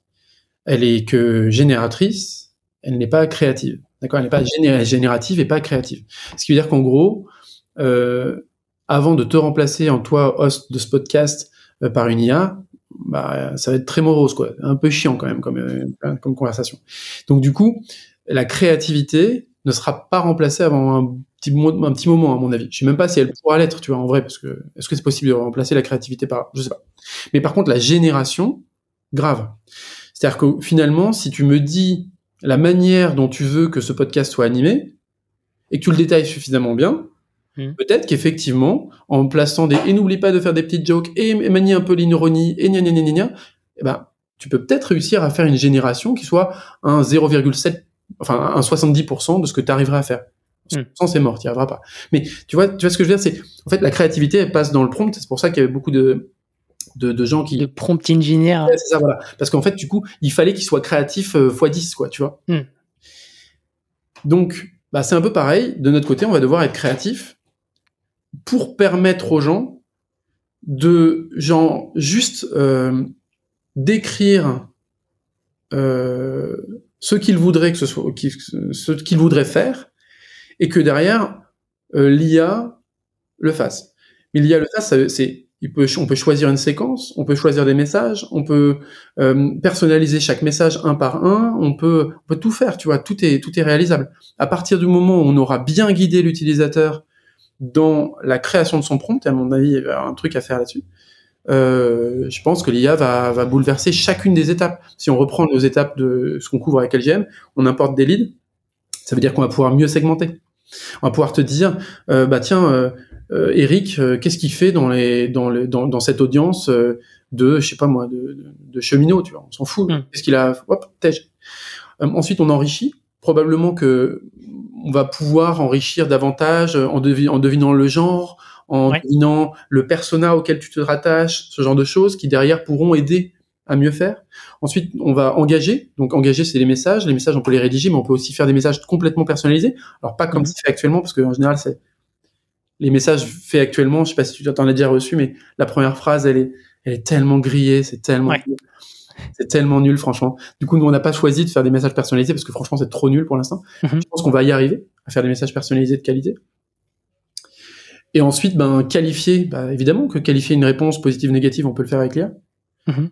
[SPEAKER 1] elle est que génératrice, elle n'est pas créative. D'accord? Elle n'est pas géné générative et pas créative. Ce qui veut dire qu'en gros, euh, avant de te remplacer en toi, host de ce podcast, euh, par une IA, bah, ça va être très morose, quoi. Un peu chiant quand même comme, euh, comme conversation. Donc du coup, la créativité ne sera pas remplacée avant un petit, un petit moment, à mon avis. Je sais même pas si elle pourra l'être, tu vois, en vrai, parce que est-ce que c'est possible de remplacer la créativité par, je sais pas. Mais par contre, la génération, grave. C'est-à-dire que finalement, si tu me dis la manière dont tu veux que ce podcast soit animé et que tu le détailles suffisamment bien,
[SPEAKER 2] mmh.
[SPEAKER 1] peut-être qu'effectivement, en plaçant des et n'oublie pas de faire des petites jokes et, manier un peu l'ironie et gna gna gna gna gna, eh ben, tu peux peut-être réussir à faire une génération qui soit un 0,7 enfin un 70% de ce que tu arriveras à faire. Sans c'est mort, tu n'y arriveras pas. Mais tu vois, tu vois ce que je veux dire, c'est en fait la créativité elle passe dans le prompt. C'est pour ça qu'il y avait beaucoup de, de, de gens qui
[SPEAKER 2] de prompt engineer.
[SPEAKER 1] Ouais, c'est ça, voilà. Parce qu'en fait, du coup, il fallait qu'il soit créatif euh, x10, quoi, tu vois.
[SPEAKER 2] Mm.
[SPEAKER 1] Donc, bah, c'est un peu pareil. De notre côté, on va devoir être créatif pour permettre aux gens de, genre, juste euh, d'écrire euh, ce qu'ils voudraient que ce soit, ce qu'ils voudraient faire, et que derrière euh, l'IA le fasse. Mais l'IA le fasse, c'est il peut, on peut choisir une séquence, on peut choisir des messages, on peut euh, personnaliser chaque message un par un, on peut, on peut tout faire, tu vois, tout est tout est réalisable. À partir du moment où on aura bien guidé l'utilisateur dans la création de son prompt, à mon avis, il y a un truc à faire là-dessus. Euh, je pense que l'IA va, va bouleverser chacune des étapes. Si on reprend nos étapes de ce qu'on couvre avec LGM, on importe des leads, ça veut dire qu'on va pouvoir mieux segmenter. On va pouvoir te dire, euh, bah tiens, euh, euh Eric, euh, qu'est-ce qu'il fait dans les dans, le, dans, dans cette audience de, je sais pas moi, de, de, de cheminots, tu vois, on s'en fout.
[SPEAKER 2] Mm.
[SPEAKER 1] Qu'est-ce qu'il a Hop, ensuite, on enrichit. Probablement que on va pouvoir enrichir davantage en, devi en devinant le genre, en
[SPEAKER 2] Ouais.
[SPEAKER 1] devinant le persona auquel tu te rattaches, ce genre de choses qui derrière pourront aider à mieux faire. Ensuite, on va engager. Donc, engager, c'est les messages. Les messages, on peut les rédiger, mais on peut aussi faire des messages complètement personnalisés. Alors, pas comme
[SPEAKER 2] Mhm.
[SPEAKER 1] c'est fait actuellement, parce qu'en général, c'est les messages faits actuellement. Je sais pas si tu t'en as déjà reçu, mais la première phrase, elle est, elle est tellement grillée, c'est tellement,
[SPEAKER 2] Ouais.
[SPEAKER 1] c'est tellement nul, franchement. Du coup, nous, on n'a pas choisi de faire des messages personnalisés parce que franchement, c'est trop nul pour l'instant.
[SPEAKER 2] Mhm.
[SPEAKER 1] Je pense qu'on va y arriver à faire des messages personnalisés de qualité. Et ensuite, ben, qualifier, bah, évidemment que qualifier une réponse positive, négative, on peut le faire avec l'IA.
[SPEAKER 2] Mhm.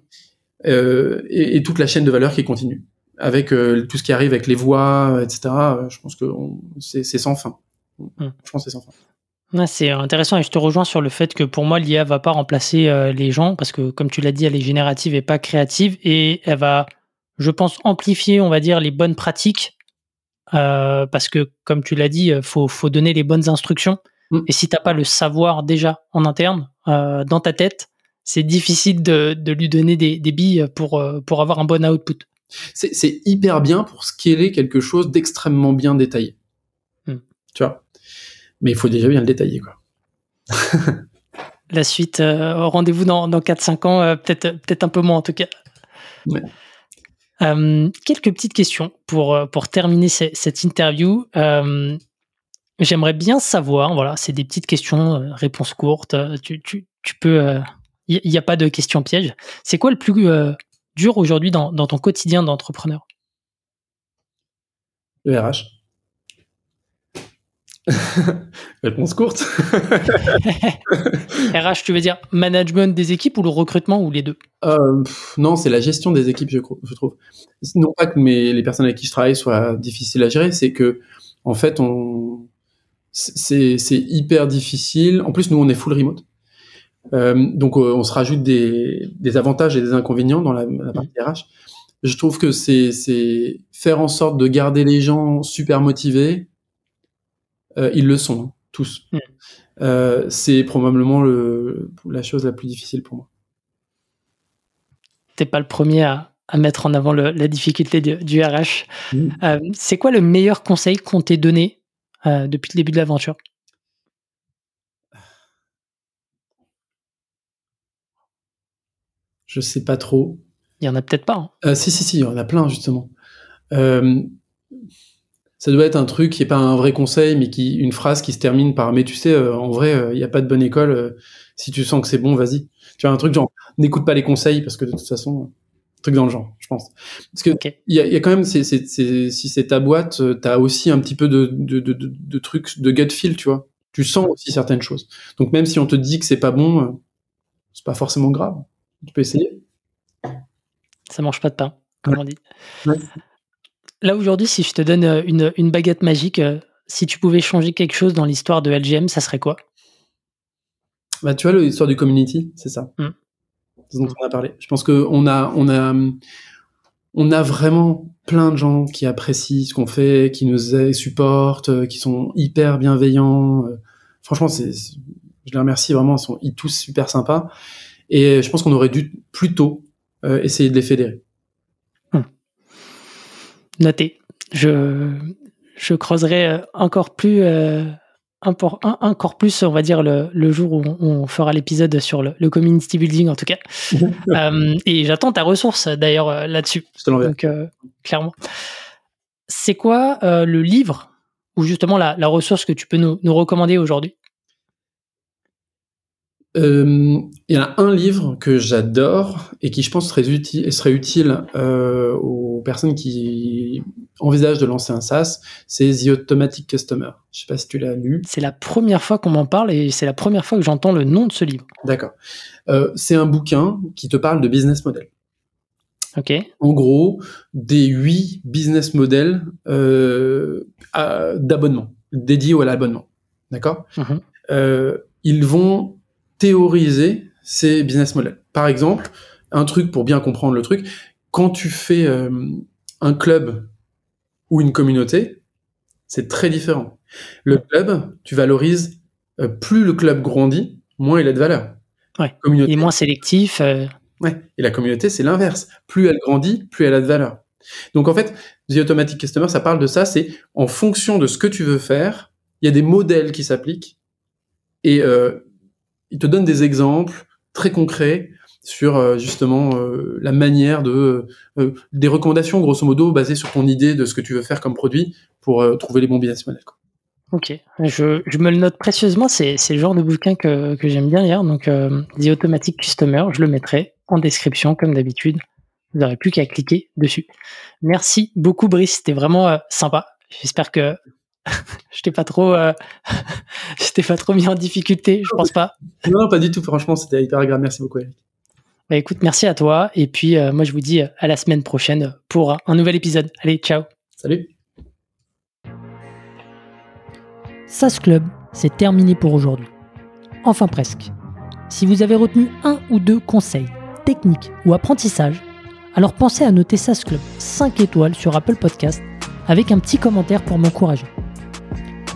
[SPEAKER 1] Euh, et, et toute la chaîne de valeur qui continue. Avec euh, tout ce qui arrive avec les voix, euh, etc. euh, je pense que c'est sans fin. Je pense c'est sans fin.
[SPEAKER 2] Ouais, c'est intéressant et je te rejoins sur le fait que pour moi l'IA va pas remplacer euh, les gens parce que comme tu l'as dit elle est générative et pas créative et elle va je pense amplifier on va dire les bonnes pratiques euh, parce que comme tu l'as dit faut faut donner les bonnes instructions
[SPEAKER 1] Mm.
[SPEAKER 2] et si t'as pas le savoir déjà en interne euh, dans ta tête c'est difficile de, de lui donner des, des billes pour euh, pour avoir un bon output
[SPEAKER 1] C'est c'est hyper bien pour scaler quelque chose d'extrêmement bien détaillé.
[SPEAKER 2] Hmm.
[SPEAKER 1] Tu vois? Mais il faut déjà bien le détailler, quoi.
[SPEAKER 2] la suite euh, rendez-vous dans, dans 4-5 ans euh, peut-être peut-être un peu moins en tout cas
[SPEAKER 1] Ouais.
[SPEAKER 2] Euh, quelques petites questions pour, euh, pour terminer ce- cette interview. Euh, J'aimerais bien savoir, voilà, c'est des petites questions, euh, réponses courtes. euh, Tu, tu, tu peux, il n'y a pas de questions pièges. C'est quoi le plus euh, dur aujourd'hui dans, dans ton quotidien d'entrepreneur?
[SPEAKER 1] Le RH. Réponse courte.
[SPEAKER 2] RH, tu veux dire management des équipes ou le recrutement ou les deux?
[SPEAKER 1] Euh, pff, non, c'est la gestion des équipes, je, trouve. Non pas que mes, les personnes avec qui je travaille soient difficiles à gérer, c'est que, en fait, on, c'est, c'est hyper difficile. En plus, nous, on est full remote. Euh, donc, euh, on se rajoute des, des avantages et des inconvénients dans la, la partie RH. Je trouve que c'est, faire en sorte de garder les gens super motivés. Euh, ils le sont, hein, tous.
[SPEAKER 2] Mm.
[SPEAKER 1] Euh, c'est probablement le, la chose la plus difficile pour moi.
[SPEAKER 2] T'es pas le premier à, à mettre en avant le- la difficulté du, du RH. Euh, c'est quoi le meilleur conseil qu'on t'ait donné euh, depuis le début de l'aventure?
[SPEAKER 1] Je sais pas trop.
[SPEAKER 2] Il y en a peut-être pas. hein.
[SPEAKER 1] Euh, si, si, si, il y en a plein, justement. Euh, ça doit être un truc qui est pas un vrai conseil, mais qui une phrase qui se termine par mais tu sais, euh, en vrai, il n'y a pas de bonne école. si tu sens que c'est bon, vas-y. Tu vois, un truc genre, n'écoute pas les conseils, parce que de toute façon, un truc dans le genre, je pense. Parce que il y a, il y a quand même, si c'est ta boîte, euh, t'as aussi un petit peu de, de, de, de, trucs, de gut feel, tu vois. Tu sens aussi certaines choses. Donc même si on te dit que c'est pas bon, c'est pas forcément grave. Tu peux essayer.
[SPEAKER 2] Ça mange pas de pain, comme on dit.
[SPEAKER 1] Ouais.
[SPEAKER 2] Là aujourd'hui, si je te donne euh, une, une baguette magique, euh, si tu pouvais changer quelque chose dans l'histoire de LGM, ça serait quoi?
[SPEAKER 1] Bah, tu vois, l'histoire du community, c'est ça.
[SPEAKER 2] Mm.
[SPEAKER 1] C'est dont on a parlé. Je pense que on a, on a, on a vraiment plein de gens qui apprécient ce qu'on fait, qui nous supportent, euh, qui sont hyper bienveillants. Franchement, c'est, je les remercie vraiment. Ils sont tous super sympas. Et je pense qu'on aurait dû plutôt euh, essayer de les fédérer.
[SPEAKER 2] Noté. Je, je creuserai euh, encore plus, euh, un- encore plus, on va dire, le, le jour où on, on fera l'épisode sur le, le community building, en tout cas. Euh, et j'attends ta ressource, d'ailleurs, là-dessus.
[SPEAKER 1] Je te l'enverrai.
[SPEAKER 2] Donc, clairement. C'est quoi le livre ou justement la, la ressource que tu peux nous, nous recommander aujourd'hui?
[SPEAKER 1] Euh, Il y a un livre que j'adore et qui, je pense, serait utile, serait utile euh, aux personnes qui envisagent de lancer un SaaS. C'est The Automatic Customer. Je sais pas si tu l'as lu.
[SPEAKER 2] C'est la première fois qu'on m'en parle et c'est la première fois que j'entends le nom de ce livre.
[SPEAKER 1] D'accord. Euh, c'est un bouquin qui te parle de business model.
[SPEAKER 2] Ok
[SPEAKER 1] En gros, des huit business models d'abonnement, dédiés à l'abonnement. D'accord?
[SPEAKER 2] Mhm.
[SPEAKER 1] ils vont théoriser ces business models. Par exemple, un truc pour bien comprendre le truc, quand tu fais euh, un club ou une communauté, c'est très différent. Le club, tu valorises, euh, plus le club grandit, moins il a de valeur.
[SPEAKER 2] Ouais. il est moins sélectif. Euh.
[SPEAKER 1] Ouais. Et la communauté, c'est l'inverse. Plus elle grandit, plus elle a de valeur. Donc en fait, The Automatic Customer, ça parle de ça, c'est en fonction de ce que tu veux faire, il y a des modèles qui s'appliquent et euh, il te donne des exemples très concrets sur euh, justement euh, la manière de euh, des recommandations grosso modo basées sur ton idée de ce que tu veux faire comme produit pour trouver les bons business models.
[SPEAKER 2] Ok, je, me le note précieusement, c'est le genre de bouquin que, que j'aime bien lire, donc The Automatic Customer, je le mettrai en description comme d'habitude. Vous n'aurez plus qu'à cliquer dessus. Merci beaucoup Brice, c'était vraiment sympa. J'espère que je t'ai pas trop, je t'ai pas trop mis en difficulté, je pense pas.
[SPEAKER 1] Non, pas du tout. Franchement, c'était hyper agréable. Merci beaucoup, Eric.
[SPEAKER 2] Bah, écoute, merci à toi. Et puis, euh, moi, je vous dis à la semaine prochaine pour un nouvel épisode. Allez, ciao.
[SPEAKER 1] Salut.
[SPEAKER 2] SAS Club, c'est terminé pour aujourd'hui. Enfin presque. Si vous avez retenu un ou deux conseils, techniques ou apprentissages, alors pensez à noter SAS Club 5 étoiles sur Apple Podcast avec un petit commentaire pour m'encourager.